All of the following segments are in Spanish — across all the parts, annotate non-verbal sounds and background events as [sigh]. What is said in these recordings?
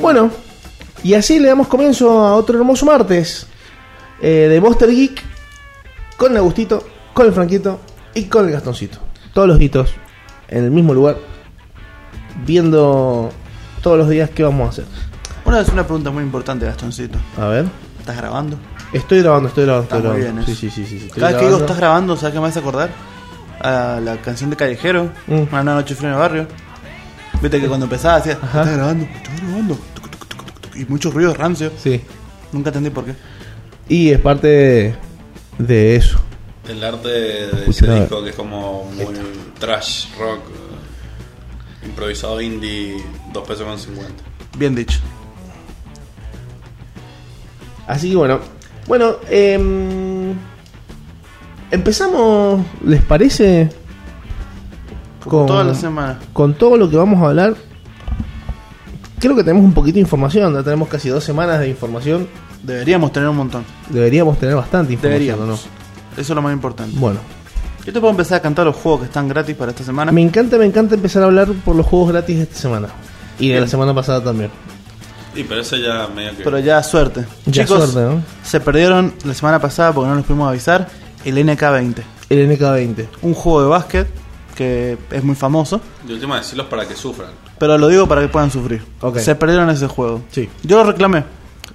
Bueno, y así le damos comienzo a otro hermoso martes eh, de Monster Geek con el Agustito, con el Franquito y con el Gastoncito. Todos los hitos en el mismo lugar, viendo todos los días qué vamos a hacer. Una vez una pregunta muy importante, Gastoncito. A ver, ¿Estás grabando? estoy grabando, estoy grabando, estoy Está muy grabando. bien sí, sí, sí, sí, Cada vez que digo grabando. estás grabando, ¿sabes qué me hace acordar? A la canción de Callejero, Mm. Una noche fría en el barrio. Viste que cuando empezaba decía, Ajá. estás grabando, estás grabando. Tuc, tuc, tuc, tuc, tuc, Y mucho ruido rancio. Sí, Nunca entendí por qué. y es parte de, de eso. El arte de ese disco que es como muy trash rock, eh, improvisado indie, 2 pesos con 50. Bien dicho. Así que bueno, bueno, em, empezamos, ¿les parece? Como toda la semana. con todo lo que vamos a hablar. Creo que tenemos un poquito de información, ya tenemos casi dos semanas de información. Deberíamos tener un montón. Deberíamos tener bastante información, Deberíamos. ¿o Eso es lo más importante. no? Bueno, Yo te puedo empezar a cantar los juegos que están gratis para esta semana. me encanta, me encanta empezar a hablar por los juegos gratis de esta semana. Y de la semana pasada también. Y pero ese ya medio que. Pero ya suerte. Ya Chicos, suerte, ¿no? se perdieron la semana pasada porque no les pudimos avisar el NK20. El NK20. Un juego de básquet que es muy famoso. De última, decirlos para que sufran. Pero lo digo para que puedan sufrir. Ok. Se perdieron ese juego. Sí. Yo lo reclamé.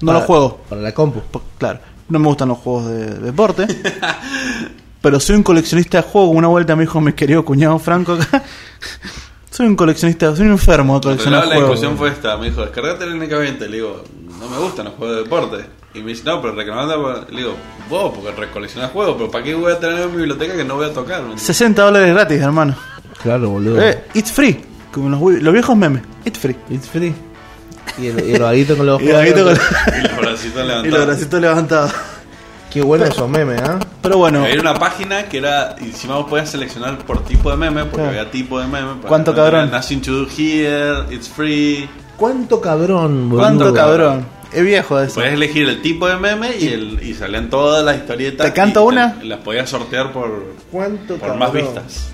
No Para- lo juego. Para la compu. Claro. No me gustan los juegos de, de deporte. [laughs] pero soy un coleccionista de juegos. Una vuelta me dijo mi querido cuñado Franco acá. [laughs] soy un coleccionista, soy un enfermo de Pero coleccionar la juegos. discusión fue esta: me dijo, descargate el NK20. Le digo, no me gustan los juegos de deporte. Y me dice, no, pero reclamando. Le digo, vos, porque recoleccionás juegos, pero ¿para qué voy a tener en mi biblioteca que no voy a tocar? ¿Me entiendes? 60 dólares gratis, hermano. Claro, boludo. Eh, it's free. Como los, los viejos memes. It's free. It's free. Y el, y el vaguito con los [laughs] Y el con- Y los bracitos [laughs] y los levantados. bracitos levantados. Qué bueno esos memes, ¿ah? Pero bueno, Había una página que era, y encima vos podías seleccionar por tipo de meme, porque Claro. había tipo de meme. Por ¿Cuánto cabrón? Nothing to do here, it's free. ¿Cuánto cabrón, boludo? ¿cuánto cabrón? Es viejo eso. Podías elegir el tipo de meme y, el, y salían todas las historietas. ¿Te canto y una? las podías sortear por, ¿Cuánto por más vistas.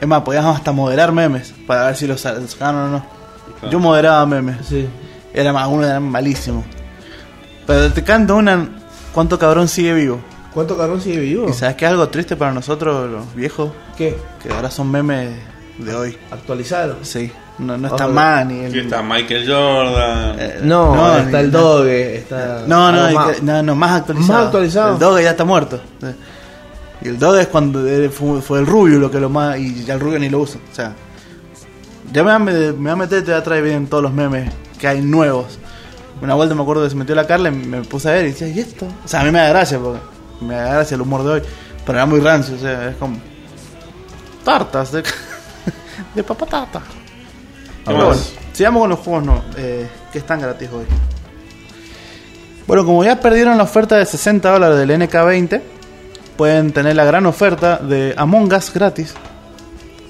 Es más, podías hasta moderar memes para ver si los sa- sacaron o no. Claro. Yo moderaba memes. Sí. Era más, uno era malísimo. Pero te canto una. ¿Cuánto cabrón sigue vivo? ¿Cuánto cabrón sigue vivo? ¿Y sabes que es algo triste para nosotros, los viejos? ¿Qué? Que ahora son memes de hoy. ¿Actualizado? Sí. No, no está ni el. Aquí está Michael Jordan. eh, No, está ni- el Doge, está... No, no, más. no, no, más actualizado. Más actualizado. El Doge ya está muerto. Y el Doge es cuando fue, fue el rubio lo que lo más. Y ya el rubio ni lo usa. O sea, ya me va, a me, me va a meter, te va a traer bien todos los memes que hay nuevos. Una vuelta me acuerdo que se metió la Carla y me puse a ver y decía, ¿y esto? O sea, a mí me da gracia, porque me da gracia el humor de hoy. Pero era muy rancio, o sea, es como. Tartas de, [laughs] de papatata. Pero bueno, sigamos con los juegos no, eh, que están gratis hoy. Bueno, como ya perdieron la oferta de 60 dólares del NK20, pueden tener la gran oferta de Among Us gratis.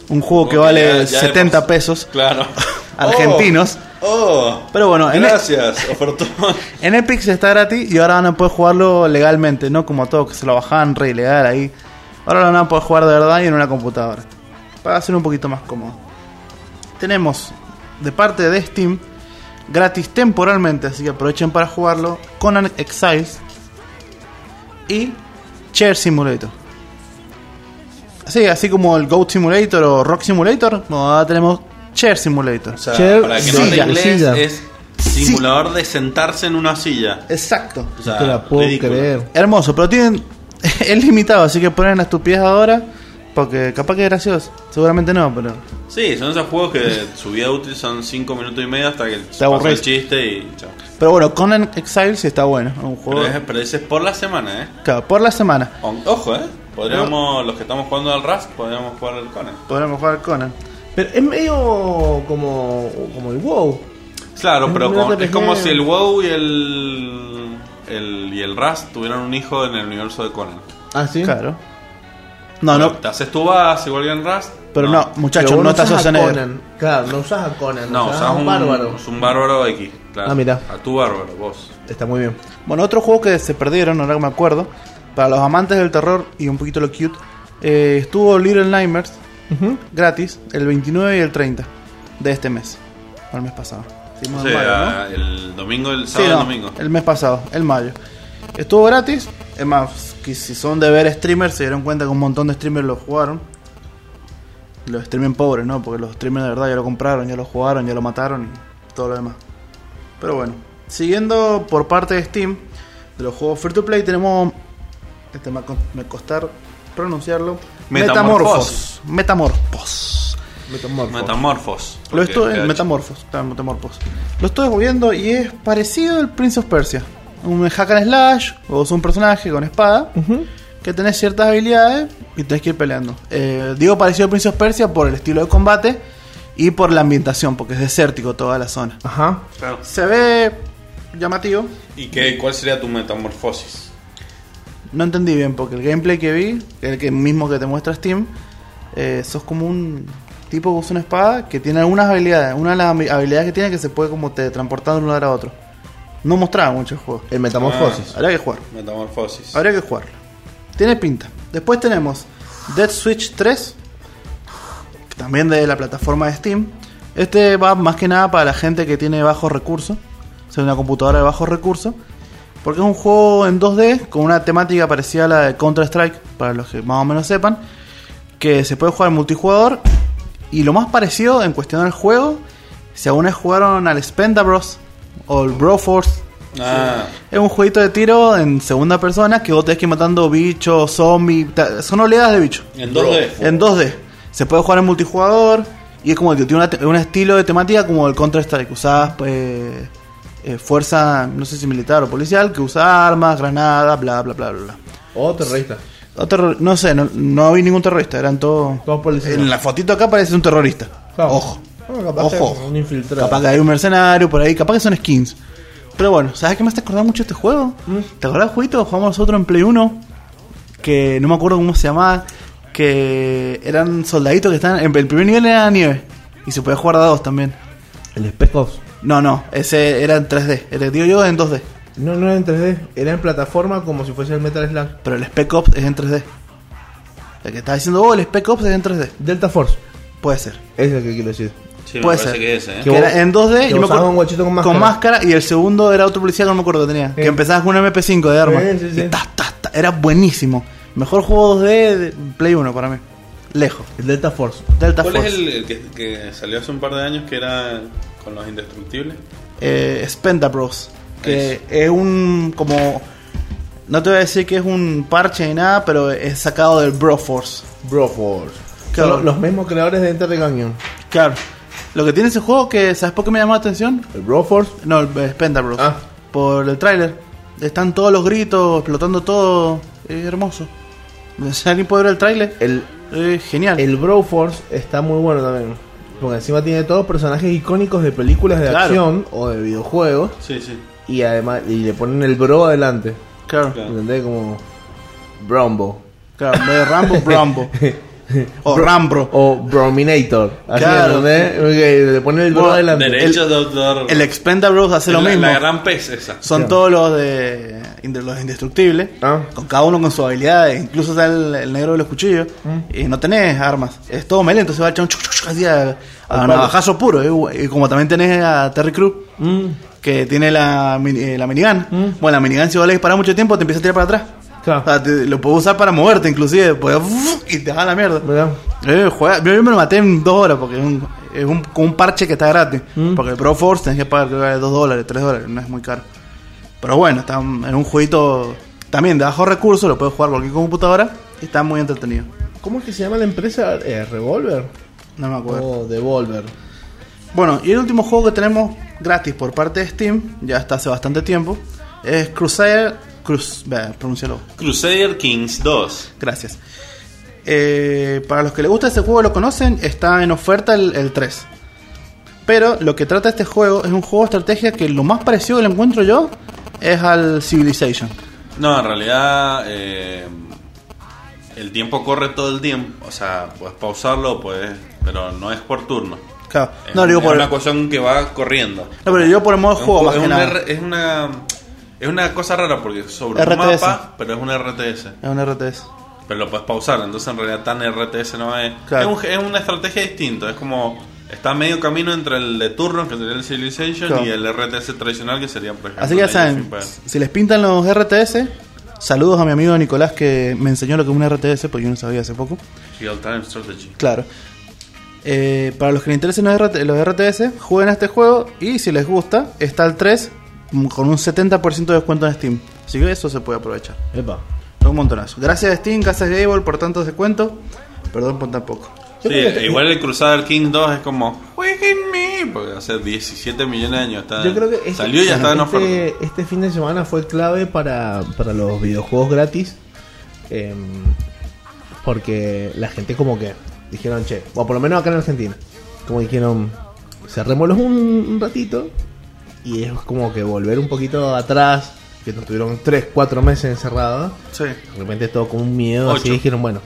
Un juego que vale ya- ya 70 hemos- pesos Claro. [laughs] argentinos. Oh, Pero bueno, en, gracias, [laughs] ofertón. en Epic está gratis y ahora van a poder jugarlo legalmente, no como todo que se lo bajaban re ilegal ahí. Ahora lo van a poder jugar de verdad y en una computadora. Para ser un poquito más cómodo. Tenemos de parte de Steam gratis temporalmente, así que aprovechen para jugarlo. Conan Exiles y Chair Simulator. Así, así como el Goat Simulator o Rock Simulator, ahora tenemos Chair Simulator. O sea, Chair, para que no silla, inglés, silla. es simulador de sentarse en una silla. Exacto. O sea, te la puedo ridículo. creer. Hermoso, pero tienen. [laughs] es limitado, así que ponen la estupidez ahora. Porque capaz que es gracioso. Seguramente no, pero. Sí, son esos juegos que su vida útil son 5 minutos y medio hasta que se pasa el chiste y chao. Pero bueno, Conan Exile sí está bueno. Es un juego. Pero, es- pero ese es por la semana, ¿eh? Claro, por la semana. O- Ojo, ¿eh? Podríamos, los que estamos jugando al Rust, podríamos jugar al Conan. Podremos jugar Conan. Pero es medio como, como el WoW. Claro, Es pero RPG. es como si el WoW y el, el, y el Rust tuvieran un hijo en el universo de Conan. Ah, sí. Claro. No, no. Te haces tu base igual que en Rust. Pero no, muchachos, no estás a. Conan. Claro, no usás a Conan. No, a un un bárbaro. es un bárbaro X. Claro. Ah, mira. A tu bárbaro, vos. Está muy bien. Bueno, otro juego que se perdieron, ahora que me acuerdo. Para los amantes del terror y un poquito lo cute. eh, estuvo Little Nightmares gratis el 29 y el 30 de este mes. O el mes pasado. O el domingo, el Sí, sábado, no, el domingo. el mes pasado, el mayo. Estuvo gratis. Es más, que si son de ver streamers, se dieron cuenta que un montón de streamers lo jugaron. Los streamers pobres, ¿no? Porque los streamers de verdad ya lo compraron, ya lo jugaron, ya lo mataron y todo lo demás. Pero bueno, siguiendo por parte de Steam, de los juegos free to play, tenemos. Este me va costar pronunciarlo. Metamorphos. Metamorphos. Metamorfo. Metamorfos. Lo estoy, está, Metamorphos. Lo estoy viendo y es parecido al Prince of Persia. Un hack and slash, o es un personaje con espada, que tenés ciertas habilidades y tenés que ir peleando. Eh, digo parecido al Prince of Persia por el estilo de combate y por la ambientación, porque es desértico toda la zona. Ajá. Claro. Se ve llamativo. ¿Y qué, cuál sería tu metamorfosis? No entendí bien, porque el gameplay que vi, el que mismo que te muestra Steam, eh, sos como un tipo que usa una espada que tiene algunas habilidades. Una de las habi- habilidades que tiene es que se puede como te transportar de un lugar a otro. No mostraba mucho el juego. El metamorfosis. Habría que jugar. Metamorfosis. Habría que jugarlo. Tiene pinta. Después tenemos Dead Switch 3, que también de la plataforma de Steam. Este va más que nada para la gente que tiene bajos recursos, o sea, una computadora de bajos recursos, porque es un juego en 2D con una temática parecida a la de Counter Strike, para los que más o menos sepan, que se puede jugar multijugador y lo más parecido en cuestión al juego, si alguna vez jugaron al Spendabros o el Broforce, Ah, es un jueguito de tiro en segunda persona que vos tenés que ir matando bichos, zombies. Son oleadas de bichos. en 2D. En 2D. Se puede jugar en multijugador. Y es como que tiene una un estilo de temática como el Counter Strike. Usás pues, eh, fuerza, no sé si militar o policial, que usa armas, granadas, bla, bla, bla, bla. bla. O terrorista. O terror- no sé, no, no vi ningún terrorista. Eran todos. Todos policías. En la fotito acá parece un terrorista. Claro. Ojo. Capaz que Ojo. Un infiltrado. Capaz que hay un mercenario por ahí, capaz que son skins. Pero bueno, ¿sabes qué me hace acordar mucho este juego? Mm. ¿Te acordás del jueguito que jugamos nosotros en Play 1? Que no me acuerdo cómo se llamaba. Que eran soldaditos que estaban. En el primer nivel era nieve. Y se podía jugar de a dos también. El Spec Ops. No, no, ese era en 3D. El digo yo en 2D. No, no era en 3D. Era en plataforma como si fuese el Metal Slug. Pero el Spec Ops es en 3D. El que estaba diciendo, oh, el Spec Ops es en 3D. Delta Force. Puede ser. Ese es el que quiero decir. Sí, Puede ser. que ese, ¿eh? Que Que vos- era en 2D que y me acuerdo- un guachito con máscara. con máscara y el segundo era otro policía que no me acuerdo que tenía. Sí. Que empezabas con un MP5 de arma. Sí, sí, sí. Y ta, ta, ta, era buenísimo. Mejor juego 2D de Play 1 para mí. Lejos. El Delta Force. Delta ¿Cuál Force. es el, el que, que salió hace un par de años que era con los indestructibles? Eh, Spenda Bros. Que es un como... No te voy a decir que es un parche ni nada, pero es sacado del Broforce. Broforce. Claro. Son los mismos creadores de Enter the Gungeon. Claro. Lo que tiene ese juego que... ¿Sabes por qué me llamó la atención? El Broforce. No, el eh, Spenda Bros. Ah. Por el tráiler. Están todos los gritos, explotando todo. Es hermoso. Si alguien puede ver el tráiler, El, es genial. el Broforce está muy bueno también. Porque encima tiene todos personajes icónicos de películas de Claro. acción o de videojuegos. Sí, sí. Y además y le ponen el bro adelante. Claro, Claro. ¿Entendés? Como Brombo. claro. En vez de Rambo, [laughs] Brambo. O Rambro. O Brominator. Así, Claro. Porque le ponen el bro Bueno, adelante. Derechos de autor. El Expenda Bros hace lo la, mismo. La gran pez esa. Son Claro. todos los de los indestructibles. Ah. Con cada uno con sus habilidades. Incluso está el, el negro de los cuchillos. Mm. Y no tenés armas. Es todo melee. Entonces va a echar un chuc, chuc, chuc, así a, navajazo puro. Y, y como también tenés a Terry Crew. Mm, Que tiene la, mini- eh, la minigun. Mm. Bueno, la minigun si vos le disparas mucho tiempo te empieza a tirar para atrás. Claro. O sea, te- lo puedes usar para moverte inclusive. Podés- y te va a la mierda. Eh, juega- yo me lo maté en dos horas porque es un, es un, con un parche que está gratis. Mm. Porque el Pro Force tenés que pagar creo que vale 2 dólares, 3 dólares, no es muy caro. Pero bueno, está en un jueguito también de bajos recursos, lo puedes jugar cualquier computadora y está muy entretenido. ¿Cómo es que se llama la empresa? Eh, ¿Revolver? No me acuerdo. O Devolver. Bueno, y el último juego que tenemos gratis por parte de Steam, ya está hace bastante tiempo, es Crusader. Cruz, pronúncialo. Crusader Kings 2. Gracias. Eh, para los que les gusta este juego lo conocen, está en oferta el, el 3. Pero lo que trata este juego es un juego de estrategia que lo más parecido que lo encuentro yo es al Civilization. No, en realidad eh, el tiempo corre todo el tiempo. O sea, puedes pausarlo, puedes, pero no es por turno. Claro. Es, No, digo es por una cuestión que va corriendo. No, pero yo por el modo juego más es, que una, nada. Es una es una cosa rara porque es sobre RTS. un mapa, pero es un RTS. Es un RTS. Pero lo puedes pausar, entonces en realidad tan RTS no es. Claro. Es, un- es una estrategia distinta, es como Está medio camino entre el de turnos, que sería el Civilization, Claro. y el RTS tradicional, que sería, por ejemplo, Así que ya saben, si les pintan los RTS, saludos a mi amigo Nicolás que me enseñó lo que es un RTS, porque yo no sabía hace poco. Real Time Strategy. Claro. Eh, para los que les interesen los RTS, jueguen a este juego y si les gusta, está el 3 con un 70% de descuento en Steam. Así que eso se puede aprovechar. Epa. Un montonazo. Gracias a Steam, gracias a Gable por tantos descuentos. Perdón por tan poco. Sí, que- igual el Crusader King 2 es como, jueguenme, porque hace 17 millones de años está, Yo creo que este, salió y ya estaba en oferta. este, este fin de semana fue clave para, para los videojuegos gratis. em, porque la gente como que dijeron, che, o por lo menos acá en Argentina, como dijeron, cerrémoslos un, un ratito. Y es como que volver un poquito atrás, que nos tuvieron 3, 4 meses encerrados. Sí. De repente todo con un miedo, así Ocho. dijeron, bueno,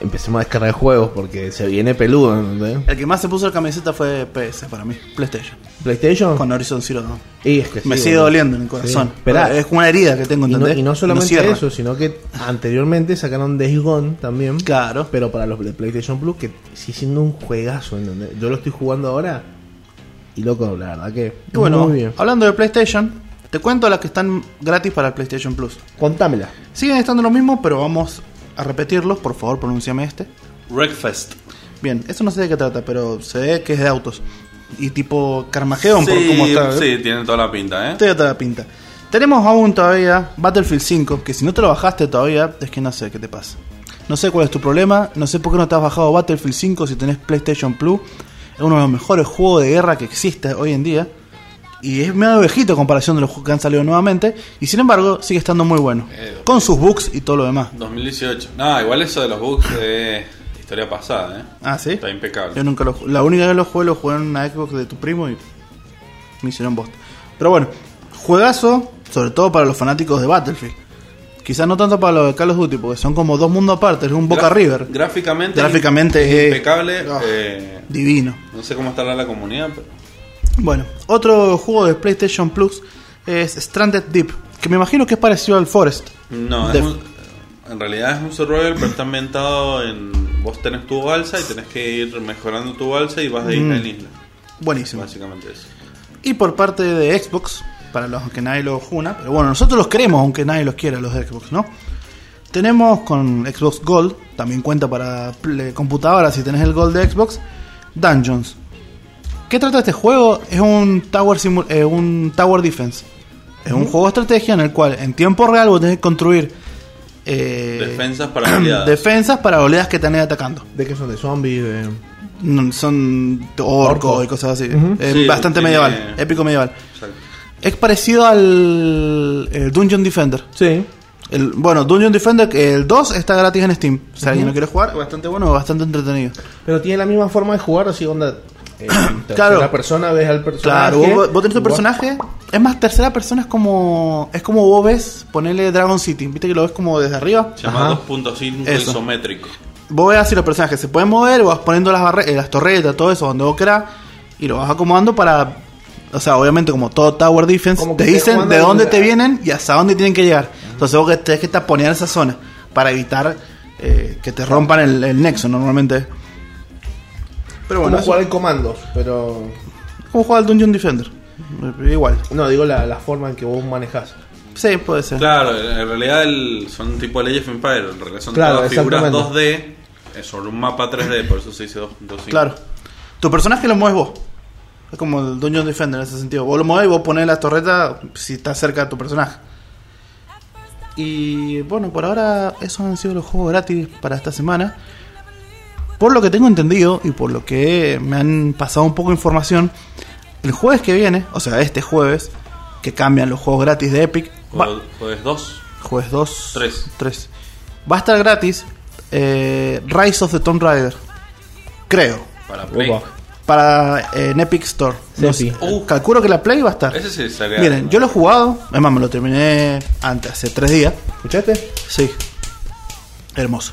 empecemos a descargar juegos porque se viene peludo, ¿entendés? El que más se puso la camiseta fue PS para mí, PlayStation. PlayStation. Con Horizon Zero Dawn. Y es que sí, Me sigue doliendo en el corazón. Sí. Esperá. es una herida que tengo, Y no, ¿entendés? y no solamente eso, sino que anteriormente sacaron Days Gone también. Claro. Pero para los de PlayStation Plus, que sigue siendo un juegazo. ¿entendés? Yo lo estoy jugando ahora. Y loco, la verdad que. Y bueno, Muy bien. hablando de PlayStation, te cuento las que están gratis para el PlayStation Plus. Contámela. Siguen estando lo mismo, pero vamos a repetirlos. Por favor, pronúnciame este. Wreckfest. Bien, eso no sé de qué trata, pero se ve que es de autos. Y tipo Carmageddon, por Sí, cómo está. ¿eh? sí, tiene toda la pinta, ¿eh? Tiene toda la pinta. Tenemos aún todavía Battlefield 5, que si no te lo bajaste todavía, es que no sé qué te pasa. No sé cuál es tu problema, no sé por qué no te has bajado Battlefield 5 si tenés PlayStation Plus. Es uno de los mejores juegos de guerra que existe hoy en día. Y es medio viejito en comparación de los juegos que han salido nuevamente. Y sin embargo, sigue estando muy bueno. Eh, Con sus bugs y todo lo demás. 2018. No, igual eso de los bugs es historia pasada, ¿eh? Ah, sí. Está impecable. Yo nunca lo. La única vez que lo jugué, lo jugué en una Xbox de tu primo y me hicieron bosta. Pero bueno, juegazo, sobre todo para los fanáticos de Battlefield. Quizás no tanto para los de Call of Duty, porque son como dos mundos aparte, es un Boca Graf- River. Gráficamente, Gráficamente es es- impecable. Ah. eh, Divino. no sé cómo estará la comunidad, pero Bueno, otro juego de PlayStation Plus es Stranded Deep, que me imagino que es parecido al Forest. no, es un- en realidad es un survival, pero está ambientado en. Vos tenés tu balsa y tenés que ir mejorando tu balsa y vas de isla Mm. en isla. Buenísimo. Básicamente eso. Y por parte de Xbox, para los que nadie los juna, pero bueno, nosotros los queremos aunque nadie los quiera, los de Xbox, ¿no? Tenemos con Xbox Gold, también cuenta para play- computadora si tenés el Gold de Xbox, Dungeons. ¿Qué trata este juego? Es un Tower, simu- eh, un tower Defense. Es un juego de estrategia en el cual en tiempo real vos tenés que construir eh, Defensas para [clears throat] oleadas. defensas para oleadas que te estén atacando. ¿De qué son? ¿De zombies? De... No, son orcos y cosas así. Sí, bastante tiene- medieval, épico medieval. Es parecido al el Dungeon Defender. Sí. El, bueno, Dungeon Defender, que el 2 está gratis en Steam. Si alguien lo quiere jugar, es bastante bueno, bastante entretenido. Pero tiene la misma forma de jugar, así onda. Eh, [clears throat] Claro. La persona ves al personaje. Claro, vos, vos tenés tu personaje. Es más, tercera persona es como. Es como vos ves ponerle Dragon City. Viste que lo ves como desde arriba. Se llama Ajá. 2.5 Eso. isométrico. Vos ves así los personajes se pueden mover, vas poniendo las, barre- eh, las torretas, todo eso, donde vos querás. Y lo vas acomodando para. O sea, obviamente, como todo Tower Defense, Como te dicen de dónde te vienen y hasta dónde tienen que llegar. Entonces vos que tenés que taponear esa zona para evitar eh, que te rompan el, el nexo normalmente. Pero Como bueno, eso- jugar en comandos, pero. como jugar al Dungeon Defender. Igual. No, digo la, la forma en que vos manejás. Sí, puede ser. Claro, en realidad el- son tipo Age of Empires. En realidad son Claro, todas figuras exactamente. 2D eh, sobre un mapa 3D, por eso se dice 2.5. Claro. Tu personaje lo mueves vos. Es como el Dungeon Defender en ese sentido. Vos lo mueves y vos pones la torreta si está cerca de tu personaje. Y bueno, por ahora esos han sido los juegos gratis para esta semana. Por lo que tengo entendido y por lo que me han pasado un poco de información, el jueves que viene, o sea, este jueves, que cambian los juegos gratis de Epic, va- Jueves- Jueves 2. jueves 2, Tres. 3, va a estar gratis eh, Rise of the Tomb Raider. Creo. Para Play. Opa. Para eh, en Epic Store. Sé, uh, calculo que la Play va a estar. Ese sí sería. Miren, yo lo he jugado, además me lo terminé antes, hace tres días. ¿Escuchaste? Sí. Hermoso.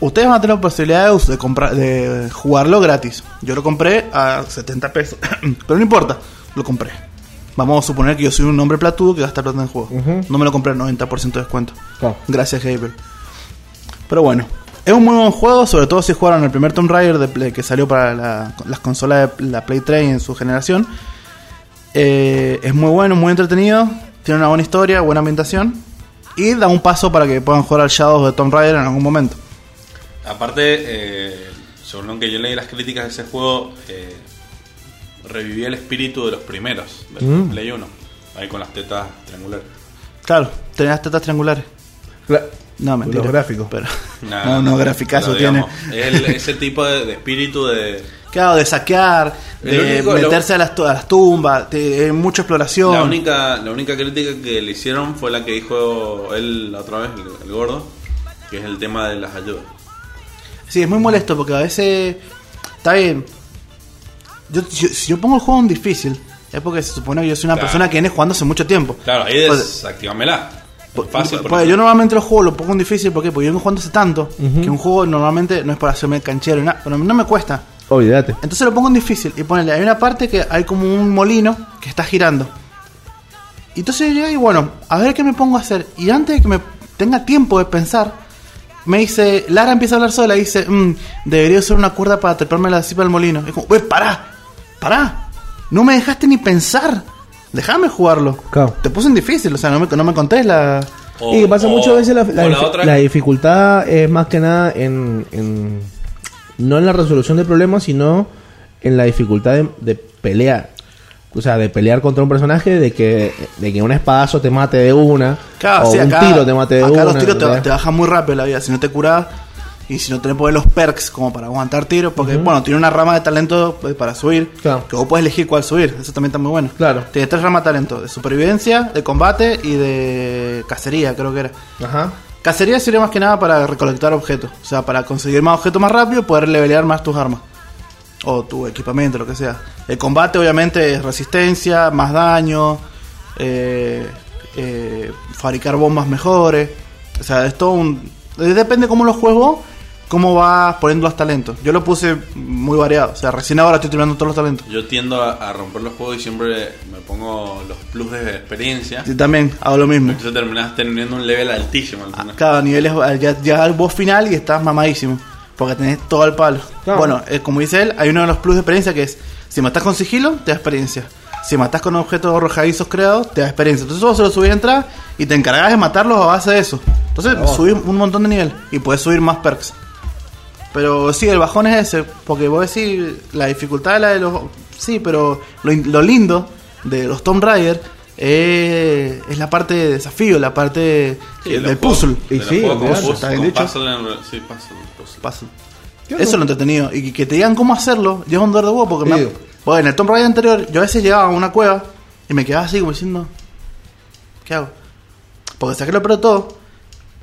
Ustedes van a tener la posibilidad de, comprar, de jugarlo gratis. Yo lo compré a 70 pesos. [clears throat] Pero no importa, lo compré. Vamos a suponer que yo soy un hombre platudo que gasta plata en el juego. No me lo compré al 90% de descuento. Claro. Gracias, Gabriel. Pero bueno, Es un muy buen juego, sobre todo si jugaron el primer Tomb Raider de Play- que salió para la- las consolas de la Play 3 en su generación. Eh, es muy bueno, muy entretenido, tiene una buena historia, buena ambientación y da un paso para que puedan jugar al Shadows de Tomb Raider en algún momento. Aparte, eh, según lo que yo leí las críticas de ese juego, eh, revivía el espíritu de los primeros, del Mm. Play 1, ahí con las tetas triangulares. Claro, tenés las tetas triangulares. No, mentira. Los gráficos. Pero, Nah, [laughs] no, no, graficazo pero tiene. el- ese tipo de, de espíritu de... Claro, de saquear, de único- meterse a, las, a las tumbas, de, mucha exploración. La única, la única crítica que le hicieron fue la que dijo él la otra vez, el, el gordo, que es el tema de las ayudas. Sí, es muy molesto porque a veces. Está bien. Yo, yo- si yo pongo el juego en difícil, es porque se supone que yo soy una Claro. persona que viene jugando hace mucho tiempo. Claro, ahí Pues- desactivamela. Pues, Fácil. pues, porque- yo normalmente los juegos lo pongo en difícil ¿por qué? porque yo vengo jugando hace tanto que un juego normalmente no es para hacerme canchero y nada, pero no me cuesta. Olvídate. Entonces lo pongo en difícil y ponele, hay una parte que hay como un molino que está girando. Y entonces yo, y bueno, a ver qué me pongo a hacer. Y antes de que me tenga tiempo de pensar, me dice, Lara empieza a hablar sola y dice, "Mm, debería usar una cuerda para treparme la cima del molino. Y es como, "Uy, pará, pará, no me dejaste ni pensar. Déjame jugarlo. Claro. Te puse en difícil, o sea, no me, no me contés la... o- y pasa o- muchas veces la, la otra- la dificultad es más que nada en, en- no en la resolución de problemas, sino en la dificultad de, de pelear. O sea, de pelear contra un personaje, de que, de que un espadazo te mate de una, Claro, o sí, un acá, tiro te mate de acá una. los tiros te, te bajan muy rápido la vida. Si no te curás y si no tenés poder los perks como para aguantar tiros, porque bueno, tiene una rama de talento eh, para subir, Claro. que vos puedes elegir cuál subir. Eso también está muy bueno. Claro. Tiene tres ramas de talento: de supervivencia, de combate y de cacería, creo que era. Ajá. Cacería sirve más que nada para recolectar objetos, o sea, para conseguir más objetos más rápido y poder levelear más tus armas. O tu equipamiento, lo que sea. El combate obviamente es resistencia, más daño, eh, eh, fabricar bombas mejores. O sea, es todo un... Depende cómo lo juego, cómo vas poniendo los talentos. Yo lo puse muy variado, o sea, recién ahora estoy terminando todos los talentos. Yo tiendo a, a romper los juegos y siempre me pongo los plus de experiencia. Y también hago lo mismo. Entonces terminas teniendo un level altísimo. ¿entendés? Cada nivel es ya, ya al boss final y estás mamadísimo. Porque tenés todo el palo. Claro. Bueno, eh, como dice él, hay uno de los plus de experiencia que es: si matás con sigilo, te da experiencia. Si matás con objetos arrojadizos creados, te da experiencia. Entonces vos se lo subís a entrar y te encargás de matarlos a base de eso. Entonces subís un montón de nivel y puedes subir más perks. Pero sí, el bajón es ese, porque vos decís, la dificultad es la de los... Sí, pero lo, in- lo lindo de los Tomb Raider eh, es la parte de desafío, la parte Sí, del puzzle. Y de sí, olvidate, puzzle- está bien dicho. puzzle en- sí, puzzle, puzzle. Puzzle. Qué Eso es lo entretenido. Y que, te digan cómo hacerlo, lleva un dolor de huevo. Porque Sí. me, bueno, en el Tomb Raider anterior, yo a veces llegaba a una cueva y me quedaba así como diciendo: ¿Qué hago? Porque saqué lo peor de todo,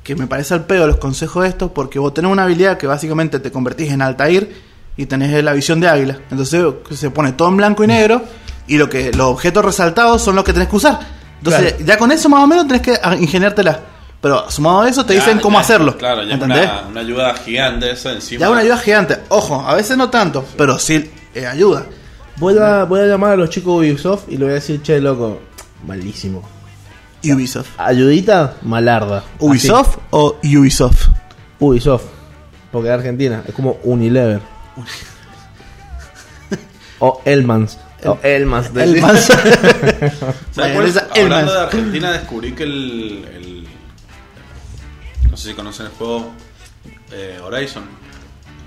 que me parece al pedo los consejos de estos, porque vos tenés una habilidad que básicamente te convertís en Altair y tenés la visión de águila. Entonces se pone todo en blanco y negro y lo que los objetos resaltados son los que tenés que usar. Entonces, Claro. ya con eso más o menos tenés que ah, ingeniártela. Pero sumado a eso te Ya, dicen cómo ya, hacerlo. Claro, ya ¿entendés? una, una ayuda gigante eso encima. Ya una ayuda gigante. Ojo, a veces no tanto, pero sí eh, ayuda. Voy a, voy a llamar a los chicos de Ubisoft y le voy a decir, che, loco, malísimo. Ubisoft. Ayudita, malarda. ¿Ubisoft o Ubisoft? Ubisoft. Porque es Argentina, es como Unilever. [laughs] o Elmans. O Elmans. de- El más. ¿Sabes cuál? Mayonesa Hablando Elmas. de Argentina, descubrí que el, el- No sé si conocen el juego eh, Horizon.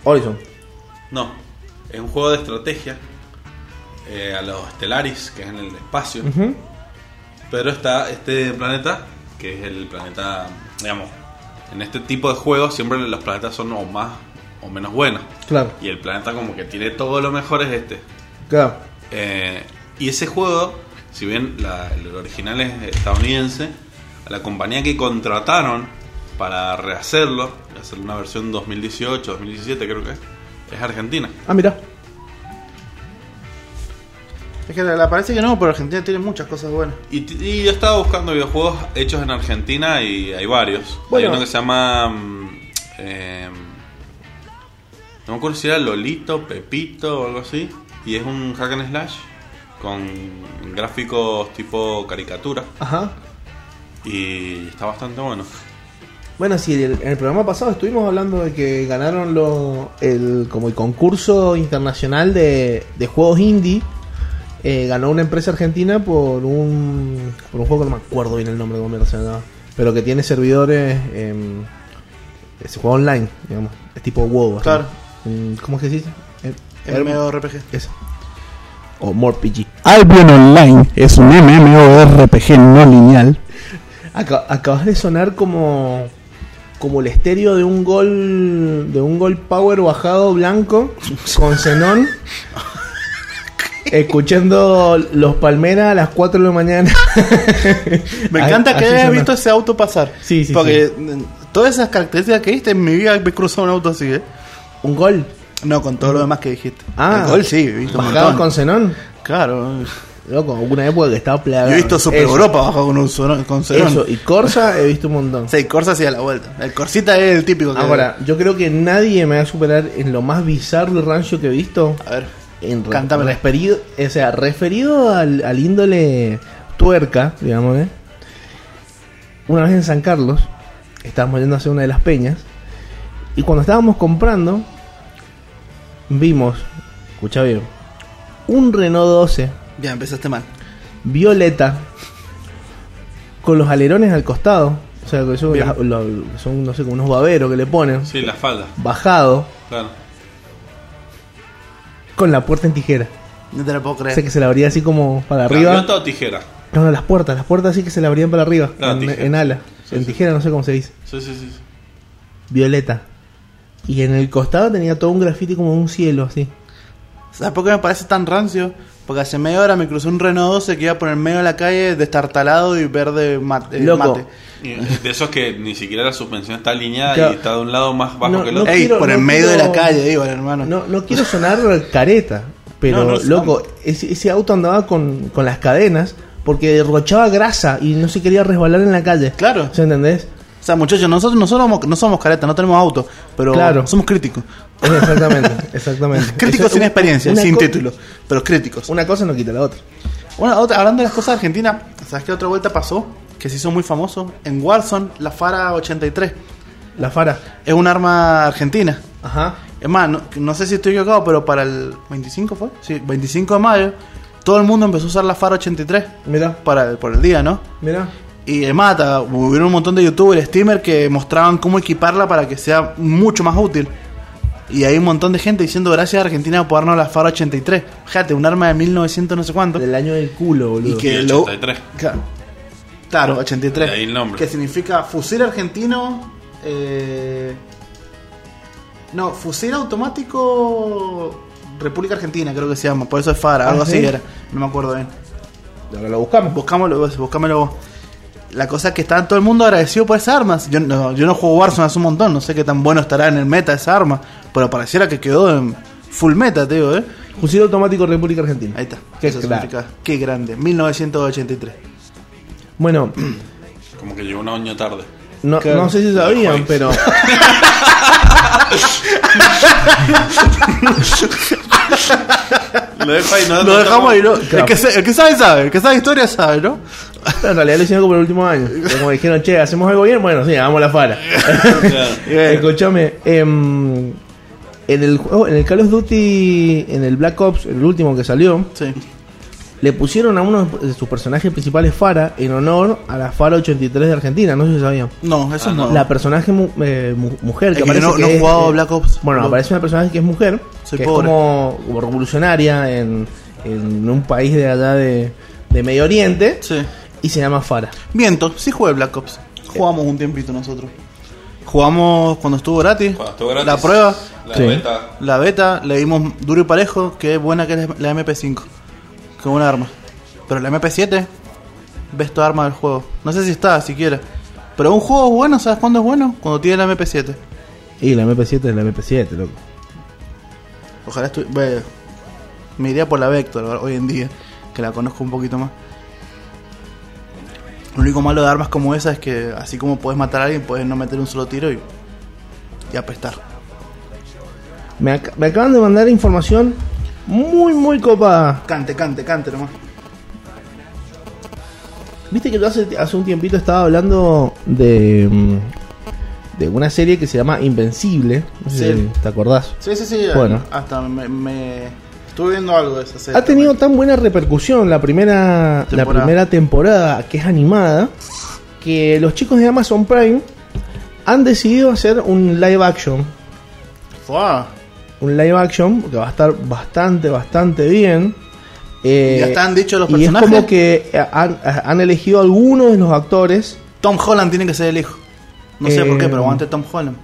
Horizon. No, es un juego de estrategia eh, a los Stellaris, que es en el espacio. Pero está este planeta, que es el planeta, digamos, en este tipo de juegos siempre los planetas son o más o menos buenos. Claro, Y el planeta como que tiene todo lo mejor es este. claro. Eh, y ese juego, si bien la- el original es estadounidense, la compañía que contrataron para rehacerlo, hacer una versión 2018, 2017 creo que es, es Argentina. Ah, mira. Es que la parece que no, pero Argentina tiene muchas cosas buenas. Y, yo estaba buscando videojuegos hechos en Argentina y hay varios. Bueno. Hay uno que se llama... eh, no me acuerdo si era Lolito, Pepito o algo así. Y es un hack and slash con gráficos tipo caricatura. Ajá. Y está bastante bueno. Bueno, sí, el- en el programa pasado estuvimos hablando de que ganaron lo, el, como el concurso internacional de, de juegos indie. Eh, ganó una empresa argentina por un, por un juego que no me acuerdo bien el nombre de cómo mierda se llama, pero que tiene servidores. em, se juega online, digamos. Es tipo WoW. así. Claro. ¿Cómo es que se dice? Eh, El medio RPG. Eso. O More PG. Albion Online es un MMORPG no lineal. Aca- acabas de sonar como como el estéreo de un gol de un gol power bajado blanco con Zenón [laughs] escuchando los Palmeras a las 4 de la mañana. [laughs] Me A- encanta que hayas visto ese auto pasar. Sí, sí, Porque mm, todas esas características que viste en mi vida me he cruzado un auto así, ¿eh? un gol No, con todo lo demás que dijiste. Ah. El gol sí, he visto un con Zenón. Claro. Loco, una época que estaba plagado. Yo he visto Super Eso, Europa bajado con un sonón- con. Eso, y Corsa he visto un montón. Sí, Corsa hacía la vuelta. El Corsita es el típico que... Ahora, yo creo que nadie me va a superar en lo más bizarro y rancio que he visto. A ver. En Cántamela. referido, o sea, referido al, al índole tuerca, digamos, ¿eh? una vez en San Carlos, estábamos yendo a hacer una de las peñas, y cuando estábamos comprando, vimos, escucha bien, un Renault 12 Ya, empezaste mal. violeta con los alerones al costado, o sea, que son, las- lo- son no sé, como unos baberos que le ponen, Sí, la falda. bajado, Claro. Con la puerta en tijera. No te la puedo O creer. sea, que se la abría así como para arriba. ¿Gaviota o tijera? No, no, las puertas, las puertas sí que se le abrían para arriba, en, en ala, Sí, en sí. tijera, no sé cómo se dice. Sí, sí, sí. sí. Violeta. Y en el costado tenía todo un grafiti como un cielo, así. ¿Sabes por qué me parece tan rancio? Porque hace media hora me cruzó un Renault 12 que iba por el medio de la calle destartalado y verde mate. eh, Loco. mate. Y De esos que ni siquiera la suspensión está alineada Claro. y está de un lado más bajo No, que el no otro. Ey, quiero- por el medio de la calle, digo, hermano. No, no quiero sonar careta, pero No, no, sí, loco, ese, ese auto andaba con, con las cadenas porque derrochaba grasa y no se quería resbalar en la calle. Claro. ¿Se entendés? O sea, muchachos, nosotros no somos, no somos caretas, no tenemos auto, pero Claro. somos críticos. [laughs] Exactamente, exactamente. [laughs] Críticos Eso- sin experiencia, sin título, pero críticos. Una cosa no quita la otra. Bueno, otra- hablando de las cosas argentinas, ¿sabes qué otra vuelta pasó? Que se hizo muy famoso. En Warzone, la Fara 83. La Fara. Es un arma argentina. Ajá. Es más, no, no sé si estoy equivocado, pero para el 25 fue. Sí, 25 de mayo, todo el mundo empezó a usar la Fara 83 Mira, para el, por el día, ¿no? mira. Y es más, hubieron un montón de youtubers, streamers que mostraban cómo equiparla para que sea mucho más útil. Y hay un montón de gente diciendo gracias a Argentina por darnos la Fara 83. Fíjate, un arma de 1900 no sé cuánto. Del año del culo, boludo. Y que Y lo- 83. Claro, Claro, 83. De ahí el nombre. Que significa fusil argentino. eh, No, fusil automático. República Argentina, creo que se llama. Por eso es FARA, algo Ah, ¿sí? así era. No me acuerdo bien. Ahora lo buscamos. Buscámoslo, vos, buscámoslo vos. La cosa es que está todo el mundo agradecido por esas armas. Yo no, yo no juego Warzone hace un montón, no sé qué tan bueno estará en el meta esa arma. Pero pareciera que quedó en full meta, te digo, ¿eh? Fusil automático República Argentina. Ahí está. Qué Eso crack. significa. Qué grande. 1983. Bueno, Como que llegó un año tarde. no, Claro. no sé si sabían, pero Lo dejo ahí, no Lo dejamos ahí, ¿no? Claro. El, que se- el que sabe, sabe. El que sabe historia, sabe, ¿no? en realidad lo hicieron como el último año. Pero Como dijeron, che, ¿hacemos algo bien? Bueno, sí, hagamos la Fara. Claro. [laughs] Escúchame, em, en el juego, en el Call of Duty, en el Black Ops, el último que salió, Sí. le pusieron a uno de sus personajes principales Fara en honor a la Fara 83 de Argentina. No sé si sabían. No, eso Ah, no. La personaje mu- eh, mu- mujer Es que que aparece no- que no es, jugado eh, Black Ops. Bueno, aparece una personaje que es mujer, Soy que pobre. es como, como revolucionaria en, en un país de allá de, de Medio Oriente Sí. y se llama Fara. Miento, sí jugué Black Ops. Jugamos un tiempito nosotros. Jugamos cuando estuvo gratis. Cuando estuvo gratis. La prueba. La Sí. beta. La beta, le dimos duro y parejo, que es buena que es la MP5. Que es una arma. Pero la MP7, ves toda arma del juego. No sé si está, siquiera. Pero un juego es bueno, ¿sabes cuándo es bueno? Cuando tiene la MP7. Y la MP7 es la MP7, loco. Ojalá estu- ve, Me iría por la Vector hoy en día, que la conozco un poquito más. Lo único malo de armas como esa es que, así como puedes matar a alguien, puedes no meter un solo tiro y, y apestar. Me, ac- me acaban de mandar información muy, muy copada. Cante, cante, cante nomás. Viste que yo hace, hace un tiempito estaba hablando de, mm, de una serie que se llama Invencible. No sé Sí. si te acordás. Sí, sí, sí. Bueno. Hasta me, me- Estuve viendo algo de esa serie. Ha tenido tan buena repercusión la primera, la primera temporada que es animada que los chicos de Amazon Prime han decidido hacer un live action. Fua. Un live action que va a estar bastante, bastante bien. Eh, ¿Ya están dichos los y es personajes? como que eh, han, han elegido algunos de los actores. Tom Holland tiene que ser el hijo. No sé por qué, Eh, pero aguante Tom Holland.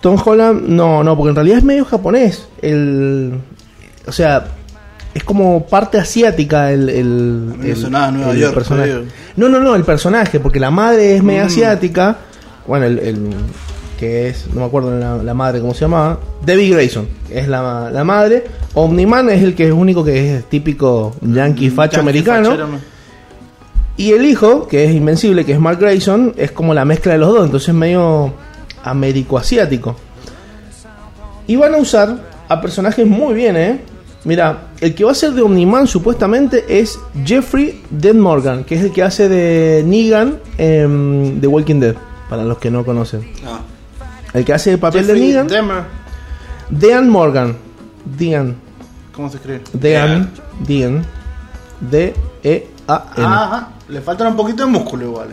Tom Holland, no, no, porque en realidad es medio japonés. El, o sea, es como parte asiática el, el, A mí me el- sonaba Nueva el York, personaje. No, no, no, el personaje, porque la madre es medio Mm. asiática. Bueno, el, que es, no me acuerdo la, la madre cómo se llamaba. Debbie Grayson es la, la madre. Omniman es el que es único que es típico yankee facho Yankee americano. fachero, Y el hijo, que es invencible, que es Mark Grayson, es como la mezcla de los dos, entonces medio américo-asiático. Y van a usar a personajes muy bien, ¿eh? Mira, el que va a ser de Omniman supuestamente es Jeffrey Dean Morgan, que es el que hace de Negan en The Walking Dead, para los que no conocen. Ah, El que hace el papel Jeffrey de Negan. Dean Morgan. Dean. ¿Cómo se escribe? Dean. Dean. D-E-A-N. Ajá. Le faltan un poquito de músculo igual.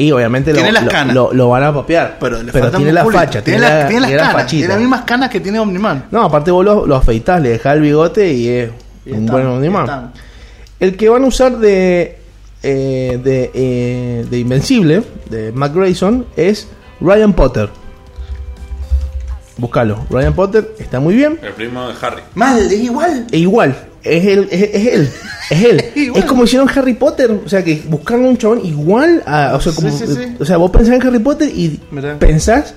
Y obviamente lo, Tiene las lo- canas. lo- lo van a papear. Pero le falta tiene la facha, Tiene, tiene, la- la, tiene las la canas. Tiene las mismas canas que tiene Omniman. No, aparte vos lo, lo afeitás, le dejás el bigote y es Y un están, buen Omniman. El que van a usar de, eh, de, eh, de Invencible, de Mac Grayson, es Ryan Potter. Búscalo. Ryan Potter está muy bien. el primo de Harry. Mal, es igual. E igual, es él, es, es él, es él. [laughs] Es como hicieron Harry Potter, o sea que buscaron un chabón igual a, o sea, como, Sí, sí, sí. o sea, vos pensás en Harry Potter y pensás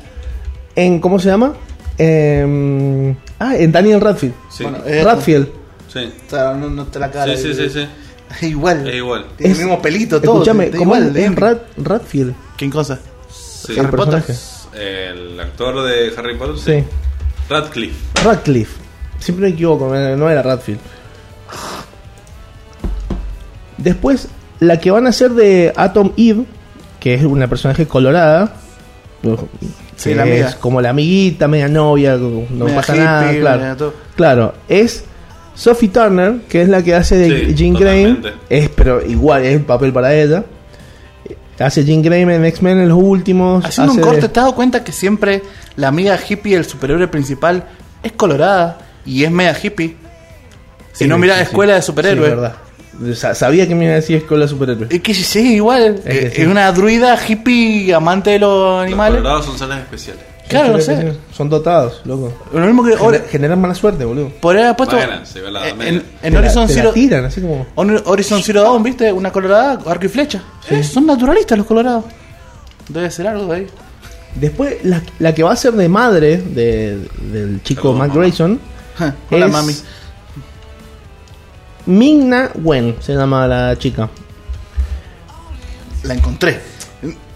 en cómo se llama, Em, ah, en Daniel Radfield, Sí, Bueno, eh, Radfield. sí. O sea, no, no te la cara. Sí, sí, sí, sí. [laughs] Es igual. Es igual. Tiene Es- el mismo pelito, todo. Escúchame, ¿cómo igual, es. Rad, Radfield? ¿Quién cosa? Sí. El Harry Potter. El actor de Harry Potter, sí. Sí, Radcliffe. Radcliffe. Siempre me equivoco, no era Radfield. Después, la que van a hacer de Atom Eve, que es una personaje colorada. Sí, que la amiga. es como la amiguita, media novia, no Media pasa hippie, nada, claro. Claro, es Sophie Turner, que es la que hace de Sí, Jean Grey. Es, pero igual, es el papel para ella. Hace Jean Grey en X-Men en los últimos. Haciendo un corte, de- ¿te has dado cuenta que siempre la amiga hippie, el superhéroe principal, es colorada y es media hippie? Si Sí, no, mira sí, la sí. escuela de Sí, superhéroes. verdad. Sa- Sabía que me iba a decir escuela de superhéroes. es que sí, igual. Es que Es, sí. es una druida hippie amante de los Los animales. colorados son seres especiales. Claro, no Sí, sé. sí, Son dotados, loco. Lo mismo que Gener- generan mala suerte, boludo. podría haber puesto se la en, media. en Te la- Horizon te la Zero tiran, así como. Horizon Zero Dawn, ¿viste? Una colorada, arco y flecha. Eh, son naturalistas los colorados. Debe ser algo de ahí. Después, la, la que va a ser de madre de- del chico Mac. Grayson [laughs] Hola, es mami. Mingna Wen, se llama la chica. La encontré.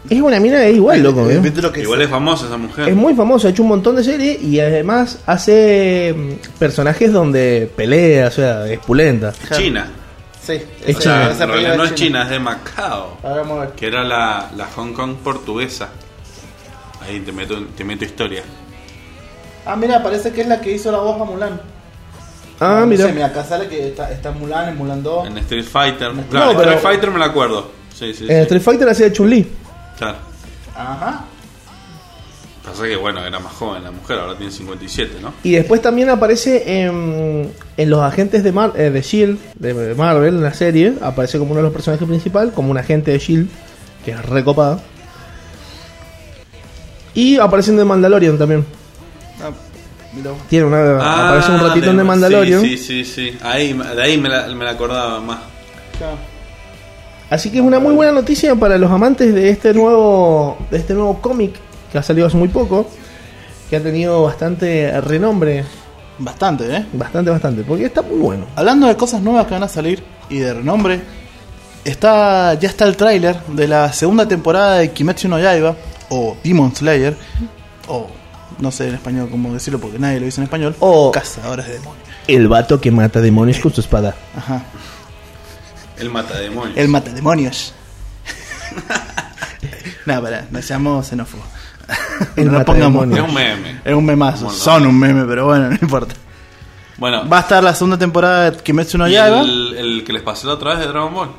Es una mina es igual, loco. Eh, ¿eh? ¿Viste lo que Igual es famosa esa mujer. Es muy famosa, ha hecho un montón de series y además hace mm, personajes donde pelea, o sea, es pulenta. China. Sí, Es O sea, realidad no es China, es de Macao. Ahora vamos a ver. Que era la, la Hong Kong portuguesa. Ahí te meto, te meto historia. Ah, mira, parece que es la que hizo la voz a Mulan. Ah, No mira. sé, mira, acá sale que está, está Mulan, en Mulan 2. En Street Fighter. No, Claro, en pero- Street Fighter me la acuerdo. Sí, sí, sí. En Street Fighter hacía Chun-Li. Claro. Ajá. Pasa que, bueno, era más joven la mujer, ahora tiene 57, ¿no? Y después también aparece en, en los agentes de, Mar- eh, de Shield, de Marvel, en la serie. Aparece como uno de los personajes principales, como un agente de Shield, que es recopado. Y aparece en The Mandalorian también. Ah. Tiene una, aparece un ratito en The de- Mandalorian. Ah, Sí, sí, sí. sí. Ahí, de ahí me la, me la acordaba más. Claro. Así que es una muy buena noticia para los amantes de este nuevo, de este nuevo cómic que ha salido hace muy poco, que ha tenido bastante renombre, Bastante, ¿eh? bastante, bastante, porque está muy bueno. Hablando de cosas nuevas que van a salir y de renombre, está ya está el tráiler de la segunda temporada de Kimetsu no Yaiba o Demon Slayer o no sé en español cómo decirlo porque nadie lo dice en español. O- Cazadores de demonios. El vato que mata demonios con su espada. Ajá. El matademonios. El mata demonios. [laughs] no, para, no seamos xenófobos. El no lo pongamos. Es un meme. Es un memazo. Bueno. Son un meme, pero bueno, no importa. Bueno, Va a estar la segunda temporada de Kimetsu no Yaiba. el, el que les pasé la otra vez de Dragon Ball.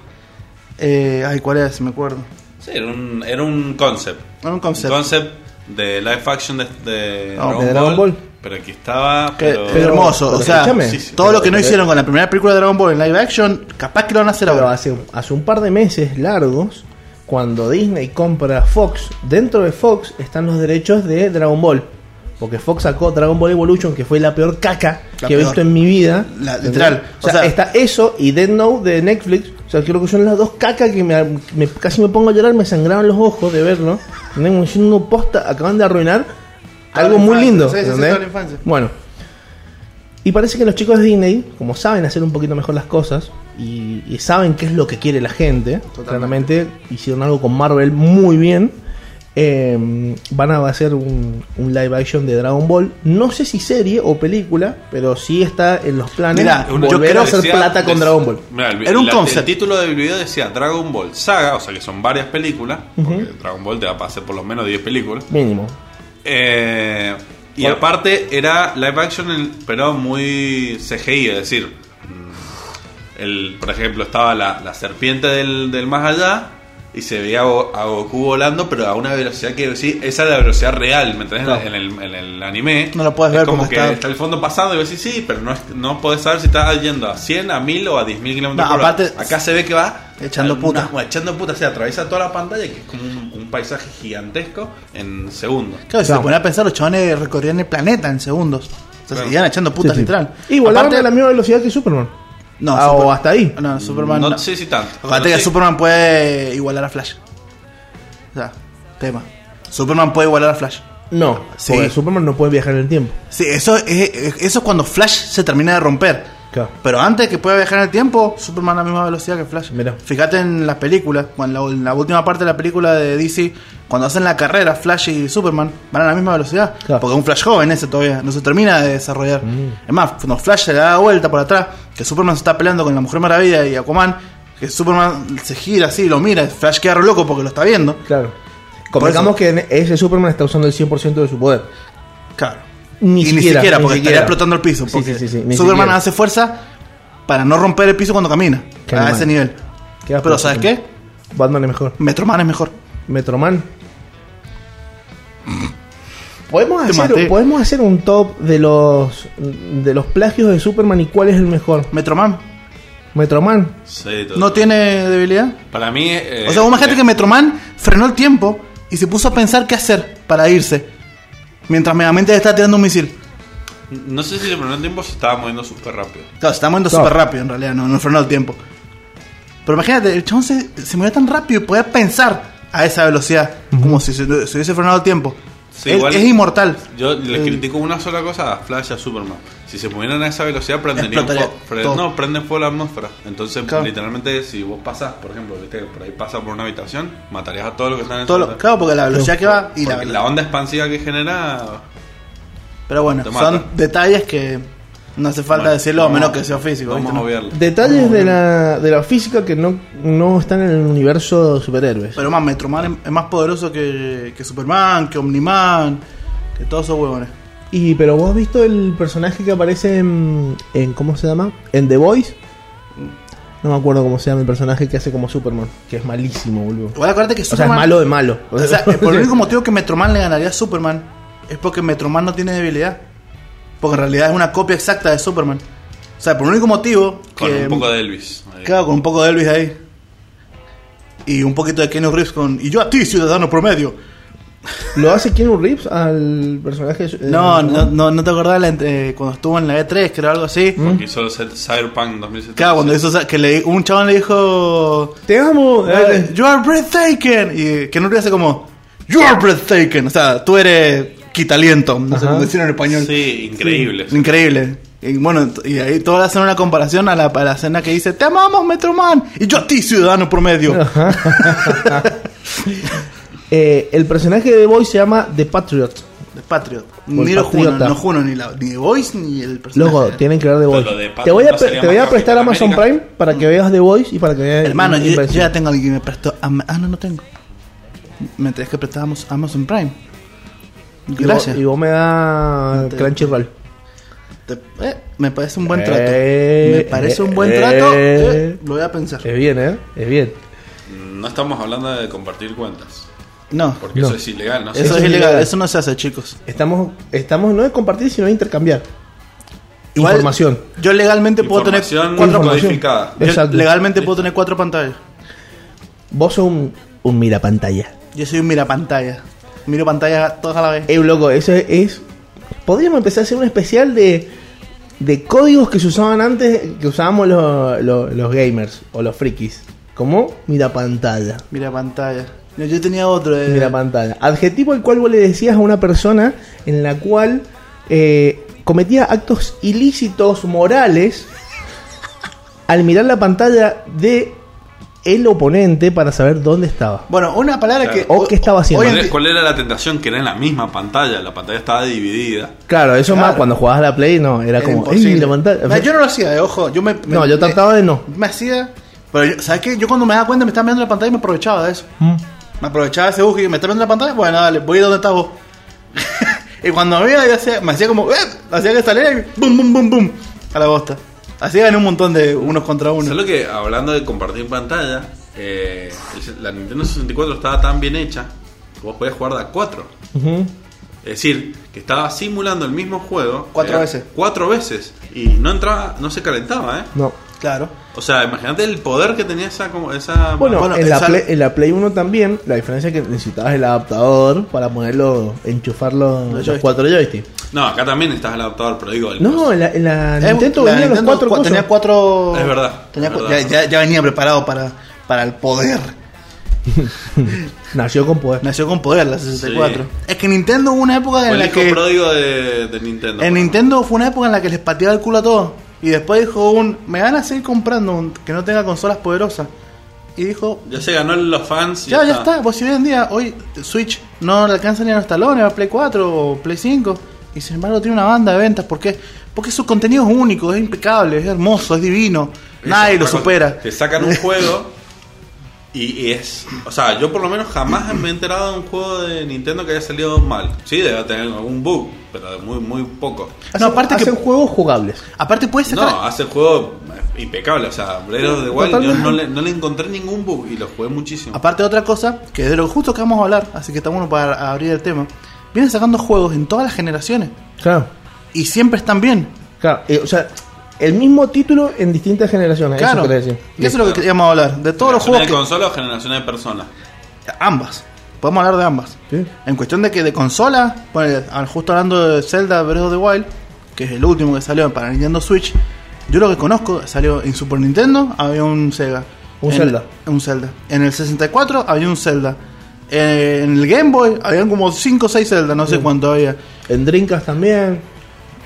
Eh, ay, ¿cuál es? Me acuerdo. Sí, era un, era un concept. Era un concept. Un concept de live action de, de Oh, Dragon, de Dragon Ball, Ball. Pero aquí estaba. Que- Pero, pero hermoso. pero o sea, escúchame. Sí, sí. todo lo que no Pero- hicieron con la primera película de Dragon Ball en live action, capaz que lo van a hacer Pero ahora. hace, hace un par de meses largos, cuando Disney compra Fox, dentro de Fox están los derechos de Dragon Ball. Porque Fox sacó Dragon Ball Evolution, que fue la peor caca La que he visto en mi vida. La- literal. O sea, O sea- está eso y Dead Note de Netflix. O sea, creo que son las dos cacas que me, me- casi me pongo a llorar, me sangraban los ojos de verlo. Tenemos diciendo posta, acaban de arruinar algo muy lindo. sí, sí, sí. Bueno, y parece que los chicos de Disney, como saben hacer un poquito mejor las cosas y, y saben qué es lo que quiere la gente, claramente hicieron algo con Marvel muy bien. Eh, van a hacer un, un live action de Dragon Ball. No sé si serie o película, pero sí está en los planes Mira, yo volver creo a hacer Decía- plata con Dragon Ball. Mira, el, Era un la- concept. El título del video decía Dragon Ball Saga, o sea que son varias películas. Porque Dragon Ball te va a pasar por lo menos 10 películas. Mínimo. Eh, y Bueno. aparte era live action, en- pero muy CGI, es decir, mm, el, por ejemplo, estaba la, la serpiente del, del más allá y se veía a Go- a Goku volando, pero a una velocidad que sí, esa es la velocidad real, ¿me entendés? Claro. En, el, en el anime. No lo puedes Es ver como que está- está... el fondo pasando y decís sí, pero no, es- no podés saber si estás yendo a 100, a 1000 o a 10.000 kilómetros No, por hora. aparte- Acá se ve que va Echando una- puta. una- echando puta, se atraviesa toda la pantalla que es como un, un paisaje gigantesco en segundos. Claro, si Claro. se ponía a pensar, los chavales recorrían el planeta en segundos. O sea, Claro. seguían echando putas Sí, sí. literal. Y volaban Aparte- a la misma velocidad que Superman. No, Ah, Super- o hasta ahí. No, Superman. no, no. sé si tanto. Aparte pero que sí. Superman puede igualar a Flash. O sea, tema. Superman puede igualar a Flash. No, Sí. porque Superman no puede viajar en el tiempo. Sí, eso es, es- eso es cuando Flash se termina de romper. Claro. Pero antes que pueda viajar en el tiempo, Superman a la misma velocidad que Flash. Mirá. Fíjate en las películas, cuando en la, última parte de la película de DC, cuando hacen la carrera, Flash y Superman van a la misma velocidad. Claro. Porque es un Flash joven ese todavía, no se termina de desarrollar. Es más, cuando Flash se le da vuelta por atrás, que Superman se está peleando con la Mujer Maravilla y Aquaman, que Superman se gira así, lo mira, Flash queda re loco porque lo está viendo. Claro. Convengamos que ese Superman está usando el 100% de su poder. Claro. Ni y siquiera, ni siquiera, ni porque siquiera. estaría explotando el piso. Porque sí, sí, sí, ni Superman siquiera. hace fuerza para no romper el piso cuando camina. Qué a ese nivel. Pero ¿sabes qué? Batman es mejor. Metroman es mejor. Metroman. Podemos Te hacer, podemos hacer un top de los de los plagios de Superman y cuál es el mejor. Metroman Metroman. Sí, todo. no tiene debilidad. Para mí. eh, o sea, vos imagínate eh, que Metroman frenó el tiempo y se puso a pensar qué hacer para irse. Mientras Megamente está tirando un misil. No sé si el primer tiempo se estaba moviendo súper rápido. Claro, se está moviendo Claro. súper rápido en realidad, no, no frenó el tiempo. Pero imagínate, el chabón se, se movía tan rápido y podía pensar a esa velocidad, como si se, se hubiese frenado el tiempo. Sí, Él igual- es inmortal. Yo le Eh, critico una sola cosa a Flash y a Superman. Si se movieran a esa velocidad, prenderían fuego. No, prenden fuego la atmósfera. Entonces, Claro. literalmente, si vos pasas, por ejemplo, viste por ahí pasa por una habitación, matarías a todos los que están en todo lo- claro, porque la velocidad que va y la, la onda expansiva que genera. Pero bueno, son detalles que no hace falta Bueno, decirlo a menos que sea físico. Vamos ¿viste? a obviarlo. Detalles de la, de la física que no, no están en el universo de superhéroes. Pero más, Metroman es- es más poderoso que, que Superman, que Omniman, que todos esos huevones. Y pero vos has visto el personaje que aparece en, en ¿cómo se llama? En The Voice. No me acuerdo cómo se llama el personaje que hace como Superman, que es malísimo, boludo. Acuérdate que O sea, es Superman. malo de malo. O sea, [laughs] por el único motivo que Metroman le ganaría a Superman es porque Metroman no tiene debilidad. Porque en realidad es una copia exacta de Superman. O sea, por el único motivo Con que. un poco de Elvis. ahí. Claro, con un poco de Elvis ahí. Y un poquito de Keanu Reeves con. Y yo a ti, ciudadano promedio. ¿Lo hace Keanu Reeves al personaje? de- No, no, no, no te acordás la entre- cuando estuvo en la E3, creo algo así. Porque hizo Cyberpunk 2077. Claro, cuando hizo que le, un chabón le dijo. Te amo. eh, You are breathtaking. Y Keanu Reeves hace como. You are breathtaking. O sea, tú eres quitaliento. No sé cómo decirlo en español. Sí, increíble. Increíble. Y bueno, y ahí todos hacen una comparación a la, a la escena que dice: Te amamos, Metroman. Y yo a ti, ciudadano promedio. [laughs] Eh, el personaje de The Voice se llama The Patriot. The Patriot. Ni lo juno, no juno ni, la, ni The Voice ni el personaje. Loco, tienen que ver The Voice. de Te voy a, sería te voy a prestar Amazon América. Prime para que veas The Voice y para que veas. Hermano, yo, ya tengo alguien que me prestó. Ah, no, no tengo. Me tenés que prestar Amazon Prime. Y vos- Gracias. Y vos, me das Te- Crunchyroll. Te- eh, me parece un buen trato. Eh, me parece un eh, buen trato. eh. eh, lo voy a pensar. Es bien, ¿eh? Es bien. No estamos hablando de compartir cuentas. No, Porque No. eso es ilegal, ¿no? eso, eso es ilegal. ilegal. Eso no se hace, chicos. Estamos, estamos no de compartir, sino de intercambiar. Igual, Información. Yo legalmente puedo tener Información cuatro codificada. Yo legalmente puedo tener cuatro pantallas. Vos sos un, un mira pantalla. Yo soy un mira pantalla. Miro pantalla todas a la vez. Eh, loco, eso es. Podríamos empezar a hacer un especial de, de códigos que se usaban antes, que usábamos los, los, los gamers o los frikis. Como mira pantalla. Mira pantalla. No, Yo tenía otro. eh, Mira pantalla. Adjetivo al cual vos le decías a una persona en la cual eh, cometía actos ilícitos morales al mirar la pantalla de el oponente para saber dónde estaba. Bueno, una palabra Claro. que. O qué estaba haciendo. ¿Cuál, cuál era la tentación? Que era en la misma pantalla. La pantalla estaba dividida. Claro, eso Claro. más cuando jugabas a la Play no, era era como, imposible. "Ey, la pantalla". No, yo no lo hacía, eh, ojo. Yo me, me- No, yo trataba de no. Me hacía. Pero, yo- ¿sabes qué? Yo cuando me daba cuenta me estaba viendo la pantalla y me aprovechaba de eso. Mm. Me aprovechaba de ese bug y me está viendo la pantalla. Bueno, dale, voy a donde estás vos. [laughs] y cuando me veía, yo hacía, me hacía como. ¡eh! Hacía que saliera y. ¡Bum, bum, bum, bum! A la bosta. Así gané un montón de unos contra uno. Solo que hablando de compartir pantalla, eh, la Nintendo 64 estaba tan bien hecha que vos podías jugar de a 4. Ujú. Es decir, que estaba simulando el mismo juego Cuatro eh, veces. Cuatro veces. Y no entraba, no se calentaba, ¿eh? No. Claro. O sea, imagínate el poder que tenía esa. como esa Bueno, Bueno, en, la Play, en la Play 1 también, la diferencia es que necesitabas el adaptador para ponerlo, enchufarlo los, joysticks. cuatro joysticks. No, acá también estás el adaptador, pero digo. El No, en la, la Eh, Nintendo la venían los cuatro cosas. Tenía cuatro. Es verdad, Tenía es cu- verdad. Ya, ya- ya venía preparado para, para el poder. [laughs] Nació con poder. Nació con poder la 64. Sí. Es que Nintendo hubo una época en el la hijo que. pródigo de, de Nintendo. En Nintendo fue una época en la que les pateaba el culo a todos. Y después dijo un. Me van a seguir comprando un que no tenga consolas poderosas. Y dijo. Ya se ganó los fans. y Ya, ya está. Vos si hoy en día, hoy Switch no le alcanza ni a los talones, a Play 4 o Play 5. Y sin embargo tiene una banda de ventas. ¿Por qué? Porque su contenido es único, es impecable, es hermoso, es divino. Eso Nadie es lo supera. Te sacan un juego y, y es. O sea, yo por lo menos jamás me he enterado de un juego de Nintendo que haya salido mal. Sí, debe tener algún bug, pero de muy, muy poco. No, aparte que- hacen juegos jugables. Aparte puedes sacar. No, hace el juego impecable. O sea, Breath of the Wild, yo no le, no le encontré ningún bug y lo jugué muchísimo. Aparte de otra cosa, que de lo justo que vamos a hablar, así que está bueno para abrir el tema. Vienen sacando juegos en todas las generaciones. Claro. Y siempre están bien. Claro. eh, o sea, el mismo título en distintas generaciones. Claro. Eso quería decir. Y eso es lo que queríamos hablar. De todos los ¿Generación juegos de que. consola o generación de personas? Ambas. Podemos hablar de ambas. Sí. En cuestión de que de consola, ponele, ah, justo hablando de Zelda Breath of the Wild, que es el último que salió para Nintendo Switch, yo lo que conozco salió en Super Nintendo, había un Sega. Un En- Zelda. Un Zelda. En el 64 había un Zelda. En el Game Boy habían como 5 o 6 Zelda, no sé cuánto había. En Drinkas también.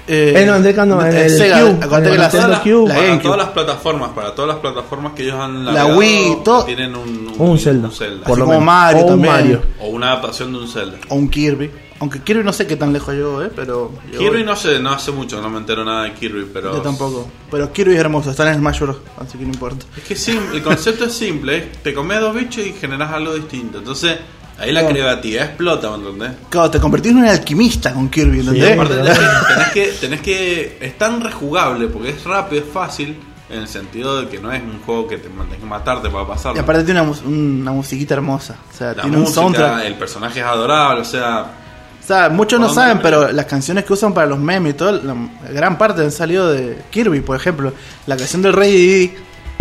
Eh, Eh, no, en Dreamcast no, en el Sega, Cube, en el la, Nintendo Cube. la para todas las plataformas, para todas las plataformas que ellos han La Wii, todo- tienen un, Un Zelda. Zelda. Por Así lo como menos. Mario O un también. Mario. O una adaptación de un Zelda. O un Kirby. Aunque Kirby no sé qué tan lejos llegó, ¿eh? Pero. llegó. Kirby no sé, no hace mucho, no me entero nada de Kirby, pero... Yo tampoco. Pero Kirby es hermoso, está en Smash Bros. Así que no importa. Es que sim- el concepto es simple, es te comes dos bichos y generas algo distinto. Entonces, ahí la Claro. creatividad explota, ¿me entendés? Claro, te convertís en un alquimista con Kirby, ¿entendés? aparte tenés que, tenés que, tenés que- es tan rejugable porque es rápido, es fácil, en el sentido de que no es un juego que te tenés que matarte para pasarlo. Y aparte tiene una, mus- una musiquita hermosa. O sea, la tiene un soundtrack. el personaje es adorable, o sea, O sea, muchos no ¿Por dónde saben, pero las canciones que usan para los memes y todo, la gran parte han salido de Kirby, por ejemplo. La canción del Rey Didi,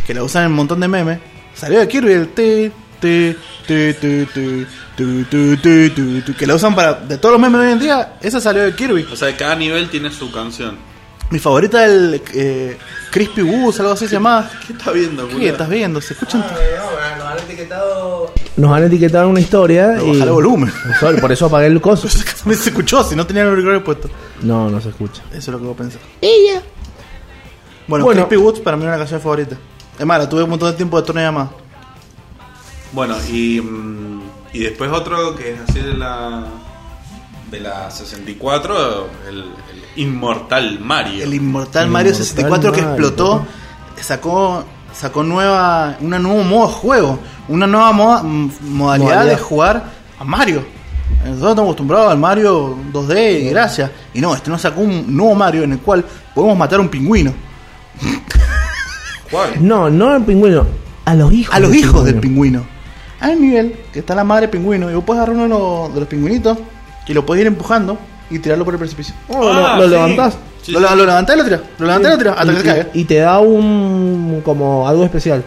que la usan en un montón de memes, salió de Kirby, el ti, ti, ti, ti, ti, tu, tu, tu, que la usan para. De todos los memes de hoy en día, esa salió de Kirby. o sea, cada nivel tiene su canción. Mi favorita es el eh, Crispy Woos, algo así se llama. ¿Qué estás viendo, ¿Qué estás viendo? ¿Se escuchan? nos han etiquetado. Nos han etiquetado una historia. Y- bajar el volumen. [laughs] Por- Por eso apagué el [laughs] coso. También se escuchó, si no tenía el auricular puesto. No, no se escucha. Eso es lo que voy a pensar. Ella. Bueno, Bueno. Crispy Woods para mí es una canción favorita. Es más, la tuve un montón de tiempo de torneo llamada. Bueno, y, mm, y después otro que es así de la de la 64, el, el Inmortal Mario. El Inmortal Mario Inmortal 64 que explotó, sacó sacó nueva una nuevo modo de juego, una nueva moda- modalidad, Modalidad. de jugar a Mario. Nosotros estamos acostumbrados al Mario 2D y gracias. Y no, este nos sacó un nuevo Mario en el cual podemos matar a un pingüino. ¿Cuál? No, no al pingüino, a los hijos. A los del hijos del pingüino. Hay un nivel que está la madre pingüino y vos puedes agarrar uno de los, de los pingüinitos y lo puedes ir empujando y tirarlo por el precipicio. Oh, Ah, lo, lo sí. levantás. Sí, lo, sí. lo levantás y lo tirás. Lo levantás y lo tirás hasta y, que se caiga. y- te da un. como algo especial.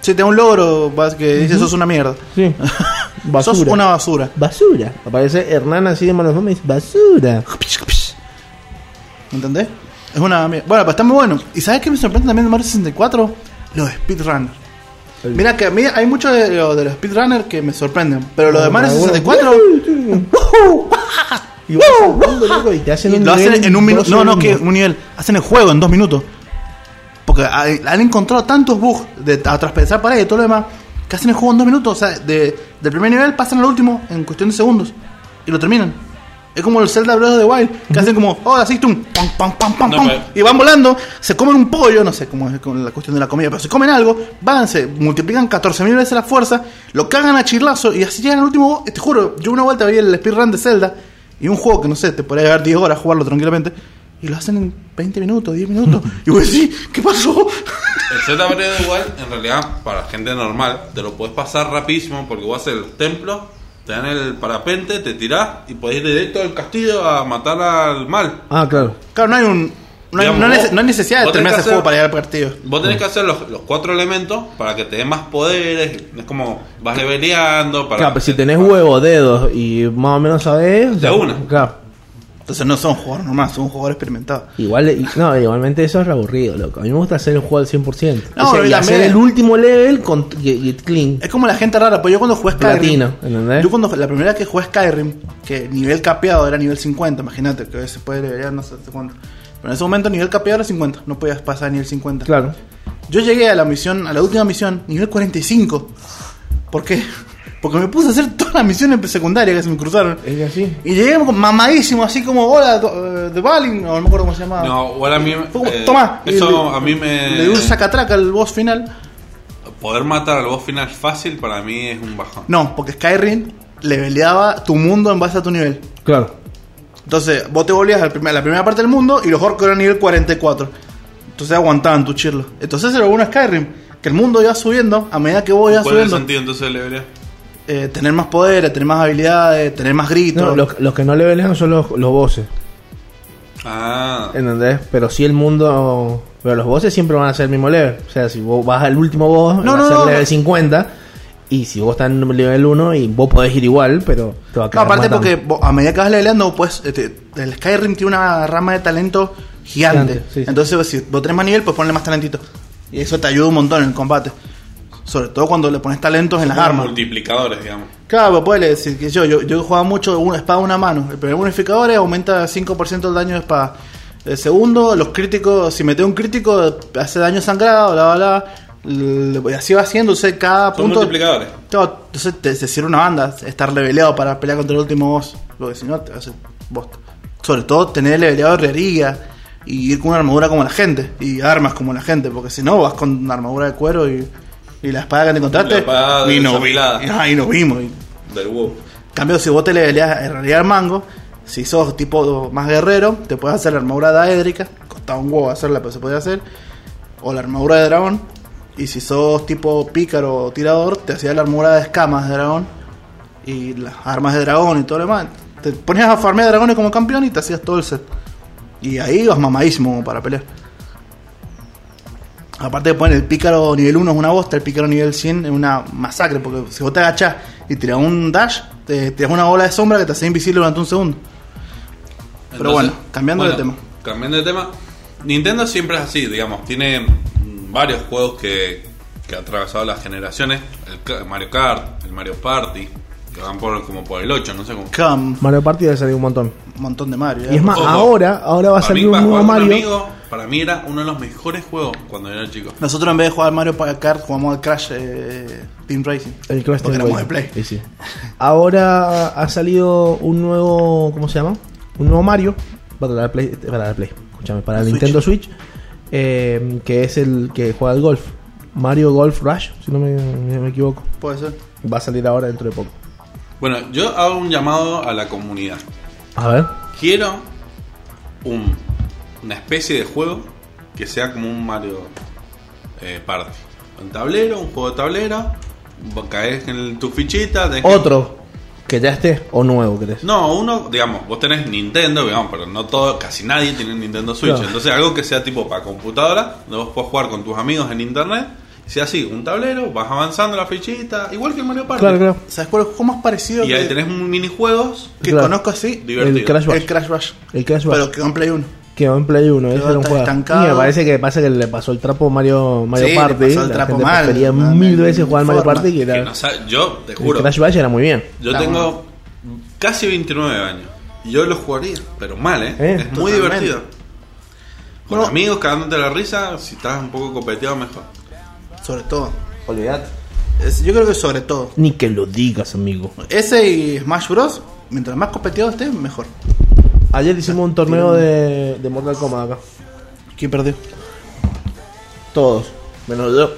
Si te da un logro vas, que dice sos una mierda. Sí. [laughs] Basura. Sos una basura. Basura. Aparece Hernán así de manos y dice: Basura. ¿Entendés? Es una mierda. Bueno, pues está muy bueno. ¿Y sabes qué me sorprende también de Mario 64? Los speedrunners. El- Mira que a mí hay muchos de, lo- de los speedrunners que me sorprenden. Pero los de Mario Bueno, 64 [laughs] [laughs] Y vas saltando, loco, y te hacen un lo hacen nivel en un minuto. No, no, que un nivel. Hacen el juego en dos minutos. Porque hay- han encontrado tantos bugs de a traspasar paredes y todo lo demás que hacen el juego en dos minutos. O sea, de, del primer nivel pasan al último en cuestión de segundos y lo terminan. Es como el Zelda Breath of the Wild, que hacen como, oh, así tú, pam, pam, pam, pam, No, pero- y van volando, se comen un pollo, no sé cómo es con la cuestión de la comida, pero se comen algo, van, se multiplican 14.000 veces la fuerza, lo cagan a chirlazo y así llegan al último. Te juro, yo una vuelta vi el speedrun de Zelda y un juego que no sé, te podría llevar 10 horas jugarlo tranquilamente. Y lo hacen en 20 minutos, 10 minutos. [laughs] y vos decís, ¿qué pasó? El Z Breath igual, en realidad, para gente normal, te lo puedes pasar rapidísimo porque vos haces el templo, te dan el parapente, te tirás y podés ir directo al castillo a matar al mal. Ah, claro. Claro, no hay un. No hay, Digamos, no hay vos- no hay necesidad de vos tenés terminar que ese juego hacer- para llegar al partido. Vos tenés que hacer los, los cuatro elementos para que te den más poderes. Es como vas leveleando. Para Claro, pero si tenés para- huevos, dedos y más o menos sabés. De una. Claro. Entonces no son jugadores normales, son jugadores experimentados. Igual, y- no, igualmente eso es aburrido, loco. A mí me gusta hacer el juego al 100%. No, O sea, y hacer también- el último level con y, y clean. Es como la gente rara, pues yo cuando jugué Skyrim. Platino, ¿entendés? Yo cuando la primera vez que jugué Skyrim, que nivel capeado era nivel 50, imagínate que se puede levelar no sé hasta cuánto. Pero en ese momento nivel capeado era 50, no podías pasar a nivel 50. Claro. Yo llegué a la misión, a la última misión, nivel 45. ¿Por qué? Porque me puse a hacer todas las misiones secundarias que se me cruzaron. Es así. Y llegué mamadísimo, así como, hola, eh, de Balin, o no me acuerdo cómo se llamaba. No, igual a mí. Fue como, eh, Toma. Eso le- a mí me. Le di un sacatraca al boss final. Poder matar al boss final fácil para mí es un bajón. No, porque Skyrim leveleaba tu mundo en base a tu nivel. Claro. Entonces, vos te volvías a la primera, la primera parte del mundo y los orcos eran nivel 44. Entonces aguantaban tu chirlo. Entonces era bueno Skyrim, que el mundo iba subiendo a medida que vos ibas ¿Cuál es el subiendo. sentido entonces de levelear? Eh, tener más poderes, tener más habilidades, tener más gritos. No, los, los que no levelean son los, los bosses. Ah. ¿Entendés? Pero sí el mundo. Pero los bosses siempre van a ser el mismo level. O sea, si vos vas al último boss, No, va no, a ser no, level no. 50. Y si vos estás en nivel 1 y vos podés ir igual, pero te va a No, quedar aparte matando. porque vos, a medida que vas leveleando, pues este, el Skyrim tiene una rama de talento gigante. Gigante, sí, sí. Entonces, si vos tenés más nivel, pues ponle más talentito. Y eso te ayuda un montón en el combate. Sobre todo cuando le pones talentos en las armas. multiplicadores, digamos. Claro, pues puede decir que yo, yo, yo jugaba mucho una espada a una mano. El primer bonificador aumenta 5% el daño de espada. El segundo, los críticos, si mete un crítico, hace daño sangrado, bla, bla, bla. Así va sea, cada Son punto. multiplicadores. Entonces te, te sirve una banda estar leveleado para pelear contra el último boss. Porque si no, te bosta. Sobre todo tener leveleado herrería y ir con una armadura como la gente. Y armas como la gente. Porque si no, vas con una armadura de cuero y, y la espada que te encontraste. Y, ah, y nos vimos. Del WoW. en cambio, si vos te leveleas herrería al mango, si sos tipo más guerrero, te puedes hacer la armadura daédrica. Costaba un huevo hacerla, pero se podía hacer. O la armadura de dragón. Y si sos tipo pícaro o tirador, te hacías la armadura de escamas de dragón. Y las armas de dragón y todo lo demás. Te ponías a farmear dragones como campeón y te hacías todo el set. Y ahí ibas mamadísimo para pelear. Aparte de poner el pícaro nivel 1 es una bosta, el pícaro nivel 100 es una masacre, porque si vos te agachás y tirás un dash, te tiras una bola de sombra que te hace invisible durante un segundo. Pero bueno, cambiando de tema. Cambiando de tema. Nintendo siempre es así, digamos. Tiene varios juegos que, que ha atravesado las generaciones. El Mario Kart, el Mario Party, que van por como por el 8, no sé cómo. Cam, Mario Party debe salir un montón. un montón de Mario. ¿eh? Y es más, Ojo. ahora, ahora va a salir un nuevo Mario. para mí era uno de los mejores juegos cuando era chico. Nosotros en vez de jugar Mario Kart jugamos al Crash eh, Team Racing. El Crash Team Racing. Play. Sí, sí. Ahora ha salido un nuevo. ¿Cómo se llama? Un nuevo Mario. Para la Play. Para la Play. Escúchame, para el Switch. Nintendo Switch. Eh, que es el que juega al golf. Mario Golf Rush, si no me, me- me equivoco. Puede ser. Va a salir ahora dentro de poco. Bueno, yo hago un llamado a la comunidad. A ver. Quiero un, una especie de juego que sea como un Mario eh, Party. Un tablero, un juego de tablero. Caes en el- tu fichita. Otro. Que ya esté o nuevo, ¿crees? No, uno, digamos, vos tenés Nintendo, digamos, pero no todo, casi nadie tiene Nintendo Switch. Claro. Entonces algo que sea tipo para computadora, donde vos podés jugar con tus amigos en internet. Y sea así, un tablero, vas avanzando la fichita, igual que el Mario Party. Claro, claro. ¿Sabes cuál es el juego más parecido Y que, ahí tenés un minijuegos. que Claro. conozco así? Divertido. El Crash Bash. El Crash Bash. El Crash Bash. Pero que con Play 1. Quedó en Play 1, ese Quedó era un juego. estancado. Y me parece que pasa que le pasó el trapo Mario, Mario Sí, le Party. pasó el trapo mal, prefería mil veces jugar Mario. Party que que era. no sabe- yo te el juro, Crash Bash era muy bien. yo tengo casi 29 años. Y yo lo jugaría, pero mal, ¿eh? Eh, es muy totalmente. divertido. Con Bueno. amigos cagándote la risa, si estás un poco copeteado, mejor. Sobre todo. Olvidate. Yo creo que sobre todo. Ni que lo digas, amigo. Ese y Smash Bros. Mientras más competido esté, mejor. Ayer hicimos un torneo de, de Mortal Kombat acá. ¿Quién perdió? Todos. Menos yo.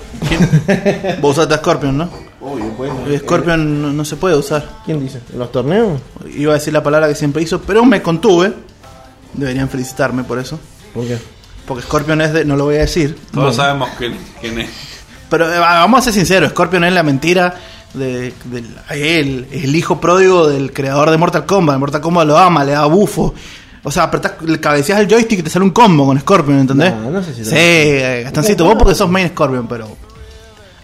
[laughs] Vos usaste a Scorpion, ¿no? Obvio, pues. El Scorpion no, no se puede usar. ¿Quién dice? ¿En los torneos? Iba a decir la palabra que siempre hizo, pero me contuve. Deberían felicitarme por eso. ¿Por qué? Porque Scorpion es de. No lo voy a decir. Todos sabemos quién, quién es. Pero eh, vamos a ser sinceros: Scorpion es la mentira. De, del- él, el hijo pródigo del creador de Mortal Kombat. Mortal Kombat lo ama, le da bufo. O sea, apretás, le cabeceas el joystick y te sale un combo con Scorpion, ¿entendés? No, no sé si Sí, eh, Gastancito, vos porque sos main Scorpion, pero.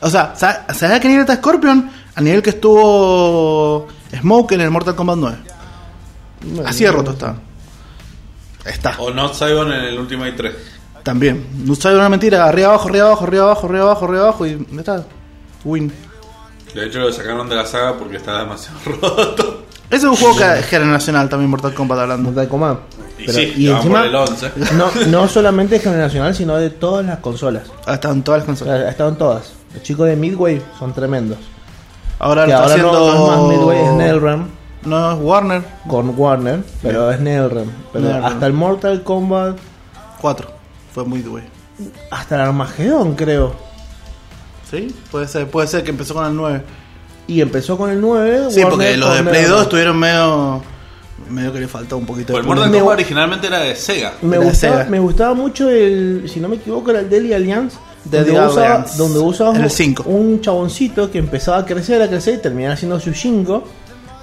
O sea, ¿sabes ¿sabes a qué nivel está Scorpion? Al nivel que estuvo Smoke en el Mortal Kombat 9. Así de roto está. Está. O Not Saigon en el Ultimate 3. También. No sabe una mentira. Arriba abajo, arriba abajo, arriba abajo, arriba abajo, arriba abajo. Y está. Win. De hecho, lo sacaron de la saga porque estaba demasiado [laughs] roto. Ese es un juego que es generacional también, Mortal Kombat hablando. Mortal Kombat. Y sí, por el 11. no, [laughs] no solamente generacional, sino de todas las consolas. Ha estado en todas las O consolas. sea, ha estado en todas. Los chicos de Midway son tremendos. Ahora lo que está ahora no, haciendo. no es más Midway, es NetherRealm No es Warner. con Warner, pero es NetherRealm. Pero NetherRealm. hasta el Mortal Kombat, 4. Fue muy güey. hasta el Armageddon, creo. ¿Sí? Puede ser, puede ser que empezó con el 9. Y empezó con el 9. Sí, Warner porque los de Play NetherRealm. 2 estuvieron medio. medio que le faltó un poquito Pues el de Mortal Kombat originalmente era de Sega. Me de gustaba, Sega. me gustaba mucho el, si no me equivoco, era el Deadly Alliance. Deadly donde usaba, Alliance. donde usaba el cinco. un chaboncito que empezaba a crecer, a crecer y terminaba siendo su 5.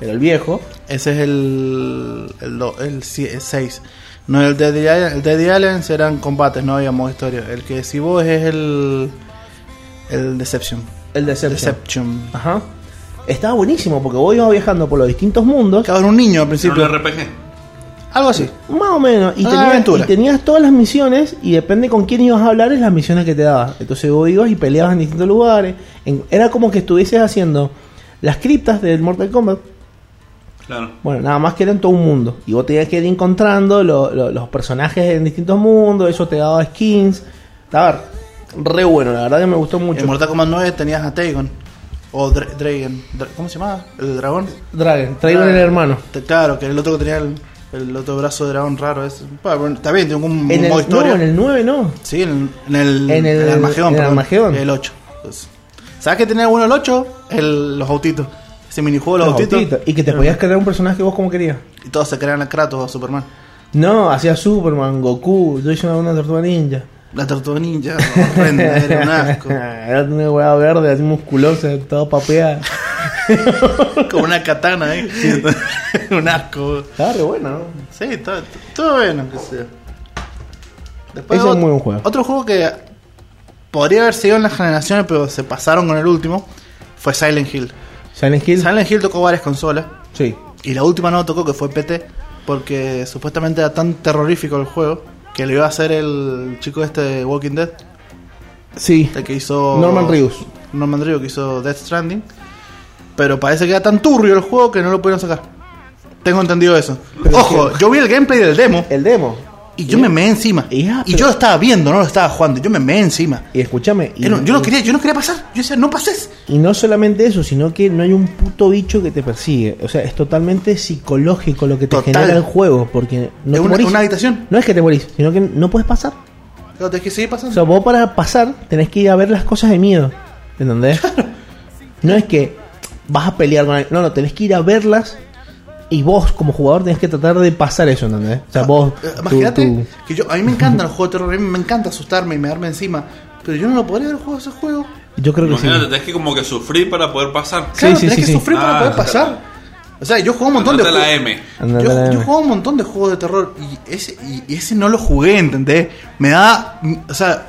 Era el viejo. Ese es el. el, do- el, 6. No, el Deadly Alliance, el Deadly Alliance eran combates, no había modo historia. El que si vos es el. El Deception. El Deception. Deception. Ajá. Estaba buenísimo porque vos ibas viajando por los distintos mundos. Cada un niño al Era principio. un RPG. Algo así. Más o menos. Y, Ah, tenías, aventura. y tenías todas las misiones y depende con quién ibas a hablar es las misiones que te daba. Entonces vos ibas y peleabas en distintos lugares. En- era como que estuvieses haciendo las criptas del Mortal Kombat. Claro. Bueno, nada más que era en todo un mundo. Y vos tenías que ir encontrando lo- lo- los personajes en distintos mundos. Eso te daba skins. Estaba re bueno, la verdad que me gustó mucho. En Mortal Kombat 9 tenías a Tagon. O Dra- Dragon. Dra- ¿Cómo se llamaba? ¿El dragón? Dragon, Dragon el hermano. Claro, que el otro que tenía el, el otro brazo de dragón raro. ese. Bueno, está bien, tiene un En el, modo historia. no, en el 9 no. Sí, en, en el, En el- Armagedón. en el perdón. Armagedón. El 8. Pues, ¿Sabes qué tenía bueno el 8? El, los autitos. Ese minijuego de los, Los autitos. autitos. Y que te podías crear un personaje vos como querías. Y todos se crean a Kratos o Superman. No, hacía Superman, Goku, yo hice una, una tortuga ninja. La tortuga ninja, horrenda, era un asco. [laughs] Era una hueá verde, así musculosa, todo papeada. [laughs] Como una katana ahí. [laughs] un asco. Estaba re bueno, ¿no? Sí, todo, todo bueno que sea. Después Ese es muy buen juego. Otro juego que podría haber sido en las generaciones, pero se pasaron con el último, fue Silent Hill. Silent Hill. Silent Hill tocó varias consolas. Sí. Y la última no tocó, que fue PT, porque supuestamente era tan terrorífico el juego que lo iba a hacer el chico este de Walking Dead, Sí. el que hizo. Norman Reedus. Norman Reedus, que hizo Death Stranding. Pero parece que era tan turbio el juego que no lo pudieron sacar. Tengo entendido eso. Pero Ojo, yo vi el gameplay del demo El demo. Y yo me meé encima. Ya, y pero- yo lo estaba viendo, no lo estaba jugando. Yo me meé encima. Y escúchame. Y, yo, no quería, yo no quería pasar. Yo decía, no pases. y no solamente eso, sino que no hay un puto bicho que te persigue. O sea, es totalmente psicológico lo que te Total. genera el juego. Porque no Es te una, morís. una habitación. No es que te morís, sino que no puedes pasar. Pero tenés que seguir O pasando. sea, vos para pasar tenés que ir a ver las cosas de miedo. ¿Entendés? No es que vas a pelear con alguien. No, no, tenés que ir a verlas y vos como jugador tenés que tratar de pasar eso, ¿entendés? O sea, vos... Eh, Imagínate que yo, a mí me encantan los juegos de terror, a mí me encanta asustarme y me darme encima. Pero yo no lo podría haber jugado ese juego. Yo creo que sí. Imagínate, tenés que como que sufrir para poder pasar. Sí, Claro, sí, tenés sí, que sí. sufrir para Ah, poder pasar. O sea, yo jugué un montón de Andate a la juegos. Yo, yo jugué un montón de juegos de terror y ese, y, y ese no lo jugué, ¿entendés? Me da. O sea,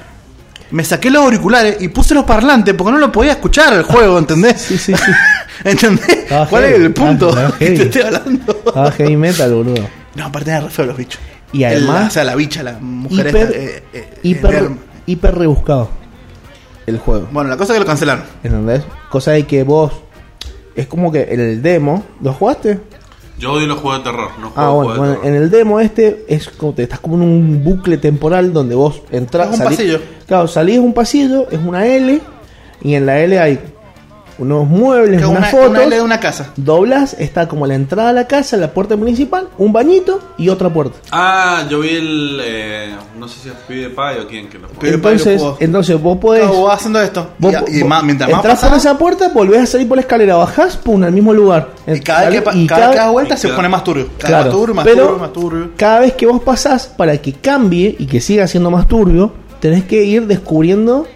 me saqué los auriculares y puse los parlantes porque no lo podía escuchar el juego, ¿entendés? Sí, sí, sí. [laughs] [laughs] ¿Entendés? Estaba ¿Cuál heavy, es el punto estaba que heavy. te estoy hablando? Ah, heavy metal, boludo. No, aparte era re feo los bichos. Y además- El- o sea, la bicha, la mujer Hiper, esta. eh, eh, hiper, eh, hiper rebuscado el juego. Bueno, la cosa es que lo cancelaron. ¿Entendés? Cosa de que vos. Es como que en el demo. ¿Lo jugaste? Yo odio los juegos de terror, no juego Ah, bueno, juegos bueno, de terror. en el demo este es como te estás como en un bucle temporal donde vos entras. Es un pasillo. Claro, salís de un pasillo, es una L. Y en la L hay unos muebles, Que unas una, fotos. una L de una casa. Doblas, está como la entrada a la casa, la puerta principal, un bañito y otra puerta. Ah, yo vi el. eh, no sé si es PewDiePie o quién que lo. Pero- entonces, entonces vos podés. Claro, vos haciendo esto. vos- y, y vos más, mientras más entras por esa puerta, volvés a salir por la escalera, bajás, pum, al mismo lugar. y cada vez que, Y cada vez que das vuelta y se cada- pone más turbio. Cada Claro, más turbio, más pero turbio, más turbio. cada vez que vos pasás, para que cambie y que siga siendo más turbio, tenés que ir descubriendo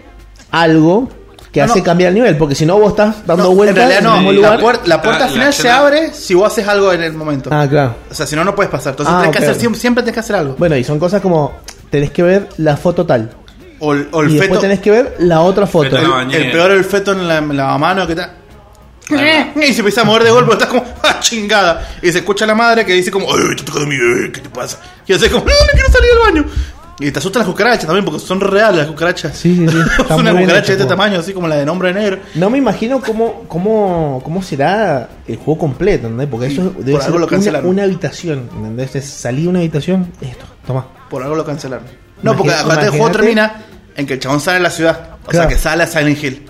algo que No, hace no. cambiar el nivel, porque si no vos estás dando No, vueltas en realidad en no, el mismo la, lugar. puer- la puerta Ah, al final la se abre si vos haces algo en el momento. Ah, claro. O sea, si no, no puedes pasar. Entonces Ah, tenés que hacer, siempre, siempre tenés que hacer algo. Bueno, y son cosas como tenés que ver la foto tal. O, el- o el y después feto. tenés que ver la otra foto. En el, el peor el feto en la, en la mano que está. [laughs] Y se empieza a mover de golpe, estás como, [laughs] ¡ah, chingada! Y se escucha la madre que dice como, ¡ay, te toca de mí, eh, ¿qué te pasa? Y hace como, ¡no, no quiero salir del baño! Y te asustan las cucarachas también, porque son reales las cucarachas. Sí, sí, sí. [laughs] Una cucaracha de este tamaño, así como la de nombre negro. No me imagino cómo, cómo, cómo será el juego completo, ¿entendés? Porque Sí, eso por debe algo ser lo una, cancelaron. una habitación, ¿entendés? Salir de una habitación, esto, toma. Por algo lo cancelaron. No, porque aparte el juego termina en que el chabón sale a la ciudad. O Claro. sea, que sale a Silent Hill.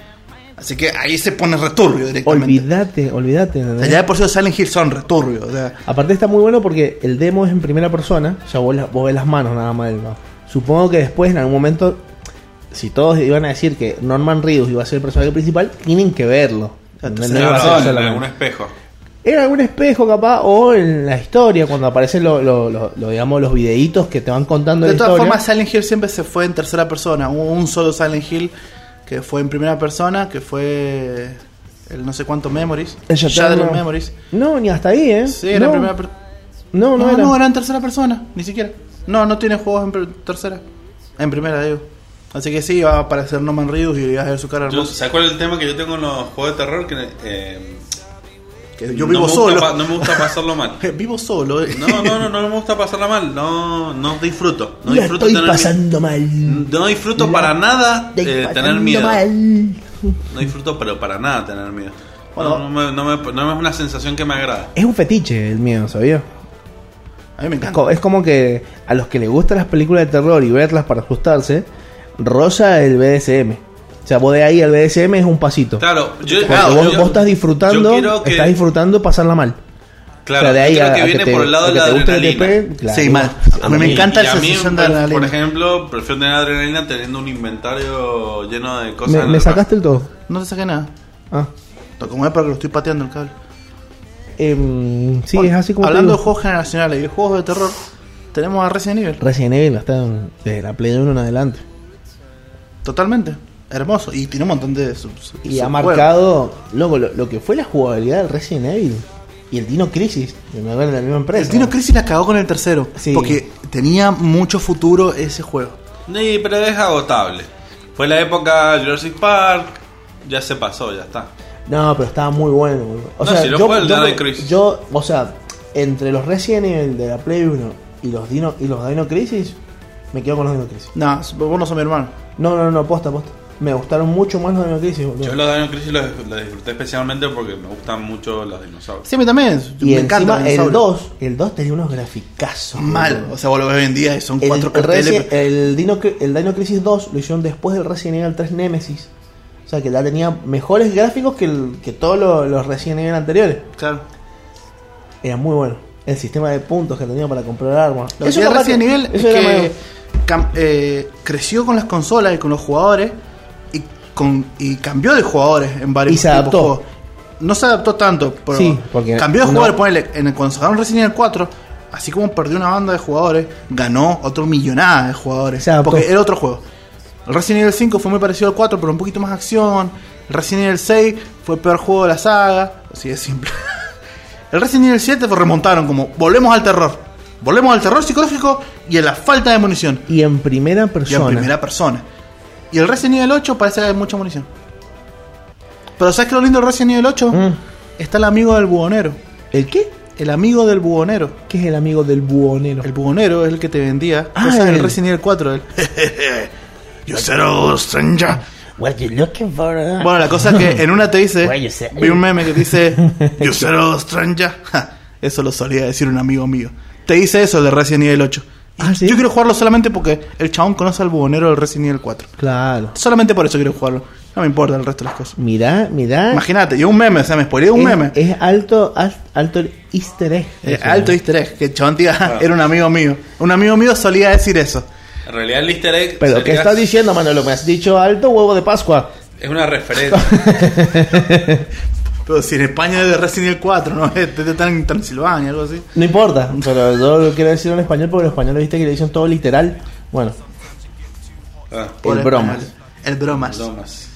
Así que ahí se pone returbio directamente. Olvídate, olvídate, O sea, ya de por sí los Silent Hill son returbios. O sea, Aparte está muy bueno porque el demo es en primera persona, o sea, vos, la- vos ves las manos nada más. del- ¿no? Supongo que después en algún momento, si todos iban a decir que Norman Reedus iba a ser el personaje principal, tienen que verlo. Entonces, No en algún espejo. Era algún espejo capaz o en la historia cuando aparecen lo, lo- lo- lo, digamos los videitos que te van contando de la todas historia. formas, Silent Hill siempre se fue en tercera persona. Hubo un solo Silent Hill que fue en primera persona, que fue el no sé cuánto Memories. El Shattered Memories. No, ni hasta ahí, ¿eh? Sí, era no, en primera persona. no, no, No, era. no, era en tercera persona, ni siquiera. No, no tiene juegos en tercera. En primera, digo. Así que sí, va a aparecer Norman Reedus y vas a ver su cara Yo, hermosa. ¿Sabes cuál es el tema que yo tengo en los juegos de terror? Que eh, Que yo vivo solo. pa- no me gusta pasarlo mal. [laughs] vivo solo. eh. No, no, no, no me gusta pasarla mal. No, no disfruto. No La disfruto estoy tener pasando mal. No disfruto La para nada eh, tener miedo. mal. No disfruto, pero para nada tener miedo. Bueno. no, no, me, no, me- no es una sensación que me agrada. Es un fetiche el miedo, ¿sabías? A mí me Es encanta. Es como que a los que les gustan las películas de terror y verlas para asustarse, rosa el BDSM. O sea, vos de ahí al BDSM es un pasito. Claro, yo, claro, vos, yo- vos estás disfrutando, que- estás disfrutando pasarla mal. Claro, O sea, de ahí creo a- que a que viene te- por el lado de que la adrenalina. Claro. Sí, mal. A mí me encanta esa sensación de por- adrenalina. Por ejemplo, prefiero tener adrenalina teniendo un inventario lleno de cosas. Me, en me el sacaste el todo. No te saqué nada. Ah. Como es porque lo estoy pateando el cable. Sí, Bueno, es así como. Hablando de juegos generacionales y de juegos de terror, tenemos a Resident Evil. Resident Evil está en- desde la Play 1 en adelante. Totalmente. Hermoso. Y tiene un montón de. sub- sub- Y ha marcado loco, lo, lo que fue la jugabilidad del Resident Evil y el Dino Crisis, que me ven en la misma empresa. El Dino Crisis la cagó con el tercero. Sí. Porque tenía mucho futuro ese juego. Sí, pero es agotable. Fue la época Jurassic Park, ya se pasó, ya está. No, pero estaba muy bueno. boludo. O No, sea, si lo yo, el yo- Dino Crisis. yo, o sea, entre los Resident Evil de la Play 1 y los Dino y los Dino Crisis, me quedo con los Dino Crisis. No, vos no sos mi hermano. No, no, no, posta, posta. Me gustaron mucho más los Dino Crisis. boludo. Yo los Dino Crisis los, los disfruté especialmente porque me gustan mucho los dinosaurios. Sí, a mí también. y me encanta. encima el 2, el 2 tenía unos graficazos. Mal. boludo. O sea, vos lo ves hoy en día y son El, cuatro el carteles. Resi- el Dino, el Dino Crisis 2 lo hicieron después del Resident Evil 3 Nemesis. O sea que ya tenía mejores gráficos que, el- que todos los, los Resident Evil anteriores. Claro. Era muy bueno. El sistema de puntos que tenía para comprar armas. Lo que tiene capaz Resident que- Evil es eso que cam- eh, creció con las consolas y con los jugadores y, con, y cambió de jugadores en varios Y se tipos adaptó. juegos. no se adaptó tanto, pero Sí, porque cambió de no- jugadores. Ponele, en el, cuando sacaron Resident Evil 4, así como perdió una banda de jugadores, ganó otro millonada de jugadores. Porque era otro juego. El Resident Evil 5 fue muy parecido al 4, pero un poquito más acción. El Resident Evil 6 fue el peor juego de la saga. Así es simple. [laughs] El Resident Evil 7 fue remontaron como volvemos al terror. Volvemos al terror psicológico y a la falta de munición. Y en primera Y en persona. primera persona. Y el Resident Evil 8 parece que hay mucha munición. Pero ¿sabes qué es lo lindo del Resident Evil 8? Mm. Está el amigo del buhonero. ¿El qué? El amigo del buhonero. ¿Qué es el amigo del buhonero? El buhonero es el que te vendía Ah, cosas el- Resident Evil 4. El [laughs] You said all stranger. What you looking for? uh? Bueno, la cosa es que en una te dice, vi un meme que dice, [laughs] You said all stranger. Ja, Eso lo solía decir un amigo mío. Te dice eso de Resident Evil 8. Y Ah, ¿sí? Yo quiero jugarlo solamente porque el chabón conoce al buhonero del Resident Evil 4. Claro. Solamente por eso quiero jugarlo. No me importa el resto de las cosas. Mirá, mirá. Imagínate, yo un meme, o sea, me spoileé un es, meme. es alto, al- alto easter egg. Eh, alto easter egg, que el chabón tía, era un amigo mío. Un amigo mío solía decir eso. En realidad el easter egg Pero ¿qué estás diciendo, Manolo? Me has dicho alto huevo de Pascua. es una referencia. [laughs] Pero si en España es de Resident Evil 4, ¿no? Es de en Transilvania, algo así. No importa, pero yo lo quiero decir en español porque los españoles viste que le dicen todo literal. Bueno, Ah, el bromas. español. El bromas. bromas.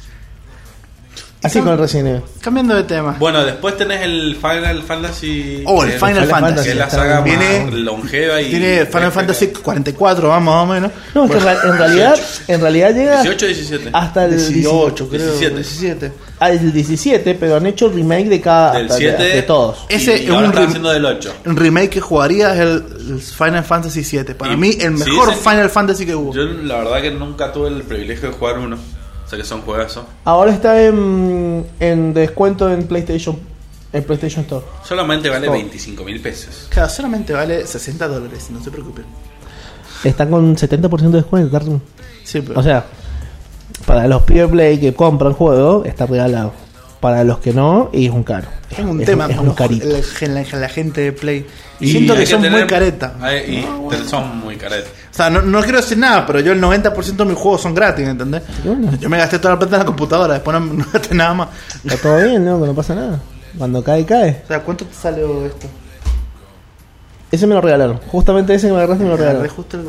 Así con el Resident Evil. Cambiando de tema. Bueno, después tenés el Final Fantasy. Oh, el que- Final Final Fantasy. Fantasy. Que es la saga más Viene- longeva y. Tiene Final Fantasy 44, vamos, más o menos. No, es que en real- en realidad, en realidad llega 18 17. hasta el 18, creo. 17. 17. al 17, pero han hecho remake de cada Del de- 7. de, todos. Ese y es ahora un haciendo del 8. Un remake que jugaría es el, el Final Fantasy 7. Para Y- mí, el mejor Final Fantasy que hubo. Yo la verdad que nunca tuve el privilegio de jugar uno. Que son juegazos. Ahora está en, en descuento en PlayStation en PlayStation Store. Solamente vale Oh. 25 mil pesos. Claro, solamente vale 60 dólares, no se preocupen. Está con 70% de descuento. Darwin. Sí, pero. O sea, para los Peer Play que compran juegos, está regalado. Para los que no, y es un caro. es un es tema es un carito. la, la gente de Play. Y siento que son tener- muy careta. hay- y te- son muy caretas. O sea, no, no quiero decir nada, pero yo el 90% de mis juegos son gratis, ¿entendés? Bueno. Yo me gasté toda la plata en la computadora, después no, [laughs] no gasté nada más. Está todo bien, ¿no? Que no pasa nada. Cuando cae, cae. O sea, ¿cuánto te salió esto? Ese me lo regalaron. Justamente ese que me agarraste me lo regalaron. justo el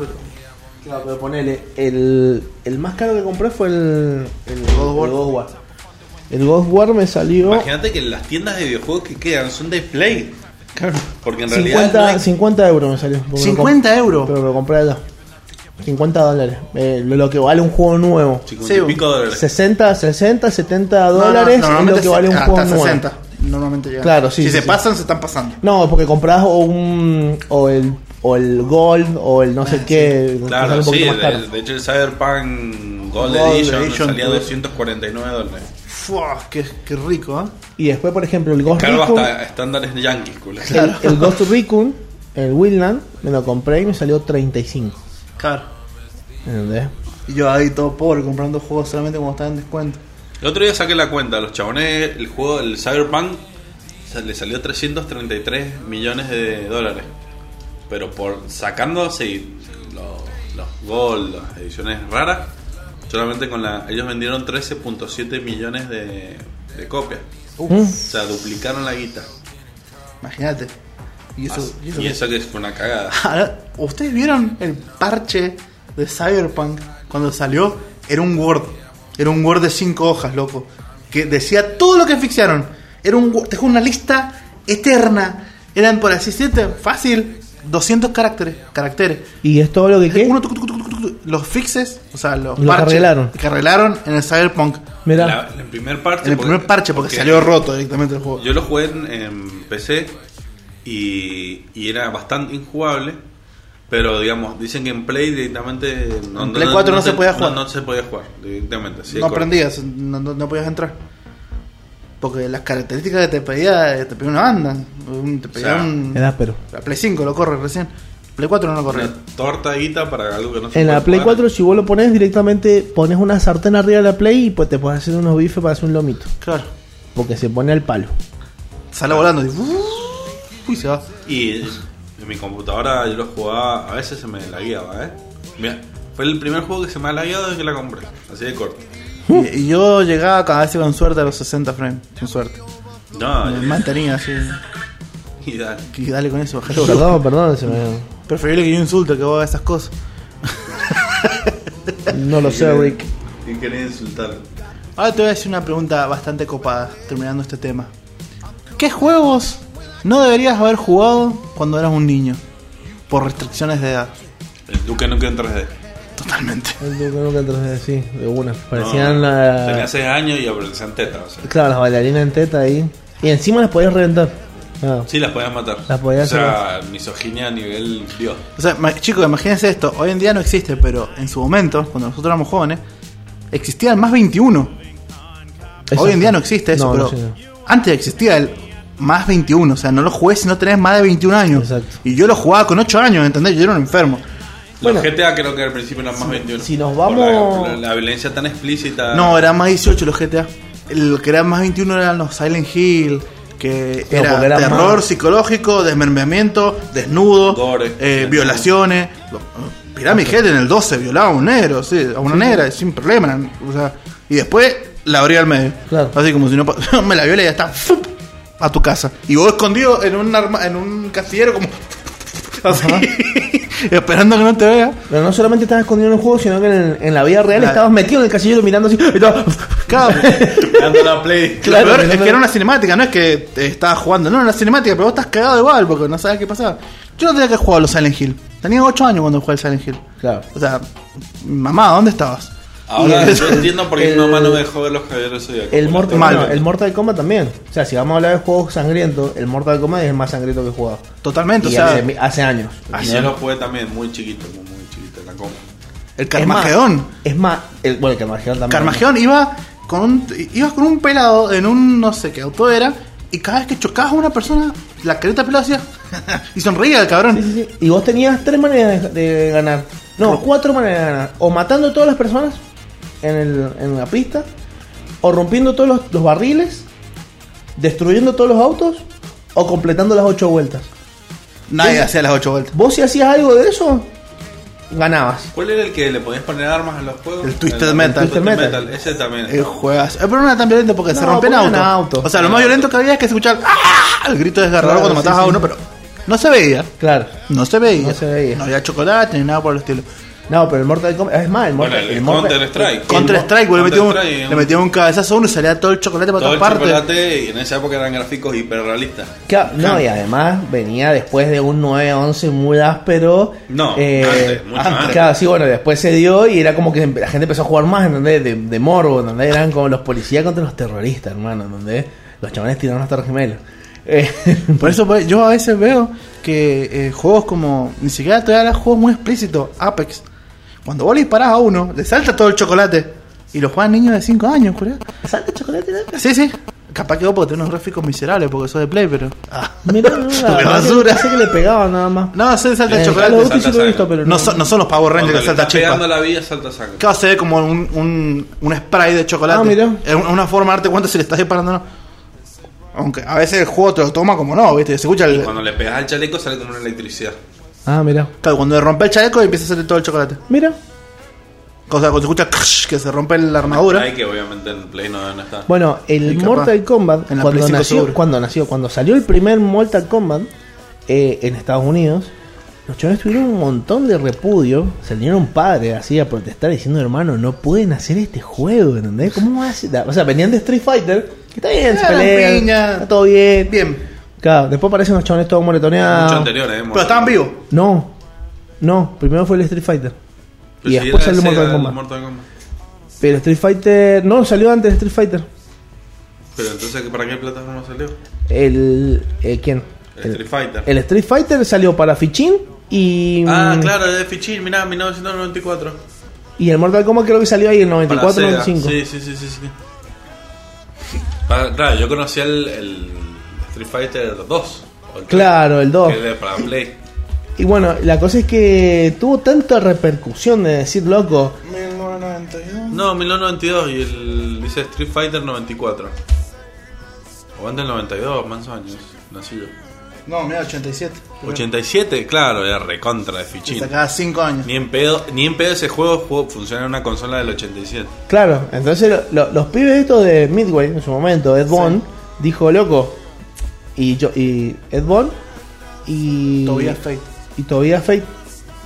Claro, pero ponele. El, el más caro que compré fue el. El God of War. El War me salió. Imagínate que las tiendas de videojuegos que quedan son de Play. Claro. Porque en realidad. 50, no hay- 50 euros me salió. porque lo 50 comp- euros. Pero lo compré allá. 50 dólares. Eh, lo, que vale un juego nuevo. 50 Sí, y pico dólares. 60, 60, 70 No, no, dólares es normalmente lo que vale un hasta juego nuevo. 60. Normalmente llega. Claro, sí, Si sí, se sí. pasan, se están pasando. No, porque compras o un o el o el Gold o el no sé qué, que sale Claro, sí. De, de hecho, el Cyberpunk Gold, Gold Edition, Edition, salía tú. 249 dólares. Fua, qué, qué rico, ¿eh? Y después, por ejemplo, el Ghost Caro Recon, hasta estándares yankees, culo. el, el Ghost Recon, el Wildland, me lo compré y me salió 35. Claro. ¿Entendés? Y yo ahí todo pobre comprando juegos solamente cuando estaban en descuento. El otro día saqué la cuenta, los chabones, el juego, el Cyberpunk, le salió 333 millones de dólares. Pero por sacando así los, los Gold, las ediciones raras, solamente con la. Ellos vendieron 13.7 millones de, de copias. Uf, Mm. O sea, duplicaron la guita. imagínate. Y eso, y eso- Y eso que es una cagada. [laughs] ¿Ustedes vieron el parche de Cyberpunk cuando salió? Era un Word. Era un Word de 5 hojas, loco. Que decía todo lo que asfixiaron. Era un Word- te dejó una lista eterna. Eran por así decirte, fácil, 200 caracteres. caracteres. Y es todo lo que? Uno, tuc, tuc, tuc, tuc, tuc, los fixes, o sea, los parches arreglaron. que arreglaron en el Cyberpunk. Mira, La- el primer parche. En el primer parche, porque, salió roto directamente el juego. Yo lo jugué en, en PC y, y era bastante injugable. Pero digamos, dicen que en Play directamente. En Play 4 no se podía jugar. No, no se podía jugar directamente. así de no corto. aprendías, no, no, no podías entrar. Porque las características que te pedía, eh, te pedía una banda. un- Te pedía O sea, un. era pero. La Play 5 lo corre recién. Play 4 no lo corre. Una torta de guita para algo que no se En la Play jugar. 4 si vos lo pones directamente, pones una sartén arriba de la Play y pues te puedes hacer unos bifes para hacer un lomito. Claro. Porque se pone al palo. Sale volando y. Uy, se va. Y en mi computadora yo lo jugaba, a veces se me lagueaba, ¿eh? Mira, fue el primer juego que se me ha lagueado desde que la compré, así de corto. Y, y yo llegaba cada vez con suerte a los 60 frames. Sin suerte. No, Me mantenía así. [laughs] y dale. Y dale con eso. Perdón, perdón, se me... Preferible que yo insulte que vos hagas esas cosas. [laughs] no lo sé, Rick. Y quería insultar. Ahora te voy a decir una pregunta bastante copada, terminando este tema. ¿Qué juegos no deberías haber jugado cuando eras un niño? Por restricciones de edad. El Duque Nukem en 3D. Totalmente. El Duke Nukem 3D, sí, de una. Parecían No, la- Tenía 6 años y aparecían tetas. O sea. Claro, las bailarinas en teta ahí. Y encima las podías reventar. Ah. Sí, las podías matar. Las podías o sea, misoginia a nivel Dios. O sea, chicos, imagínense esto. Hoy en día no existe, pero en su momento, cuando nosotros éramos jóvenes, existía el más 21. Eso Hoy en sí. día no existe eso, No, pero no, sí, no. antes existía el más 21. O sea, no lo jugué si no tenés más de 21 años. Exacto. Y yo lo jugaba con 8 años, ¿entendés? Yo era un enfermo. Bueno, los GTA creo que al principio eran más 21. si nos Por vamos- La, la- la violencia tan explícita. No, era más 18 los GTA. El que era más 21 eran los Silent Hill, que era, terror más- psicológico, desmembramiento, desnudo, Gore. eh, violaciones. Pyramid Head en el 12 violaba a un negro, sí, a una negra, sin problema. O sea, y después la abría al medio. Claro. Así como si no [laughs] me la viola y ya está ¡fup! a tu casa. Y vos escondido en un, arma- en un casillero como... [laughs] Así, [laughs] esperando que no te vea. Pero no solamente estabas escondido en el juego, sino que en, en la vida real Claro. estabas metido en el casillero mirando así. y estabas- [laughs] Claro. Dando la play. Claro, Claro, es que era una cinemática, no es que te estabas jugando, no, era una cinemática, pero vos estás cagado igual porque no sabes qué pasaba. Yo no tenía que jugar a los Silent Hill. Tenía 8 años cuando jugué al Silent Hill. Claro. O sea, mamá, ¿dónde estabas? Ahora yo entiendo por qué el- mi mamá no me dejó ver los caballeros zodiacos. El Mortal, bueno, el Mortal Kombat también. O sea, si vamos a hablar de juegos sangrientos, el Mortal Kombat es el más sangriento que he jugado. Totalmente, Y o sea, hace, hace años. Y yo lo jugué también muy chiquito, muy, muy chiquito la coma. el Es más- Es más, el, bueno, el Carmageddon también. Carmageddon iba con un, ibas con un pelado en un no sé qué auto era y cada vez que chocabas a una persona, la careta pelada hacía [laughs] y sonreía el cabrón. Sí, sí, sí. Y vos tenías tres maneras de, de ganar. No, cuatro maneras de ganar. O matando a todas las personas en, el, en la pista, o rompiendo todos los, los barriles, destruyendo todos los autos, o completando las ocho vueltas. Nadie hacía las 8 vueltas. Vos si hacías algo de eso, ganabas. ¿Cuál era el que le podías poner armas a los juegos? El Twisted Metal. Twisted Twisted Metal. Ese también. El juegas. El problema era tan violento porque se No, ponían autos. autos. O sea, lo más violento que había es que se escuchaba ¡Ah! el grito desgarrador Claro, cuando sí, matabas a uno, pero no se veía. Claro. No se veía. No se veía. No había chocolate ni nada por el estilo. No, pero el Mortal Kombat. Es más, el Bueno, Mortal el Mortal- Counter Strike. el- Counter Strike, güey, le Counter metíamos un, Strike, le metíamos un cabezazo a uno y salía todo el chocolate para Todo el todas partes. chocolate y en esa época eran gráficos hiperrealistas. Claro, no, y además venía después de un 9-11 muy áspero. No, eh, antes, mucho antes. Claro, sí, bueno, después se dio y era como que la gente empezó a jugar más, ¿entendés? De, de morbo, donde eran como los policías contra los terroristas, hermano, donde los chavales tiraron hasta los gemelos. Eh, [laughs] Por eso pues, yo a veces veo que eh, juegos como. Ni siquiera te dan juegos muy explícitos. Apex. Cuando vos le disparás a uno, le salta todo el chocolate. Y lo juegan niños de 5 años, creo. ¿Salta chocolate? ¿no? Sí, sí. Capaz que vos podés tener unos gráficos miserables porque sos de Play, pero. Ah. [laughs] Mirá, no, la basura. Pensé que le pegaban nada más. No, se salta el Eh, chocolate. Salta sí lo he visto, pero No son, no son los Power Rangers que salta estás pegando chispa. la vida, salta sangre. Claro, se ve como un, un, un spray de chocolate. Ah, mira. Es una- forma de darte cuenta si le estás disparando o no. Aunque a veces el juego te lo toma como no, ¿viste? Se escucha el. Cuando le pegas al chaleco sale como una electricidad. Ah, mira. Claro, cuando le rompe el chaleco empieza a salir todo el chocolate. Mira. O sea, cuando se escucha que se rompe la armadura. Hay que obviamente en Play no deben estar. Bueno, el Y capaz, Mortal Kombat, en la cuando Play 5 nació, seguro. cuando nació, cuando salió el primer Mortal Kombat eh, en Estados Unidos, los chavales tuvieron un montón de repudio, salieron padres así a protestar diciendo, hermano, no pueden hacer este juego, ¿entendés? ¿Cómo va a hacer? O sea, venían de Street Fighter, que está bien, se pelean, piña. está todo bien. Bien. Claro, después aparecen los chavales todos moretoneados. Mucho anterior, eh. Pero estaban vivos. No, no, primero fue el Street Fighter. Pero y si después salió el Mortal el Kombat. Mortal Kombat. Pero Street Fighter, no, salió antes de Street Fighter. Pero entonces, ¿para qué plataforma salió? El, eh, ¿quién? El Street Fighter. El Street Fighter salió para Fichín y. Ah, mm, claro, es de Fichín, mirá, 1994. Y el Mortal Kombat creo que salió ahí en Para 94, Sega. 95. Sí, sí, sí, sí. sí. Para- claro, yo conocía el, el Street Fighter 2. o el Claro, el 2. Que era para Play. Y bueno, la cosa es que tuvo tanta repercusión de decir, loco, 1992. No, 1992 y el dice Street Fighter 94. O antes del 92, más años. Nací yo. No, mira, 87. 87, claro, era recontra de Fichín. Hasta cada 5 años. Ni en pedo, ni en pedo ese juego, juego funciona en una consola del 87. claro, entonces lo- lo- los pibes estos de Midway en su momento, Ed Bond, dijo, loco, y yo y Ed Boon y Tobias Fate. y Tobias Fate.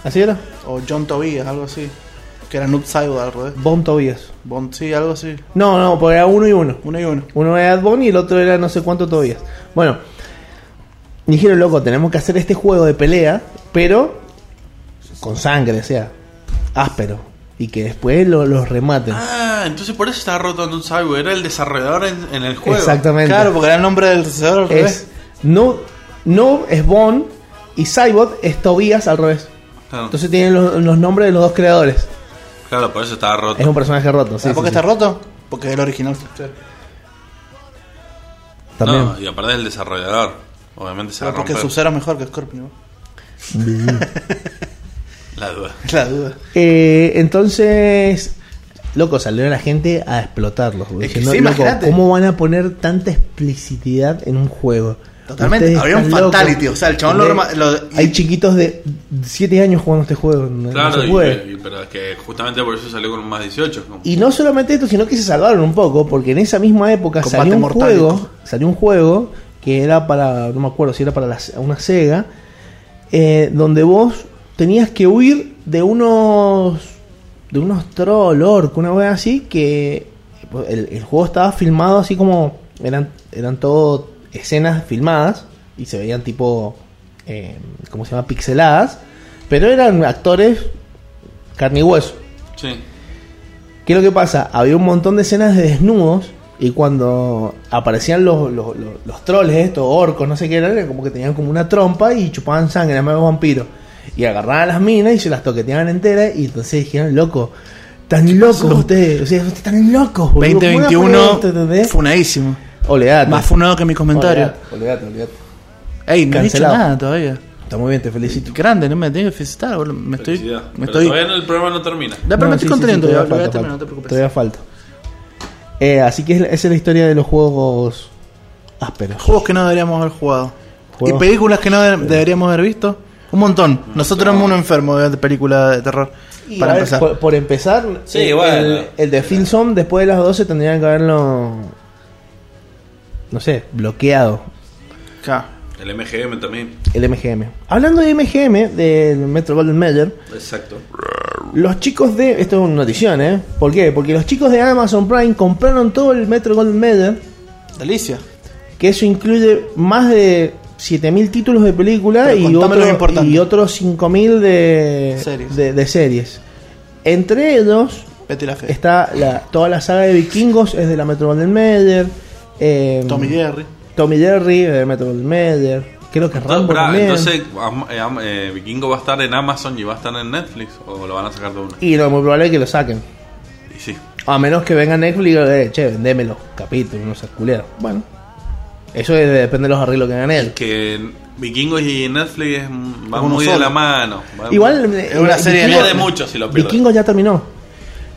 ¿Así era? O John Tobias, algo así. Que era Noob Saibot al revés. Bon Tobias. Bond, sí, algo así. No, no, porque era uno y uno. Uno y uno. Uno era Ed Boon y el otro era no sé cuánto Tobias. Bueno, dijeron, loco, tenemos que hacer este juego de pelea, pero con sangre, o sea, áspero. Y que después lo- los rematen. Ah, entonces por eso estaba roto en un cyber. Era el desarrollador en, en el juego. Exactamente. Claro, porque era el nombre del sucesor al es revés. no, no es Bond y Cybot es Tobias al revés. Claro, Entonces tienen los, los nombres de los dos creadores. claro, por eso estaba roto. Es un personaje roto. Sí, ¿Sabes por qué sí. está roto? Porque es el original. También. No, y aparte del desarrollador. Obviamente se va a porque romper. Sub-Zero es mejor que Scorpion. [laughs] La duda. [laughs] La duda. Eh, entonces, loco, salió la gente a explotarlos. Es que diciendo, sí, loco. ¿cómo van a poner tanta explicicidad en un juego? Totalmente. Había un locos. fatality, o sea, el chabón lo lo- Hay chiquitos de 7 años jugando este juego. No Claro, se y- puede. y- pero es que justamente por eso salió con un más 18. como- Y no solamente esto, sino que se salvaron un poco, porque en esa misma época Combate salió un mortal juego, salió un juego que era para, no me acuerdo si era para la- una Sega, eh, donde vos tenías que huir de unos de unos troll orc, una vez así, que el, el juego estaba filmado así como eran eran todo escenas filmadas y se veían tipo, eh, ¿cómo se llama? Pixeladas, pero eran actores carne y hueso. Sí. ¿Qué es lo que pasa? Había un montón de escenas de desnudos y cuando aparecían los, los, los, los troles, estos orcos, no sé qué eran, era como que tenían como una trompa y chupaban sangre, eran medio vampiros. Y agarraban las minas y se las toqueteaban enteras y entonces dijeron, loco, tan locos ustedes, o sea, ustedes están locos, boludo, ¿cómo van a poner 2021, esto, entendés? funadísimo. Oleate. Más funado que mis comentarios. Oleate, oleate. Ey, no he dicho Cancelado. nada todavía. Está muy bien, te felicito. Grande, no me tengo que felicitar, boludo. Me estoy. Me Pero estoy. todavía no- el programa no termina. Ya, pero No, me sí, estoy sí, sí, conteniendo, ya, todavía falta, no te preocupes. Todavía falta. Eh, así que es- esa es la historia de los juegos ásperos. Juegos que no deberíamos haber jugado. Juegos- Y películas que no de- deberíamos haber visto. Un montón. Nosotros éramos uno enfermo de películas de terror. Y, para a ver, empezar. Por, por empezar, Sí, el, bueno. el, el de Filson después de las 12 tendrían que haberlo, no sé, bloqueado. Claro. El MGM también. El MGM. Hablando de MGM, del Metro Golden Mayer, Exacto. los chicos de. Esto es una notición, ¿eh? ¿Por qué? Porque los chicos de Amazon Prime compraron todo el Metro Golden Mayer, Delicia. que eso incluye más de 7000 títulos de película Pero y, otro- otros 5000 de Series. De, de series. Entre ellos Betty la Fe. está la, toda la saga de vikingos, es de la Metro Golden Mayer. eh, Tommy Jerry. Tommy Jerry, de Metro Golden Mayer. Creo que Rambo también. entonces, eh, eh, Vikingo va a estar en Amazon y va a estar en Netflix. ¿O lo van a sacar de una? Y lo muy probable es que lo saquen. Y sí. A menos que venga Netflix y diga, eh, che, vendémelo, capítulos, no seas culero. Bueno, eso es- depende de los arreglos que hagan él. Que Vikingos y Netflix es- van Uno muy de la mano. Van- Igual, Es una eh, serie de Vikingos- de muchos si lo pierden. Vikingos ya terminó.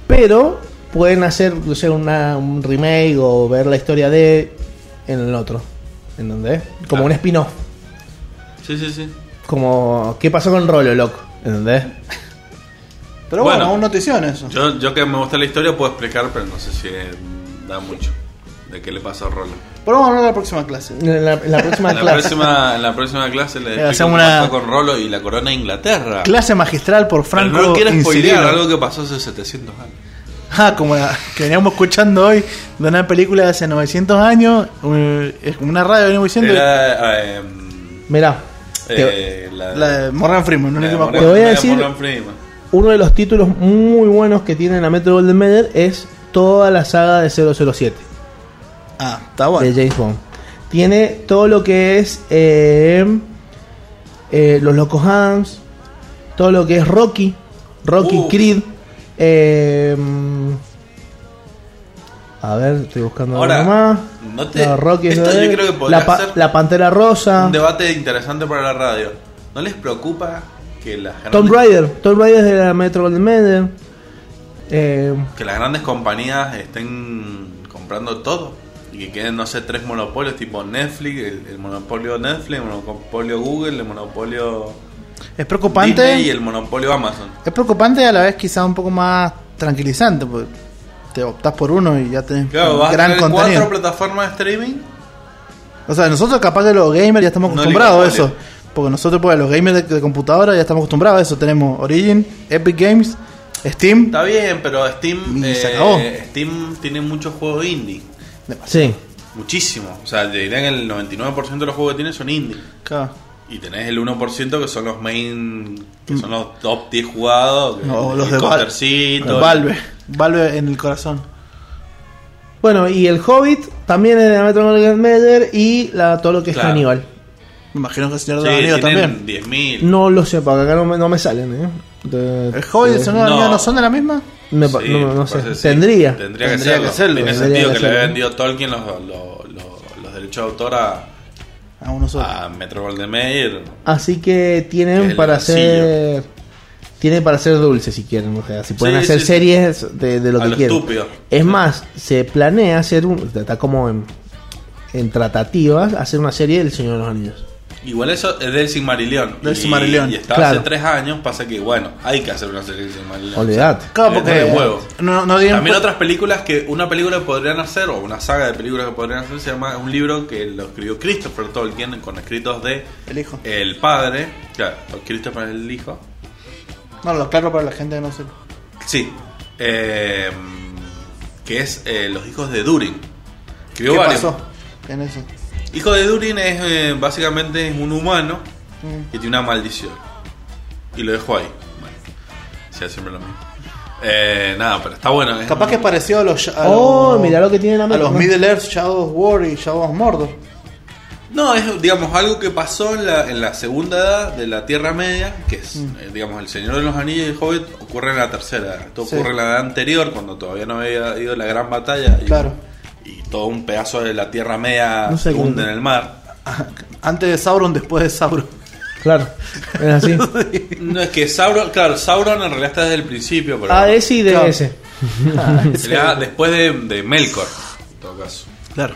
Pero pueden hacer, no sé, una, un remake o ver la historia de en el otro. ¿En dónde? Como Claro. un spin-off. Sí, sí, sí. Como, ¿qué pasó con Rolo, loco? ¿Entendés? Pero bueno, Bueno. aún notición eso. Yo, yo que me gusta la historia puedo explicar, pero no sé si eh, da mucho. De qué le pasó a Rolo. Pero vamos a hablar de la próxima clase. En la, la próxima En la, clase. próxima, en la próxima clase le hacemos qué una- con Rolo y la corona de Inglaterra. Clase magistral por Pero Franco. no quiero spoilear algo que pasó hace 700 años. Ah, como la que veníamos escuchando hoy de una película de hace 900 años. eh, es como una radio venimos diciendo. Era eh, Mirá, te- eh, la, La de Morgan Freeman, no la de que me Morgan- acuerdo. Te voy a de decir- Freeman. uno de los títulos muy buenos que tiene la Metro Golden Mayer es toda la saga de 007 Ah, está de bueno. James Bond. Tiene todo lo que es eh, eh, los Locos Adams, todo lo que es Rocky, Rocky Uh. Creed. eh, a ver, estoy buscando Ahora, algo más. no te- No, Rocky esto es- yo creo que podría la, pa- ser la Pantera Rosa, Un debate interesante para la radio. ¿No les preocupa que las Raider, Tomb Raider es de la Metro Golden Mayer. Eh, que las grandes compañías estén comprando todo? Y que queden, no sé, tres monopolios tipo Netflix, el, el monopolio Netflix, el monopolio Google, el monopolio Es preocupante. Disney y el monopolio Amazon. Es preocupante y a la vez quizá un poco más tranquilizante. Porque te optas por uno y ya tenés Claro, vas a gran tener contenido. cuatro plataformas de streaming O sea, nosotros capaz que los gamers ya estamos No acostumbrados a eso. Porque nosotros, pues, los gamers de, de computadora ya estamos acostumbrados a eso. Tenemos Origin, Epic Games, Steam. Está bien, pero Steam, Y se eh, acabó. Steam tiene muchos juegos indie. Sí. Muchísimo. O sea, te diría que el 99% de los juegos que tiene son indie. Claro. Y tenés el 1% que son los main, que son los top 10 jugados. que- los de Val- Valve. Valve en el corazón. Bueno, y el Hobbit también es de la Metro Mayer y la, todo lo que es. Hannibal. Me imagino que el Señor de Sí, los también. 10.000. No lo sé, porque acá no me, no me salen, ¿eh? De- ¿El Hobbit y el Señor de no son de la misma? Me pa- Sí, no, sé. sí. Tendría. Tendría que Tendría serlo. que serlo. Tiene Tendría sentido que que, le serlo. vendió Tolkien los, los, los- los derechos de autor a, A uno solo. a Metro Golden Mayer. Así que tienen para hacer. Tienen para hacer dulce si quieren. O sea, si pueden Sí, hacer series de, de lo A que lo quieran. estúpido. Es más, se planea hacer un. Está como en, en tratativas hacer una serie del Señor de los Anillos. Igual eso es del Silmarillion. Del Y- Silmarillion. Y está Claro. hace tres años. Pasa que, bueno, hay que hacer una serie del Silmarillion. Olvidate. Claro, Eh, porque de huevo. no, no También otras películas que una película que podrían hacer o una saga de películas que podrían hacer se llama un libro que lo escribió Christopher Tolkien con escritos de El hijo. el padre, claro, Christopher es el hijo. No, lo aclaro para la gente que no sé. Sí. eh, que es eh, los hijos de Durin. Escribió ¿Qué varios. pasó en eso? Hijo de Durin es eh, básicamente es un humano Mm. que tiene una maldición. Y lo dejó ahí. Bueno, sea siempre lo mismo. Eh, nada, pero está bueno. es Capaz un- que es parecido a los, a Oh, los- mira lo que tiene la a los ¿no? Middle Earth, Shadow of War y Shadow of Mordor. No, es digamos algo que pasó en la, en la segunda edad de la Tierra Media, que es, eh, digamos, el Señor de los Anillos y el Hobbit ocurre en la tercera edad. Esto Sí. ocurre en la edad anterior, cuando todavía no había ido la gran batalla. Y, Claro. Y todo un pedazo de la Tierra Media No sé se hunde en el mar. Antes de Sauron, después de Sauron. Claro, es así. No, es que Sauron, claro, Sauron en realidad está desde el principio, pero A, S y Claro. DS. [laughs] sería después de, de Melkor, en todo caso. Claro.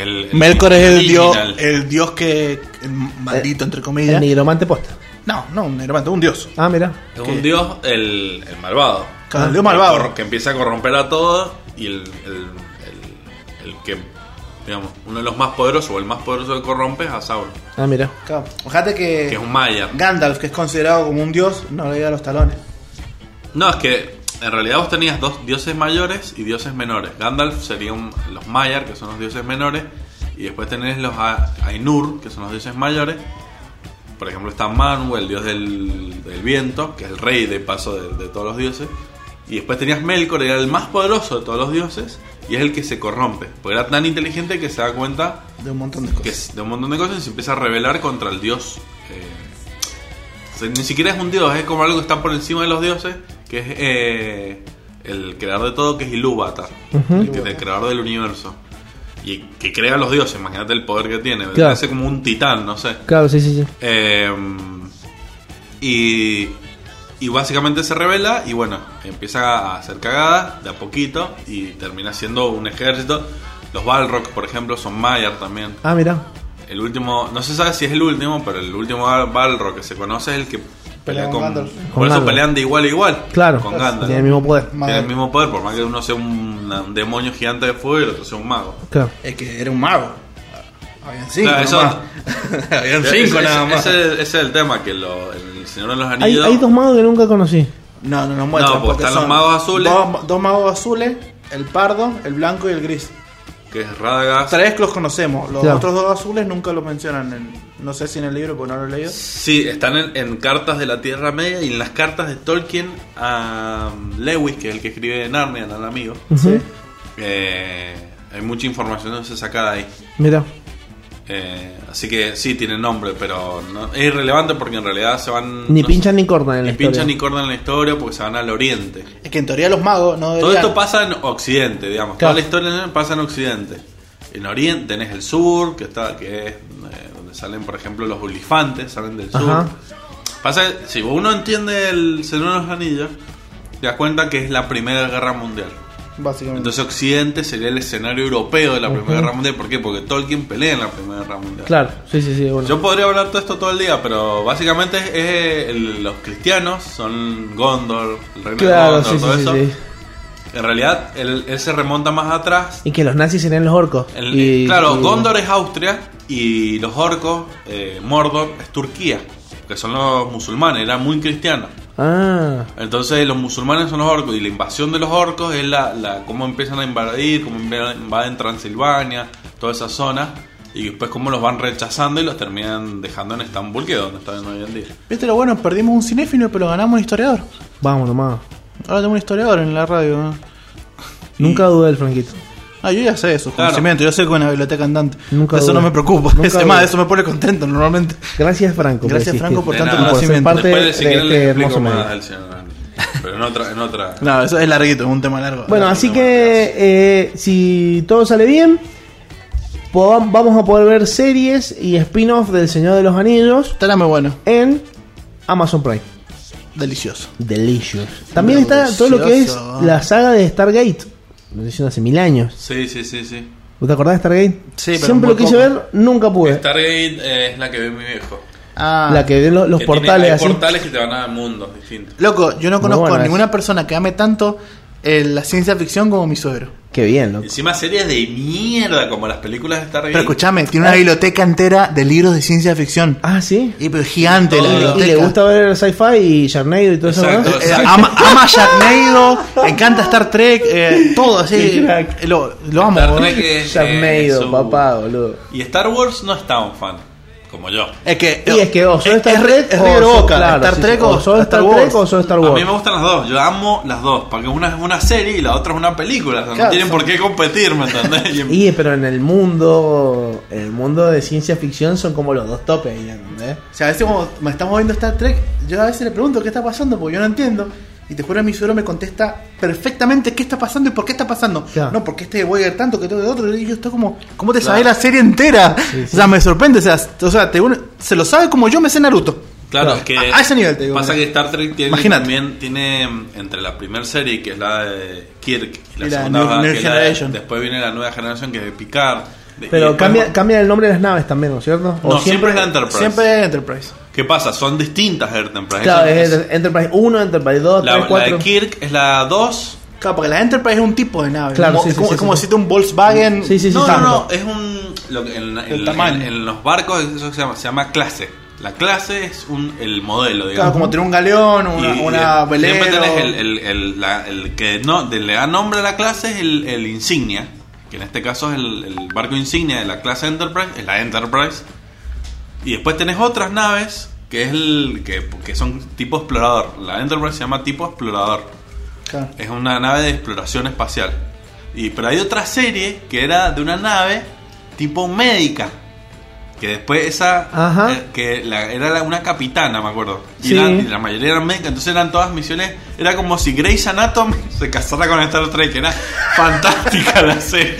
El, el Melkor es el dios, el dios que. el maldito, entre El comillas. nigromante posta. No, no, un negromante, un dios. Ah, mira. Es un dios, el, el malvado. Claro, el Ah. dios malvado. Que empieza a corromper a todos y el, el, que, digamos, uno de los más poderosos o el más poderoso que corrompe es a Sauron, Ah, mira. Claro. Fíjate que, que es un Maya. Gandalf, que es considerado como un dios, no le llega a los talones. No, es que en realidad vos tenías dos dioses mayores y dioses menores. Gandalf serían los Maiar, que son los dioses menores, y después tenés los A- Ainur, que son los dioses mayores. Por ejemplo está Manu, el dios del, del viento, que es el rey de paso de, de todos los dioses. Y después tenías Melkor, era el más poderoso de todos los dioses, y es el que se corrompe. Porque era tan inteligente que se da cuenta De un montón de que cosas. es de un montón de cosas y se empieza a rebelar contra el dios. eh, o sea, ni siquiera es un dios, es como algo que está por encima de los dioses, que es eh, el creador de todo, que es Ilúvatar, el, que- el creador del universo. Y que crea a los dioses, imagínate el poder que tiene. Claro. Parece como un titán, no sé. Claro, sí, sí, sí. Eh, y, y básicamente se revela y bueno, empieza a hacer cagadas de a poquito y termina siendo un ejército. Los Balrog, por ejemplo, son Maiar también. Ah, mira. El último, no se sabe si es el último, pero el último Bal- Balrog que se conoce es el que pelea con con. Gandalf. Por Con eso Gandalf. pelean de igual a igual. Claro. Con Gandalf. Tiene el mismo poder. Tiene el mismo poder, por más que uno sea un, un demonio gigante de fuego y el otro sea un mago. Claro. Es que era un mago. Habían cinco. Claro, eso- nomás. [laughs] Habían cinco ese- nada más. Ese, ese es el tema, que lo, el Señor de los Hay, Anillos. hay dos magos que nunca conocí. No, no nos muestran. No, porque están los magos azules. Dos, dos magos azules, el pardo, el blanco y el gris. que es Radagast. Tres que los conocemos. Los Claro. otros dos azules nunca los mencionan. en- no sé si en el libro, porque no lo he leído. Sí, están en, en cartas de la Tierra Media y en las cartas de Tolkien a um, Lewis, que es el que escribe Narnia, al amigo. Ujú. Eh, hay mucha información que se saca de ahí. Mira. Eh, así que sí, tiene nombre, pero no- es irrelevante porque en realidad se van. Ni no pinchan ni cortan en la ni pinchan historia. ni cortan en la historia porque se van al oriente. Es que en teoría los magos no Todo esto pasa en Occidente, digamos. Claro. Toda la historia pasa en Occidente. En Oriente tenés el sur, que está que es eh, donde salen, por ejemplo, los olifantes, salen del sur. Ajá. Pasa si uno entiende el Señor de los Anillos, te das cuenta que es la Primera Guerra Mundial. Básicamente. Entonces Occidente sería el escenario europeo de la Primera Guerra Mundial. ¿Por qué? Porque Tolkien pelea en la Primera Guerra Mundial. Claro, sí, sí, sí. Bueno. Yo podría hablar todo esto todo el día, pero básicamente es, el- los cristianos son Gondor, el reino claro, de Gondor, sí, todo sí, sí, eso. sí. En realidad, él, él se remonta más atrás. Y que los nazis serían los orcos. El- Y- claro, y- Gondor es Austria Y los orcos, eh, Mordor, es Turquía, que son los musulmanes, eran muy cristianos. Ah, Entonces los musulmanes son los orcos y la invasión de los orcos es la, la cómo empiezan a invadir, cómo inv- invaden Transilvania, toda esa zona y después cómo los van rechazando y los terminan dejando en Estambul, que es donde están hoy en día. ¿Viste lo bueno? Perdimos un cinéfilo, pero ganamos un historiador. vamos nomás. Ahora tengo un historiador en la radio. ¿no? Nunca dudé del Franquito. Ah, yo ya sé eso, Claro. conocimiento. Yo sé que es una biblioteca andante. Nunca eso no me preocupa. Nunca Es más, eso me pone contento normalmente. Gracias, Franco. Gracias. Franco, por De tanto nada. Por conocimiento. parte Después, de, si de quieren, este hermoso. Pero en otra... En otra No, eso es larguito, es un tema largo. Bueno, así que eh, si todo sale bien, vamos a poder ver series y spin-off del Señor de los Anillos Estará muy bueno. en Amazon Prime. Delicioso. Delicious. También está todo lo que es Delicioso. la saga de Stargate. Lo diciendo hace mil años. Sí, sí, sí, sí. ¿Vos te acordás de Stargate? Sí, pero Siempre lo quise poco. ver, nunca pude. Stargate eh, es la que ve mi viejo. Ah, La que ve lo- los Que tiene- portales hay así. portales que te van a mundos distintos. Loco, yo no conozco a ninguna persona que ame tanto la ciencia ficción como mi suegro. Qué bien, loco. Encima series de mierda como las películas de Stargate. Pero escúchame, tiene una biblioteca entera de libros de ciencia ficción. Ah, sí. Y pero gigante la Todo. Y, biblioteca. le gusta ver sci-fi y Sharknado y todo eso. Eh, ama, ama Sharknado, le encanta Star Trek, eh, todo así. Eh, Lo, lo amo. Star boludo. Trek es, Sharknado, eh, su- papá, boludo. Y Star Wars no es tan fan como yo. Es que, Y es que o solo Star es, Trek es o River solo- Boca, claro, Star Trek o, solo Star Wars. Trek o solo Star A Wars. mí me gustan las dos, yo amo las dos, porque una es una serie y la otra es una película, o sea, Claro, no tienen son- por qué competir, ¿me entendés? [laughs] Y- pero en el mundo, en el mundo de ciencia ficción son como los dos topes, ahí, ¿entendés? O sea, a veces como me estamos viendo Star Trek, yo a veces le pregunto qué está pasando porque yo no entiendo. Y te juro, mi suegro me contesta perfectamente qué está pasando y por qué está pasando. Claro. No, porque este Voyager tanto que todo de otro. Y yo estoy como, ¿cómo te Claro. sabes la serie entera? Sí, [laughs] sí. O sea, me sorprende. O sea, o sea te se lo sabe como yo me sé Naruto. Claro, Claro. es que A- a ese nivel te digo. Pasa que Star Trek tiene Imagínate. también tiene mm, entre la primera serie que es la de Kirk y la Y la segunda New- que New es la de- Generation. después viene la nueva generación que es de Picard. Pero cambia, cambia el nombre de las naves también, ¿no es cierto? No, siempre es la Enterprise. Siempre es Enterprise. ¿Qué pasa? Son distintas Enterprise. Claro, es es- Enterprise 1, Enterprise 2, la, 3, la 4. de Kirk es la 2. Claro, porque la Enterprise es un tipo de nave. Claro, como, sí, es sí, como, sí, es como sí. decirte un Volkswagen. Sí, sí, sí, no, sí. no, no, es un. Lo que en, El en- tamaño. en- en los barcos eso se llama, se llama clase. La clase es un, el modelo, Claro, digamos. como tener un galeón, una, Y- una siempre velero. tenés el, el, el, la- el que no, le da nombre a la clase es el, el insignia, que en este caso es el, el barco insignia de la clase Enterprise, es la Enterprise. Y después tenés otras naves que es el que, que son tipo explorador. La Enterprise se llama tipo explorador. Claro. Es una nave de exploración espacial. Y pero hay otra serie que era de una nave tipo médica. Que después esa Ajá. eh, que la- era la- una capitana, me acuerdo. Y, Sí. eran- y la mayoría eran médicas, entonces eran todas misiones. Era como si Grey's Anatomy [laughs] se casara con Star Trek. Era [laughs] fantástica la serie.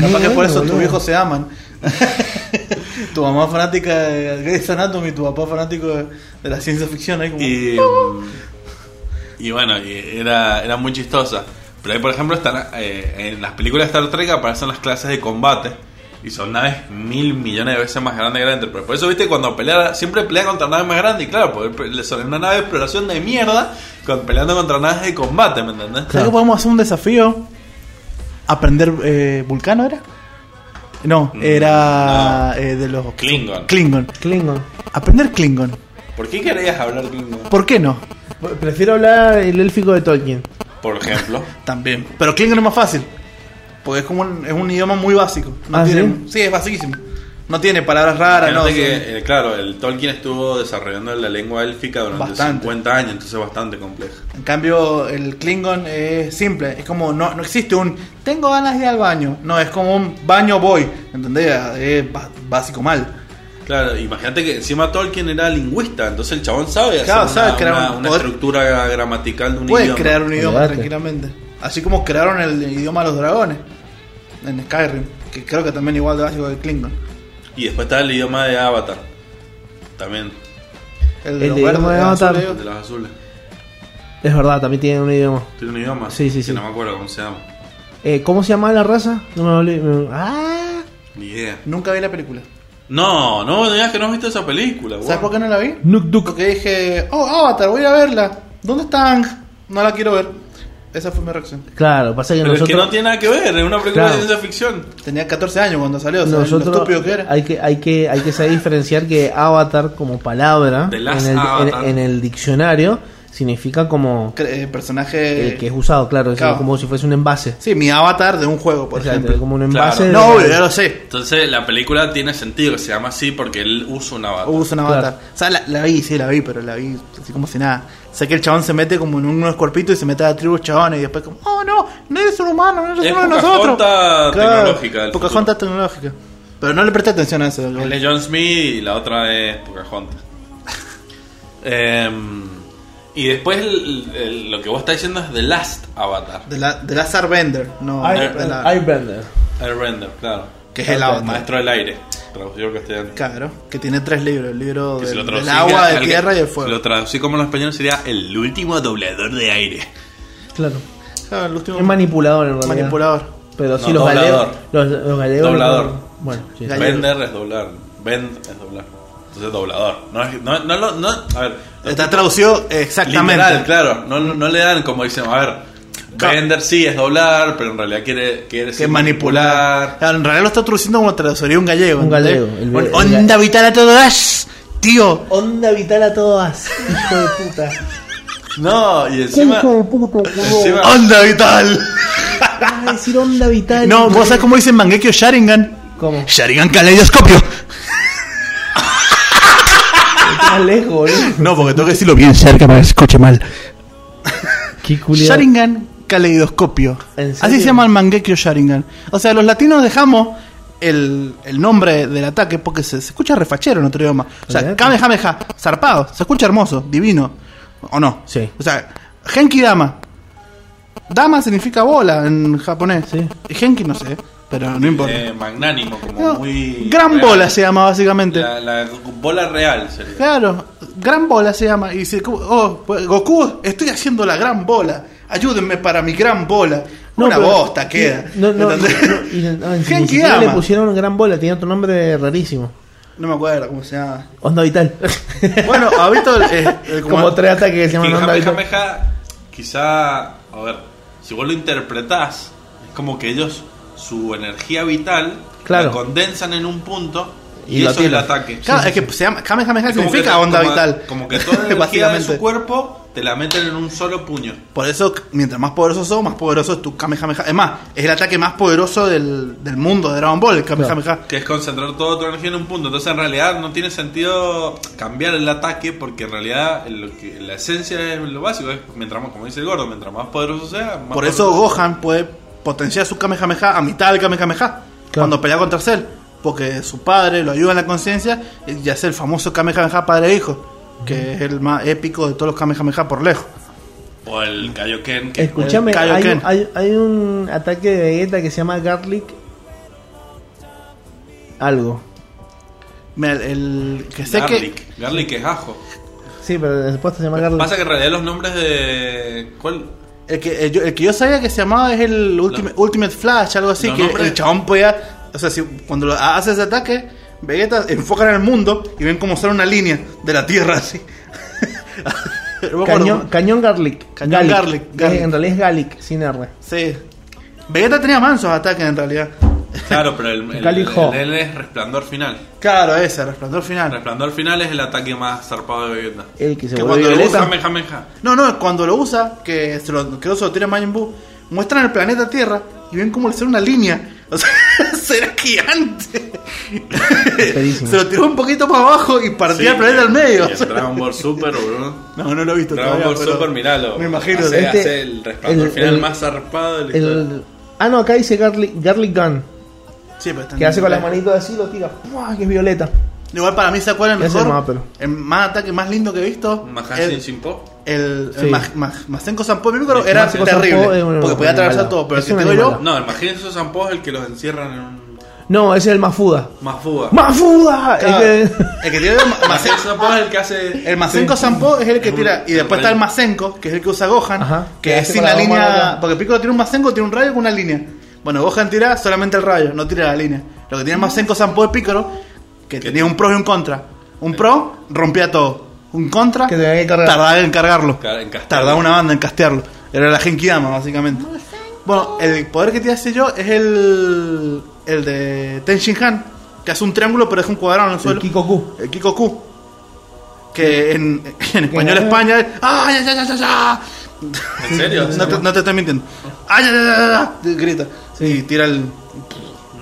Capaz que por eso tus hijos se aman. [laughs] tu mamá fanática de Grey's Anatomy, tu papá fanático de, de la ciencia ficción. Ahí como... Y, y bueno, y era, era muy chistosa. Pero ahí, por ejemplo, están eh, en las películas de Star Trek aparecen las clases de combate. Y son naves mil millones de veces más grandes que la Enterprise. Por eso, viste, cuando pelea, siempre pelea contra naves más grandes. Y claro, porque son una nave de exploración de mierda con- peleando contra naves de combate, ¿me entendés? ¿Sabes que podemos hacer un desafío? Aprender eh, vulcano era? No, Mm, era eh, de los Klingon. Klingon. Klingon. Aprender Klingon. ¿Por qué querías hablar Klingon? ¿Por qué no? Prefiero hablar el élfico de Tolkien. Por ejemplo. [laughs] También. Pero Klingon es más fácil. Porque es como un, es un idioma muy básico. No ¿Ah, tiene, sí? sí? es basiquísimo. No tiene palabras raras, no. Que, eh, claro, el Tolkien estuvo desarrollando la lengua élfica durante Bastante. 50 años, entonces es bastante compleja. En cambio, el Klingon es simple. Es como, no, no existe un tengo ganas de ir al baño. No, es como un baño voy. ¿Entendés? Es básico mal. Claro, imagínate que encima Tolkien era lingüista, entonces el chabón sabe hacer Claro, una, sabe crear una- un- una poder- estructura gramatical de un Puedes idioma. crear un idioma tranquilamente. Así como crearon el idioma de los dragones. En Skyrim. Que creo que también igual de básico que el Klingon. Y después está el idioma de Avatar, también, El, El los idioma de Avatar. azules. de los azules. Es verdad, también tiene un idioma. Tiene un idioma, Sí, sí, que sí. no me acuerdo cómo se llama, Eh, ¿Cómo se llama la raza? No me olvidé. Ah, ni idea. Nunca vi la película. No, no, no digas que no has visto esa película. ¿Sabes por qué no la vi? Nuk Duk. Porque dije, oh, Avatar, voy a verla. ¿Dónde está Ang? No la quiero ver. Esa fue mi reacción. Claro, pasa que Pero es nosotros. que no tiene nada que ver, es una película Claro. de ciencia ficción. Tenía 14 años cuando salió, o sea, lo nosotros estúpido que era. hay que hay que hay que saber diferenciar que avatar como palabra en el, en- en el diccionario significa como eh, personaje. el que es usado claro, es claro. como si fuese un envase Sí, mi avatar de un juego, por Exacto, ejemplo. como un Claro. envase de- No, ya lo sé. Entonces la película tiene sentido que se llama así porque él usa una avatar. Usa un Claro. avatar. O sea, la, la vi, sí, la vi, pero la vi así como si nada. Sé que el chabón se mete como en unos cuerpitos y se mete a la tribu chabones y después como, oh no, no eres un humano, no eres Es uno de nosotros. Pocahontas tecnológica Pocahontas tecnológica. Pero no le presté atención a eso. Él es John Smith y la otra es Pocahontas. [laughs] Em, y después el- el- lo que vos estás diciendo es The Last Avatar. De la, de la Bender, no Air- de la- Airbender. Airbender, claro. que es el avatar. maestro del aire, traducido al castellano. Claro, que tiene tres libros: el libro si del, agua, de tierra y el Si fuego. lo traducí como en español sería el último doblador de aire. claro Claro, el último es manipulador en realidad manipulador. pero sí No, los galegos doblador. los, los galegos Doblador. bueno sí. Vender es doblar. Vend es doblar. Entonces doblador. No, es- no, no, lo- no, a ver. Está traducido exactamente. Literal, claro. No, no le dan como dicen, a ver. Vender sí es doblar, pero en realidad quiere, quiere Que manipular. Claro, en realidad lo está traduciendo como traduciría un gallego. Un gallego, el- Bueno, el- onda vital a todas, tío. onda vital a todas hijo de puta No, y encima. encima Onda vital. vas a decir onda vital No, vos sabés cómo dicen Mangekyo Sharingan. ¿Cómo? Sharingan caleidoscopio. Lejos boludo No, porque tengo que decirlo bien cerca para que se escuche mal. qué. Sharingan caleidoscopio. ¿En Así se llama el Mangekyo Sharingan. O sea, los latinos dejamos el, el nombre del ataque porque se, se escucha refachero en otro idioma. O sea. Kamehameha, zarpado, se escucha hermoso, divino. ¿O no? Sí. O sea, Genki Dama. Dama significa bola en japonés. Sí. Y Genki no sé, pero no importa. eh, magnánimo, como No, muy. gran real. bola se llama básicamente. La, la bola real sería. Claro, gran bola se llama. Y dice, como, oh, pues, Goku, estoy haciendo la gran bola. Ayúdenme para mi gran bola. Una pero- bosta queda. No, no, [laughs] Genki le pusieron gran bola, tenía otro nombre rarísimo. No me acuerdo cómo se llama. Onda vital. Bueno, ha visto el, el- [laughs] el- como- como tres ataques que se llaman onda vital. Kamehameha, quizá, a ver, si vos lo interpretás, es como que ellos, su energía vital, Claro. la condensan en un punto y, eso es el ataque. Claro, es que se llama Kamehameha Es como significa que- onda como- vital. Como que toda la [laughs] energía de su cuerpo te la meten en un solo puño. Por eso, mientras más poderoso sos, más poderoso es tu Kamehameha. Es más, es el ataque más poderoso del, del mundo de Dragon Ball, el Kamehameha. Que es concentrar toda tu energía en un punto. Entonces, en realidad, no tiene sentido cambiar el ataque porque en realidad lo que, la esencia es lo básico. Es mientras más, como dice el gordo, mientras más poderoso sea, más Por eso Gohan puede potenciar su Kamehameha a mitad del Kamehameha cuando pelea contra Cell. Porque su padre lo ayuda en la conciencia y hace el famoso Kamehameha padre e hijo, que es el más épico de todos los Kamehameha por lejos. O el Kaioken. Que Escúchame, El hay, Kaioken. hay, hay un ataque de Vegeta que se llama Garlic. Algo. El, el que sé que. Garlic. Garlic es ajo. Sí, pero después se llama Garlic. Pasa que en realidad los nombres de. ¿Cuál? El que, el, yo- el que yo sabía que se llamaba es el Ultimate, Ultimate Flash, algo así, que el chabón podía, o sea, si, cuando lo hace ese ataque, Vegeta enfocan en el mundo y ven cómo sale una línea de la Tierra así. [laughs] Cañón, cañón Garlic. Cañón Garlic, Es- Garlic. En realidad es Garlic, sin R. Sí. Vegeta tenía mansos ataques en realidad. Claro, pero el, el, Calijo. el- el es resplandor final. Claro, ese, resplandor final. Resplandor final es el ataque más zarpado de Vegeta. El que se Que cuando lo violeta. Kamehameha. No, no, cuando lo usa, que se lo, que no se lo tira Majin Buu, muestran el planeta Tierra y ven cómo le sale una línea. [laughs] O sea, [laughs] será gigante. Se lo tiró un poquito para abajo y partía el Sí, planeta al medio. y el Dragon Ball Super, bro. [laughs] No, no lo he visto Dragon todavía, Ball pero Super, miralo. Me imagino. Hace, Este- hace el resplandor el- final el- más zarpado de la historia. El, ah, no, acá dice Garlic, Garlic Gun. Sí, pero está en Que hace con las manitos así, lo tira. ¡Pua! Que es violeta. Igual para mí, ¿se acuerdan mejor? es más, El más ataque más lindo que he visto. Mahashin el, Shinpo. el, el Sí. Ma- Ma- Masenko Sampo de Piccolo era Masenko terrible. Sampo es porque podía atravesar todo. Pero Es el que un te digo yo. No, imagínense esos Sampo el que los encierran en un. No, ese es el Mafuda. ¡Mafuda! Claro, Es que- el que Masen- esos Sampo es el que hace. El Masenko Sampo es el que Es tira. Y después está el Masenko, que es el que usa Gohan. Ajá. Que Que es sin la línea. Porque Piccolo tiene un Masenko, tiene un rayo con una línea. Bueno, Gohan tira solamente el rayo, no tira la línea. Lo que tiene Masenko Sampo de Piccolo, que tenía un pro y un contra. Un pro rompía todo. Un contra Que tenía que cargar. tardaba en cargarlo. Car- en. Tardaba una banda en castearlo. Era la Genkidama, básicamente. Bueno, el poder que te hace yo es el, el de Ten Shin Han, que hace un triángulo pero deja un cuadrado en el suelo. El Kikoku. El Kikoku. Que en, en español España es. ¡Ay, ay, ay, ay, ay, ay! ¿En serio? No te, no te estoy mintiendo. ¡Ay, ay, ay, ay, ay! Y tira el.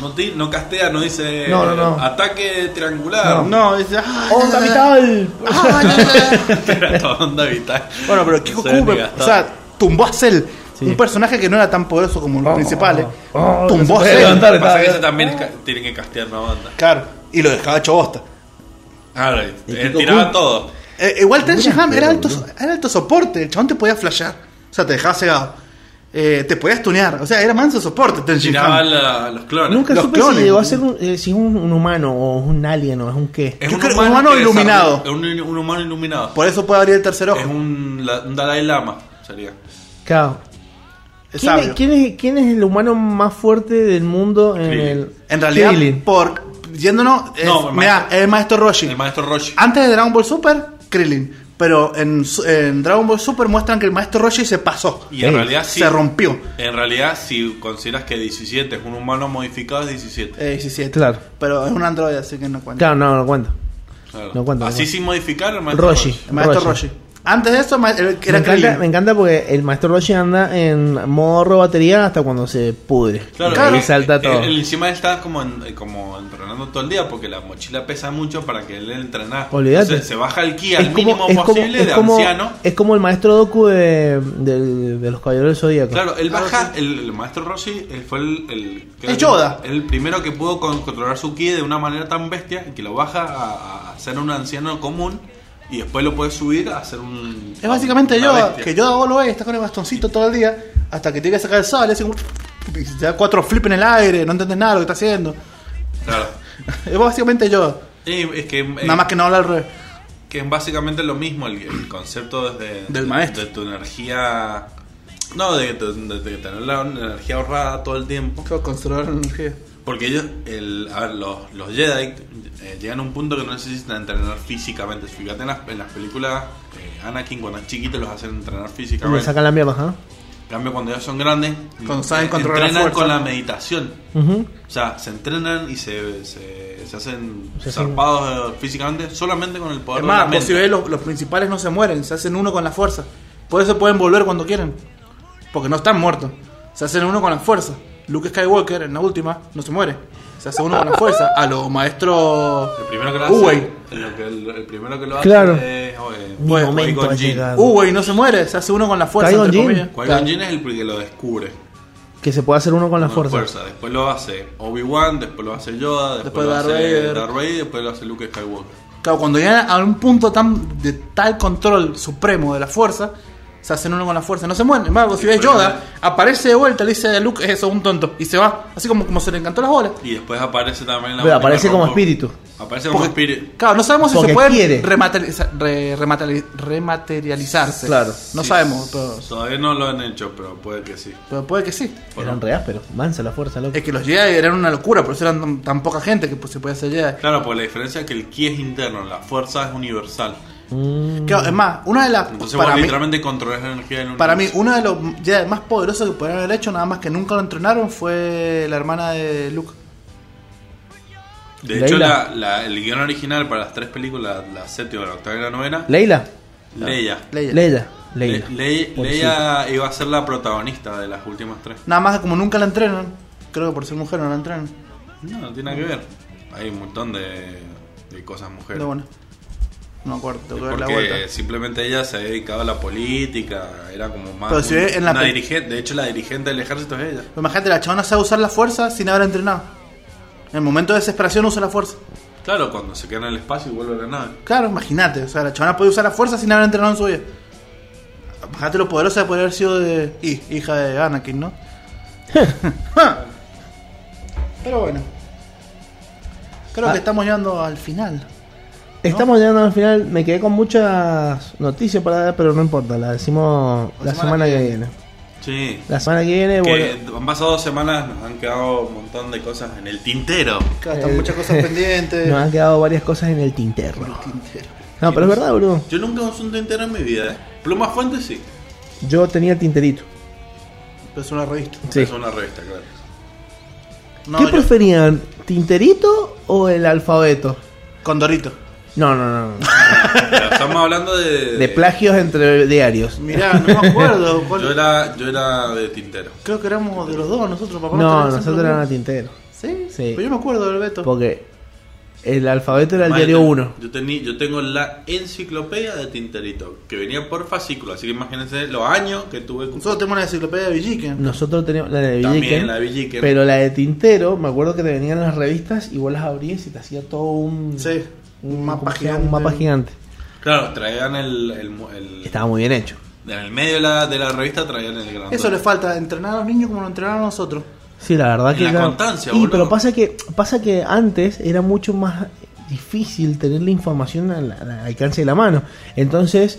No, no castea, no dice No, no, no. ataque triangular. No, dice. ¡Ay, ¡Onda vital! Era toda onda vital. Bueno, pero ni me- o sea, tumbó a Cell. Sí. Un personaje que no era tan poderoso como los principales. oh, tumbó no a Cell. levantar. Lo que pasa es que estaba- ese también es ca- tienen que castear una banda. Claro. Y lo dejaba hecho bosta. Claro, Y eh, Kikoku. tiraba todo. Eh, igual Ten Shin Han Mira, era alto, era alto soporte. El chabón te podía flashear. O sea, te dejaba cegado. Eh, te podías tunear. O sea, era manso soporte Ten Tiraba la- los clones. Nunca Los supe clones. si llegó a ser un, eh, si es un, un humano o un alien o es un qué. Es Yo creo- un humano iluminado. Un, un humano iluminado. Por eso puede abrir el tercer ojo. Es un, la- un Dalai Lama, sería. Claro. Es ¿Quién es, quién, es, quién es el humano más fuerte del mundo en Krillin. el. En realidad, Krillin. por yéndonos, es, No, el maestro- es el maestro Roshi. El maestro Roshi. Antes de Dragon Ball Super, Krillin. Pero en, su- en Dragon Ball Super muestran que el maestro Roshi se pasó. Y en realidad sí. se rompió. En realidad, si consideras que 17 es un humano modificado, es 17. Eh, 17. Claro. Pero es un androide, así que no cuenta. Claro, no, no cuenta. Claro. no cuenta, no Así cuenta. sin modificar, el maestro Roshi. El maestro Roshi. Roshi. Antes de eso, era Me encanta, me encanta porque el maestro Roshi anda en modo batería hasta cuando se pudre. Claro, y ahí eh, salta todo. Encima está como, en- como entrenando todo el día porque la mochila pesa mucho para que él entrenar. Olvídate. Entonces, se baja el ki es al como, mínimo es como, posible es de como- anciano. es como el maestro Doku de, de, de los caballeros del Zodíaco. Claro, él Claro, baja, sí. el, el maestro Roshi él fue el, el, Yoda. el primero que pudo con- controlar su ki de una manera tan bestia que lo baja a, a ser un anciano común y después lo puede subir a ser un. Es básicamente bestia. que Yoda vos lo ves, está con el bastoncito todo el día, hasta que tiene que sacar el sable, así como... y te da cuatro flips en el aire, no entendés nada de lo que está haciendo. Claro. [laughs] Es básicamente Yoda, Y es que, eh, nada más que no habla al revés. que es básicamente lo mismo el, el concepto desde Del maestro. de tu energía no de, tu- de- de tener la energía ahorrada todo el tiempo Claro, Conservar la energía. Porque ellos el, a ver, los, los Jedi eh, llegan a un punto que no necesitan entrenar físicamente fíjate en las, en las películas eh, Anakin cuando es chiquito los hacen entrenar Le físicamente sacan la mierda, ¿ah? en cambio cuando ellos son grandes Cuando saben eh, controlar la entrenan fuerza. con la meditación o sea, se entrenan y se, se, se hacen Se zarpados eh, físicamente solamente con el poder Es de la mente. si ves, los, los principales no se mueren, se hacen uno con la fuerza. Por eso pueden volver cuando quieren. Porque no están muertos. Se hacen uno con la fuerza. Luke Skywalker, en la última, no se muere. Se hace uno con la fuerza. A los maestros. El primero que lo Uwey. hace, el, el- el primero que lo hace Claro. es eh, Mi Bueno. Uwey no se muere, se hace uno con la fuerza. Qui-Gon entre Jinn. Claro. Es el que lo descubre. Que se puede hacer uno con la con fuerza. Después lo hace Obi-Wan, después lo hace Yoda, después, Después lo Darth hace. Darth Vader, después lo hace Luke Skywalker. Claro, cuando llegan a un punto tan de tal control supremo de la fuerza, se hacen uno con la fuerza. No se mueren. Embargo, si ves Yoda, aparece de vuelta, le dice a Luke, eso, un tonto. Y se va. Así como, como se le encantó las bolas. Y después aparece también la Pero aparece como espíritu. Aparece como Porque- espíritu. Claro, no sabemos si Porque se pueden quiere. rematerializa- re- remateri- rematerializarse. Claro. No Sí. sabemos, pero, Todavía no lo han hecho, pero puede que sí. pero puede que sí. Eran re ásperos. Mansa la fuerza, loco. Es que los Jedi eran una locura, por eso eran tan, tan poca gente que pues, se podía hacer Jedi. Claro, porque la diferencia es que el ki es interno, la fuerza es universal. Mm. Claro, es más, una de las. Entonces para vos mí, literalmente controlas la energía del Para mí, universo. uno de los Jedi más poderosos que podrían haber hecho, nada más que nunca lo entrenaron, fue la hermana de Luke. De hecho, la, la- el guion original para las tres películas, la séptima, la octava y la novena, Leila. Leia. Leia. Leila. Leila. Le-. Leia iba a ser la protagonista de las últimas tres. Nada más que como nunca la entrenan, creo que por ser mujer no la entrenan. No, no tiene nada que ver. Hay un montón de, de cosas mujeres. Pero bueno, no me acuerdo, tengo que la simplemente ella se había dedicado a la política, era como más. Pero si un- ve en la una dirigente, de hecho, la dirigente del ejército es ella. Pero imagínate, la chabona sabe usar la fuerza sin haber entrenado. En el momento de desesperación usa la fuerza. Claro, cuando se queda en el espacio y vuelve a la nave. Claro, imagínate, o sea, la chabona puede usar la fuerza sin haber entrenado en su vida. Imagínate lo poderosa que podría haber sido de. y, hija de Anakin, ¿no? [laughs] Pero bueno. Creo Ah. que estamos llegando al final. Estamos llegando al final. Me quedé con muchas noticias para dar, pero no importa. La decimos la, semana, que viene. Sí. La semana que viene, Que han pasado dos semanas, nos han quedado un montón de cosas en el tintero. Claro, están Eh, muchas cosas [laughs] pendientes. nos han quedado varias cosas en el tintero. No, pero es verdad, bro. Yo nunca usé un tintero en mi vida. ¿eh? Pluma fuente sí. Yo tenía tinterito. Pero es una revista. Sí. Es una revista, claro. No, ¿Qué yo- preferían? ¿Tinterito o el alfabeto? Condorito. No, no, no. no. Pero estamos hablando de. De plagios entre diarios. Mirá, no me acuerdo. [laughs] cuál- Yo era, yo era de tintero. Creo que éramos de los dos, nosotros, papá. No, nosotros siempre éramos lo tintero. mismo. ¿Sí? Sí. Pero yo me acuerdo del Beto. Porque el alfabeto era el Madre, diario yo- 1. Yo, tení- yo tengo la enciclopedia de Tinterito, que venía por fascículo, así que imagínense los años que tuve. Nosotros tenemos una enciclopedia de Villiquen. Nosotros teníamos la de También Villiquen. la de Villiquen. Pero la de Tintero, me acuerdo que te venían las revistas y vos las abrías y te hacía todo un, Sí, un mapa gigante. un mapa gigante. Claro, traían el. el, mu- el- Estaba muy bien hecho. en el medio de la, de la revista traían el gran. Eso le falta, entrenar a los niños como lo entrenaron a nosotros. Sí, la verdad En que la era- constancia, Y, pero pasa que pasa que antes era mucho más difícil tener la información al, al alcance de la mano. Entonces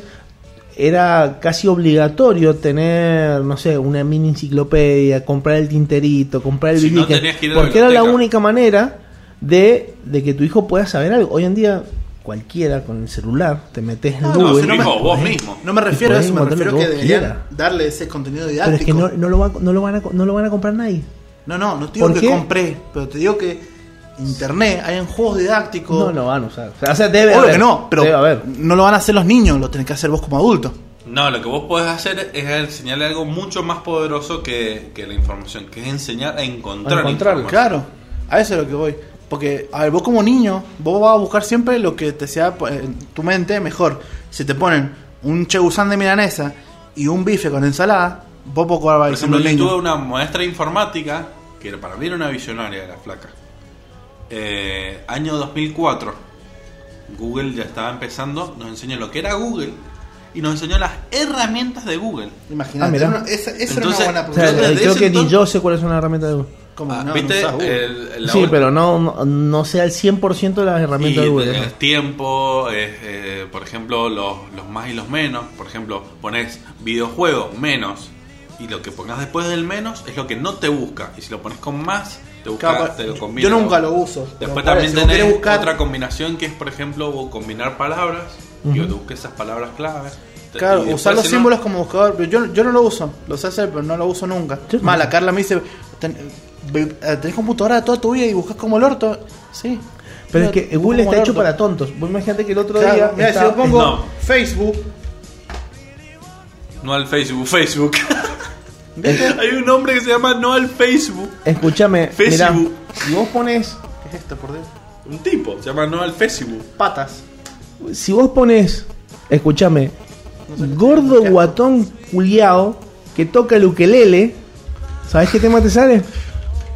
era casi obligatorio tener, no sé, una mini enciclopedia, comprar el tinterito, comprar el Si no, Villiquen, tenías que ir a la porque era la única manera de, de que tu hijo pueda saber algo. Hoy en día cualquiera con el celular te metes en No, Google. si no me- y vos podés- mismo. No me refiero a eso, me encontrar refiero a que deberían darle ese contenido Pero didáctico. es que no, no lo va- no lo van a, no lo van a comprar nadie. No, no, no te digo ¿Por que qué? compré, pero te digo que internet, hay en juegos didácticos. No lo van a usar. O sea, o sea, debe haber. que no, pero Debe haber. no lo van a hacer los niños, lo tenés que hacer vos como adulto. No, lo que vos podés hacer es enseñarle algo mucho más poderoso que, que la información, que es enseñar a encontrar A encontrarlo, información. Claro, a eso es lo que voy. Porque, a ver, vos como niño, vos vas a buscar siempre lo que te sea pues, en tu mente mejor. Si te ponen un chegusán de milanesa y un bife con ensalada, vos poco Por ejemplo, yo tuve una maestra de informática, que era- para mí era una visionaria, la flaca. Eh, año 2004, Google ya estaba empezando, nos enseñó lo que era Google y nos enseñó las herramientas de Google. Imagínate, Ah, esa, esa Entonces, era una buena O sea, eh, creo que ni yo sé cuál es una herramienta de Google. Como Ah, no, no ¿Viste? El- Sí, pero no, no, no sé al 100% de las herramientas y de Google. el tiempo, eh, eh, por ejemplo, los, los más y los menos. Por ejemplo, pones videojuego menos y lo que pongas después del menos es lo que no te busca. Y si lo pones con más, te busca, Claro, te lo combina. yo nunca lo uso. Después también tenés buscar- otra combinación que es, por ejemplo, combinar palabras y Ujú. te busques esas palabras claves. Claro, y después, usar los si no- símbolos como buscador, pero yo, yo no lo uso, lo sé hacer, pero no lo uso nunca. Más, la. Carla me dice, "Ten- ve- eh, tenés computadora toda tu vida y buscas como el orto. Sí. Pero es que Google está hecho orto. para tontos. Vos imagínate que el otro Claro, día. mira, está- si yo pongo No. Facebook, No al Facebook, Facebook. Hay un hombre que se llama No al Facebook. Escúchame, mirá, Facebook. si vos pones. ¿Qué es esto, por Dios? Un tipo, se llama No al Facebook. Patas. Si vos pones. Escúchame. Gordo guatón culiao que toca el ukelele. ¿Sabés qué tema te sale?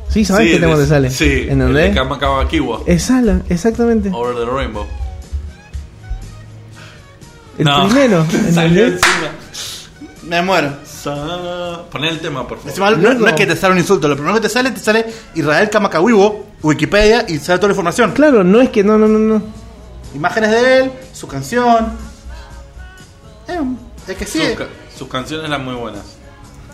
Sí, ¿sabés Sí, qué tema te sale? Sí, el de. Kama Kawa Kiwa. Es Alan, exactamente. Over the Rainbow. El No. primero. [laughs] Salió encima. Me muero. Sa- Poné el tema, por favor. Encima, no, no es que te sale un insulto, lo primero que te sale, te sale Israel Kamakawiwo, Wikipedia y sale toda la información. Claro, no es que no, no, no, no. Imágenes de él, su canción. Eh, es que sí. Sus, ca- sus canciones eran muy buenas.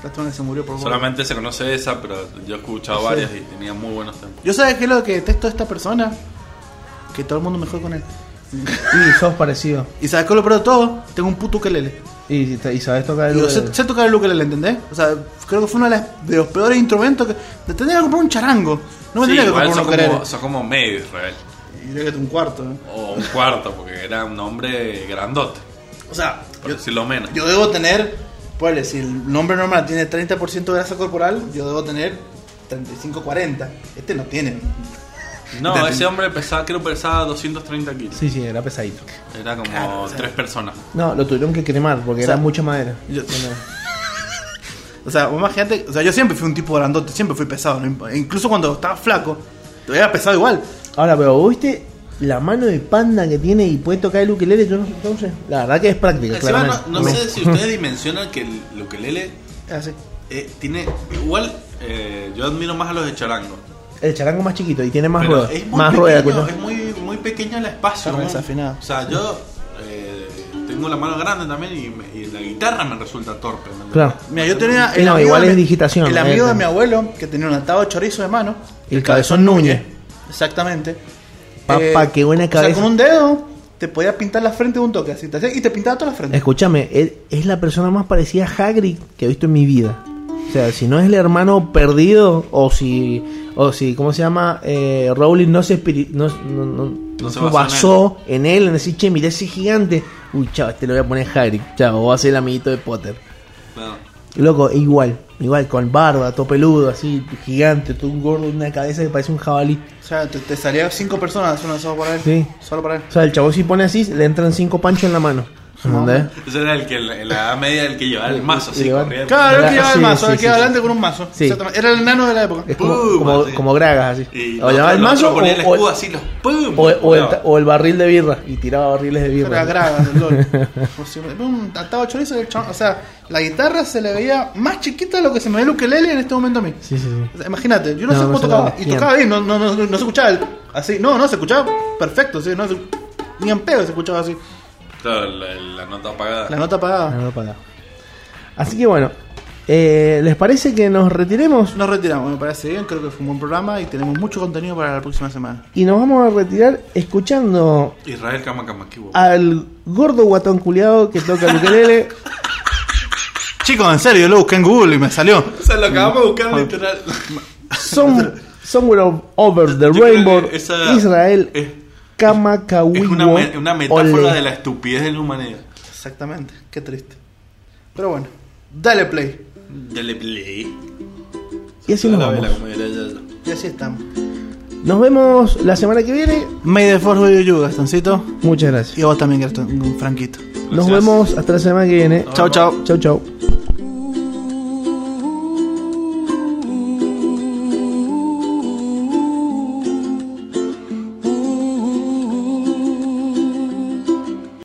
Lástima que se murió por Solamente se conoce esa, pero yo he escuchado Sí. varias y tenía muy buenos temas. ¿Yo sabes qué es lo que detesto de esta persona? Que todo el mundo me jode con él. Y sos parecido. Y sabes qué es lo peor de todo? Tengo un puto ukelele. Y, y sabes tocar el Digo, sé, ukelele. sé tocar el ukelele, ¿entendés? O sea, creo que fue uno de, las- de los peores instrumentos que... Te tendría que comprar un charango. No me Sí, tendría que comprar un ukelele. como, son como medio Israel. Y diría que un cuarto. ¿eh? O un cuarto, porque era un hombre grandote, O sea, por yo, decirlo menos. yo debo tener... Pues si el nombre normal tiene 30% de grasa corporal, yo debo tener 35-40. Este no tiene. no, Entendí. ese hombre pesaba, creo que pesaba 230 kilos. Sí, sí, era pesadito. Era como Claro, o sea- tres personas. No, lo tuvieron que cremar porque O sea, era mucha madera. yo- Bueno, [laughs] O sea, vos imagínate, o sea, yo siempre fui un tipo grandote, siempre fui pesado. no Incluso cuando estaba flaco, todavía era pesado igual. Ahora, pero ¿vos viste la mano de panda que tiene y puede tocar el ukelele? Yo no, no sé. La verdad que es práctica, no, sé si ustedes dimensionan que el ukelele Es así. eh, tiene igual. eh, yo admiro más a los de charango. El charango más chiquito y tiene más ruedas. es muy Más pequeño, ruedas, es muy, muy pequeño el espacio. ¿no? desafinado. O sea, yo eh, tengo la mano grande también y, me- y la guitarra me resulta torpe. Claro. Mira, yo tenía. No, igual de es digitación, El ¿no? amigo de Eh, mi abuelo, que tenía un atado de chorizo de mano. El cabezón Núñez. Exactamente. Papá, qué buena O sea, cabeza. con un dedo te podía pintar la frente de un toque así, y te pintaba toda la frente. Escúchame, es la persona más parecida a Hagrid que he visto en mi vida. O sea, si no es el hermano perdido, o si, o si ¿cómo se llama? Eh, Rowling no se, no, no- no- no se basó en él, en decir, che, mira ese gigante. Uy, chao, este lo voy a poner Hagrid. Chao, voy a ser el amiguito de Potter. Claro. Loco, igual, igual, con barba, todo peludo, así, gigante, todo un gordo, una cabeza que parece un jabalí. O sea, te, te salía cinco personas una solo para él. Sí. Solo para él. O sea, el chavo si pone así, le entran cinco panchos en la mano. ¿Entendés? Ese era el que en la, media el que llevaba el mazo así corriendo. Claro, el que llevaba el mazo, sí, el que iba sí. adelante con un mazo. Era el enano de la época. Es como, Pum, como, así. como gragas así. Y o llevaba el otro- mazo otro ponía el o, escudo o- así, los pum. o- o el, Claro. o el barril de birra. Y tiraba barriles de birra. Era graga del LOL. O sea, pum, ataba chorizo el O sea, la guitarra se le veía más chiquita de lo que se me ve el ukelele en este momento a mí. Sí, sí, sí. O sea, imagínate, yo no, No, sé no cómo tocaba. Y tocaba bien, no, no, no, no se escuchaba el- así. No, no, se escuchaba perfecto, sí, no se- ni en pedo se escuchaba así. Claro, la, la nota apagada. La nota apagada. Ah, no, para. Así que bueno, eh, ¿les parece que nos retiremos? Nos retiramos, me parece bien, creo que fue un buen programa y tenemos mucho contenido para la próxima semana. Y nos vamos a retirar escuchando Israel Kamakamakibua. al gordo guatón culiado que toca el ukelele. [laughs] Chicos, en serio, lo busqué en Google y me salió. O sea, lo acabamos de buscar literal. Some, somewhere [laughs] of- over the Yo rainbow, Israel Es, Kamakawiwo es una, me- una metáfora Ole. de la estupidez de la humanidad. Exactamente, qué triste. Pero bueno, dale play. Dale play. Y así nos vamos. vela. Y así estamos. Nos vemos la semana que viene. May the Force be with you, Gastoncito. Muchas gracias. Y a vos también, Gaston, Franquito. Nos vemos hasta la semana que viene. Chao, chao. Chau, chau.